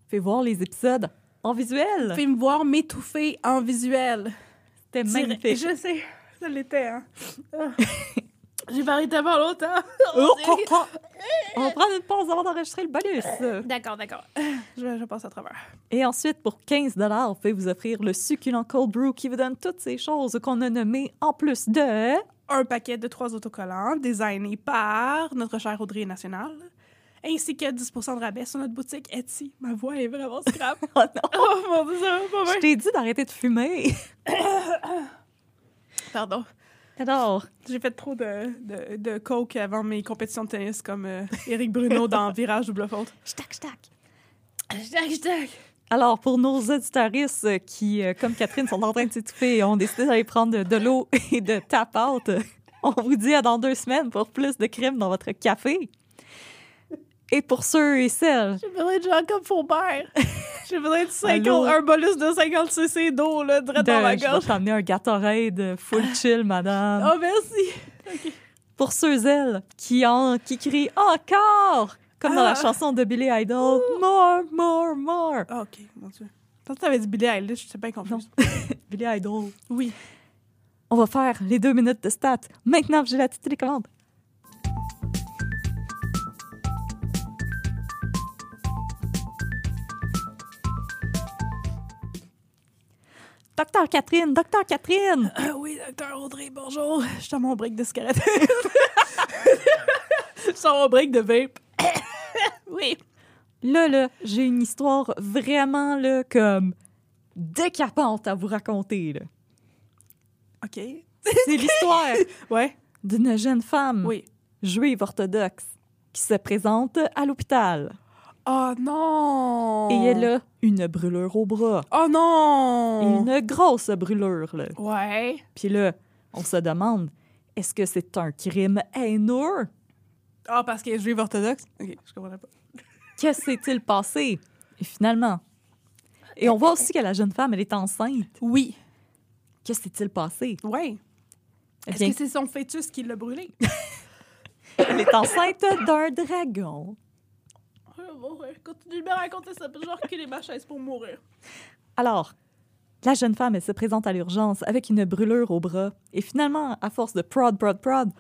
fais voir les épisodes en visuel. Pouvez me voir m'étouffer en visuel. C'était magnifique. Je sais, ça l'était, hein. J'ai parlé tellement longtemps. Oh, oh, oh. On va prendre une pause avant d'enregistrer le bonus. D'accord, d'accord. Je, je passe à travers. Et ensuite, pour 15 vous pouvez vous offrir le succulent cold brew qui vous donne toutes ces choses qu'on a nommées en plus de... Un paquet de trois autocollants designés par notre chère Audrey Nationale, ainsi que 10 de rabais sur notre boutique Etsy. Ma voix est vraiment scrap. Oh non! oh mon dieu, ça va pas Je bien. t'ai dit d'arrêter de fumer. Pardon. Alors, J'ai fait trop de, de, de coke avant mes compétitions de tennis, comme euh, Éric Bruno dans Virage double faute. stack, stack. Hashtag, hashtag. Alors, pour nos auditoristes qui, euh, comme Catherine, sont en train de s'étouffer et ont décidé d'aller prendre de, de l'eau et de tap-out, on vous dit à dans deux semaines pour plus de crème dans votre café. Et pour ceux et celles J'ai besoin de Jacob Faubert. J'ai besoin de 50, Allô? un bolus de 50 cc d'eau, là, direct dans ma de, je vais gorge. t'emmener un Gatorade full chill, madame. Oh, merci. Pour ceux elles qui, en, qui crient encore, comme dans la Ah. chanson de Billy Idol, more, more, more. Ah, OK, mon Dieu. Quand tu avais dit Billie Eilish, j'étais bien confuse. Billy Idol. Oui. On va faire les deux minutes de stats. Maintenant, j'ai la petite télécommande. Docteur Catherine, Docteur Catherine! Ah oui, docteur Audrey, bonjour. Je suis à mon break de cigarette. Je suis à mon break de vape. oui. Là, là, j'ai une histoire vraiment, là, comme décapante à vous raconter, là. OK. C'est l'histoire Ouais. d'une jeune femme Oui. juive orthodoxe qui se présente à l'hôpital. Oh non! Et elle a une brûlure au bras. Oh non! Une grosse brûlure, là. Ouais. Puis là, on se demande, est-ce que c'est un crime haineux? Ah, parce qu'elle est juive orthodoxe? OK, je comprenais pas. Que s'est-il passé? Et finalement, et on voit aussi que la jeune femme, elle est enceinte. Oui. Que s'est-il passé? Ouais. Eh Est-ce bien, que c'est son fœtus qui l'a brûlé? elle est enceinte d'un dragon. Ouais. Continue de me raconter ça, je vais reculer ma chaise pour mourir. Alors, la jeune femme, elle se présente à l'urgence avec une brûlure au bras. Et finalement, à force de prod, prod, prod,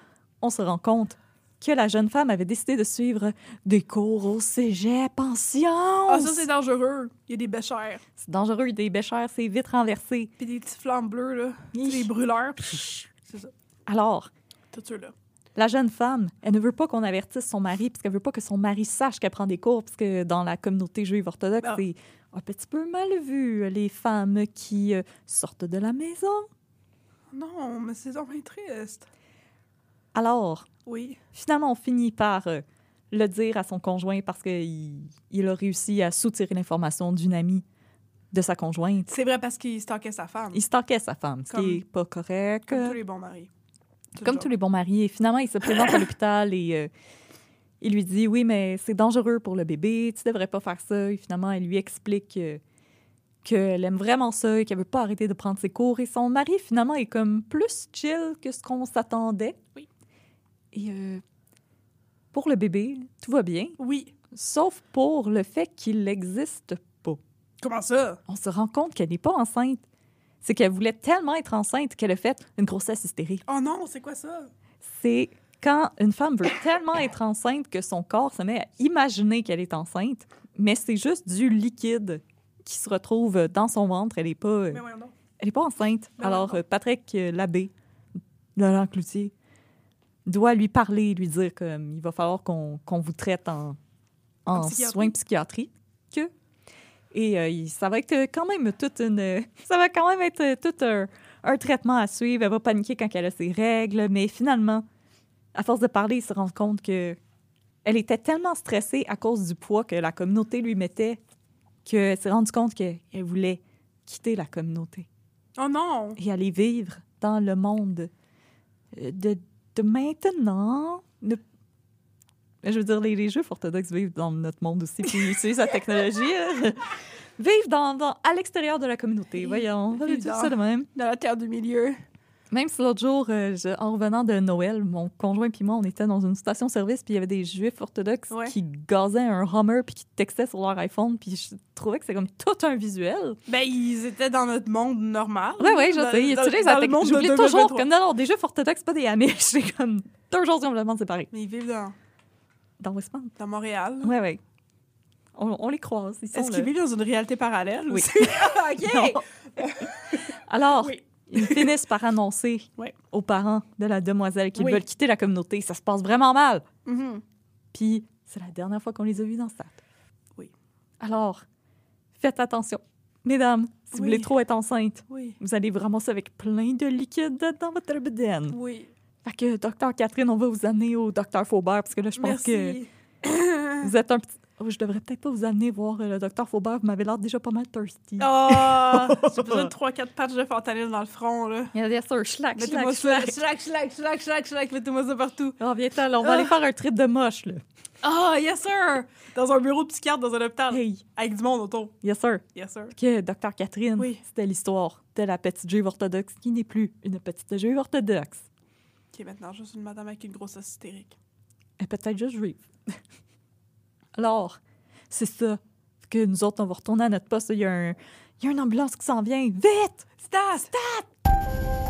on se rend compte que la jeune femme avait décidé de suivre des cours au cégep en sciences. Ah, ça, c'est dangereux. Il y a des béchères. C'est dangereux, des béchères, c'est vite renversé. Puis des petites flammes bleues, là. Des brûleurs. C'est ça. Alors, Tout ceux-là. La jeune femme, elle ne veut pas qu'on avertisse son mari, parce qu'elle veut pas que son mari sache qu'elle prend des cours, parce que dans la communauté juive orthodoxe, Ah. c'est un petit peu mal vu, les femmes qui euh, sortent de la maison. Non, mais c'est vraiment triste. Alors, Oui. finalement, on finit par euh, le dire à son conjoint parce qu'il il a réussi à soutirer l'information d'une amie de sa conjointe. C'est vrai parce qu'il stalkait sa femme. Il stalkait sa femme, ce qui est pas correct. Comme tous les bons maris. Comme tous les bons maris. Et finalement, il se présente à l'hôpital et euh, il lui dit Oui, mais c'est dangereux pour le bébé, tu devrais pas faire ça. Et finalement, elle lui explique euh, qu'elle aime vraiment ça et qu'elle veut pas arrêter de prendre ses cours. Et son mari, finalement, est comme plus chill que ce qu'on s'attendait. Oui. Et euh, pour le bébé, tout va bien, Oui. sauf pour le fait qu'il n'existe pas. Comment ça? On se rend compte qu'elle n'est pas enceinte. C'est qu'elle voulait tellement être enceinte qu'elle a fait une grossesse hystérique Oh non, c'est quoi ça? c'est quand une femme veut tellement être enceinte que son corps se met à imaginer qu'elle est enceinte, mais c'est juste du liquide qui se retrouve dans son ventre. Elle n'est pas, euh, elle est pas enceinte. Alors, euh, Patrick euh, Labbé, de l'Encloutier, doit lui parler, lui dire qu'il va falloir qu'on vous traite en, en, soins psychiatriques. Et euh, ça va être quand même toute une. Ça va quand même être tout un, un traitement à suivre. Elle va paniquer quand elle a ses règles, mais finalement, à force de parler, il se rend compte que elle était tellement stressée à cause du poids que la communauté lui mettait qu'elle s'est rendue compte qu'elle voulait quitter la communauté Oh non! et aller vivre dans le monde euh, de, de maintenant. Ne- Je veux dire, les, les Juifs orthodoxes vivent dans notre monde aussi, puis ils utilisent la technologie. vivent dans, dans- à l'extérieur de la communauté, voyons. On dire dans- ça de même? Dans la terre du milieu. Même si l'autre jour, euh, je- en revenant de Noël, mon conjoint puis moi, on était dans une station-service, puis il y avait des Juifs orthodoxes Ouais. qui gazaient un Hummer puis qui textaient sur leur iPhone, puis je trouvais que c'est comme tout un visuel. Ben, ils étaient dans notre monde normal. Oui, oui, je Dans- sais. Ils utilisent la technologie. J'oublie toujours 2023. que non, non, des Juifs orthodoxes, pas des Amish. C'est comme deux choses complètement séparées. Mais ils vivent dans, Dans Westmount. dans Montréal. Oui, oui. On, on les croise. Est-ce qu'ils vivent dans une réalité parallèle Oui. aussi? OK! Alors, Oui. ils finissent par annoncer aux parents de la demoiselle qu'ils Oui. veulent quitter la communauté. Ça se passe vraiment mal. Mhm. Puis, c'est la dernière fois qu'on les a vus dans ça. Oui. Alors, faites attention. Mesdames, si vous voulez trop être enceinte, vous allez vous ramasser avec plein de liquide dans votre bedaine. Oui. Fait que, docteur Catherine, on va vous amener au docteur Faubert parce que là, je pense que Merci. vous êtes un petit. Oh, je devrais peut-être pas vous amener voir euh, le docteur Faubert. Vous m'avez l'air déjà pas mal thirsty. Oh, j'ai besoin de 3-4 patchs de fentanyl dans le front, là. Yes, sir. Schlack, Mettez-moi schlack, ça, schlack. schlack, schlack, schlack, schlack, schlack, mettez-moi ça partout. Oh, viens là, on va Ah. aller faire un trip de moche, là. Oh, yes, sir! Dans un bureau de psychiatre dans un hôpital. Hey, Avec du monde autour. yes, sir. Yes, sir. Que docteur Catherine, Oui. c'était l'histoire de la petite juive orthodoxe qui n'est plus une petite juive orthodoxe. Maintenant, je suis une madame avec une grossesse hystérique. Est peut-être juste juive. Alors, c'est ça que nous autres, on va retourner à notre poste. Il y a, un, il y a une ambulance qui s'en vient. Vite! Stas! Stas!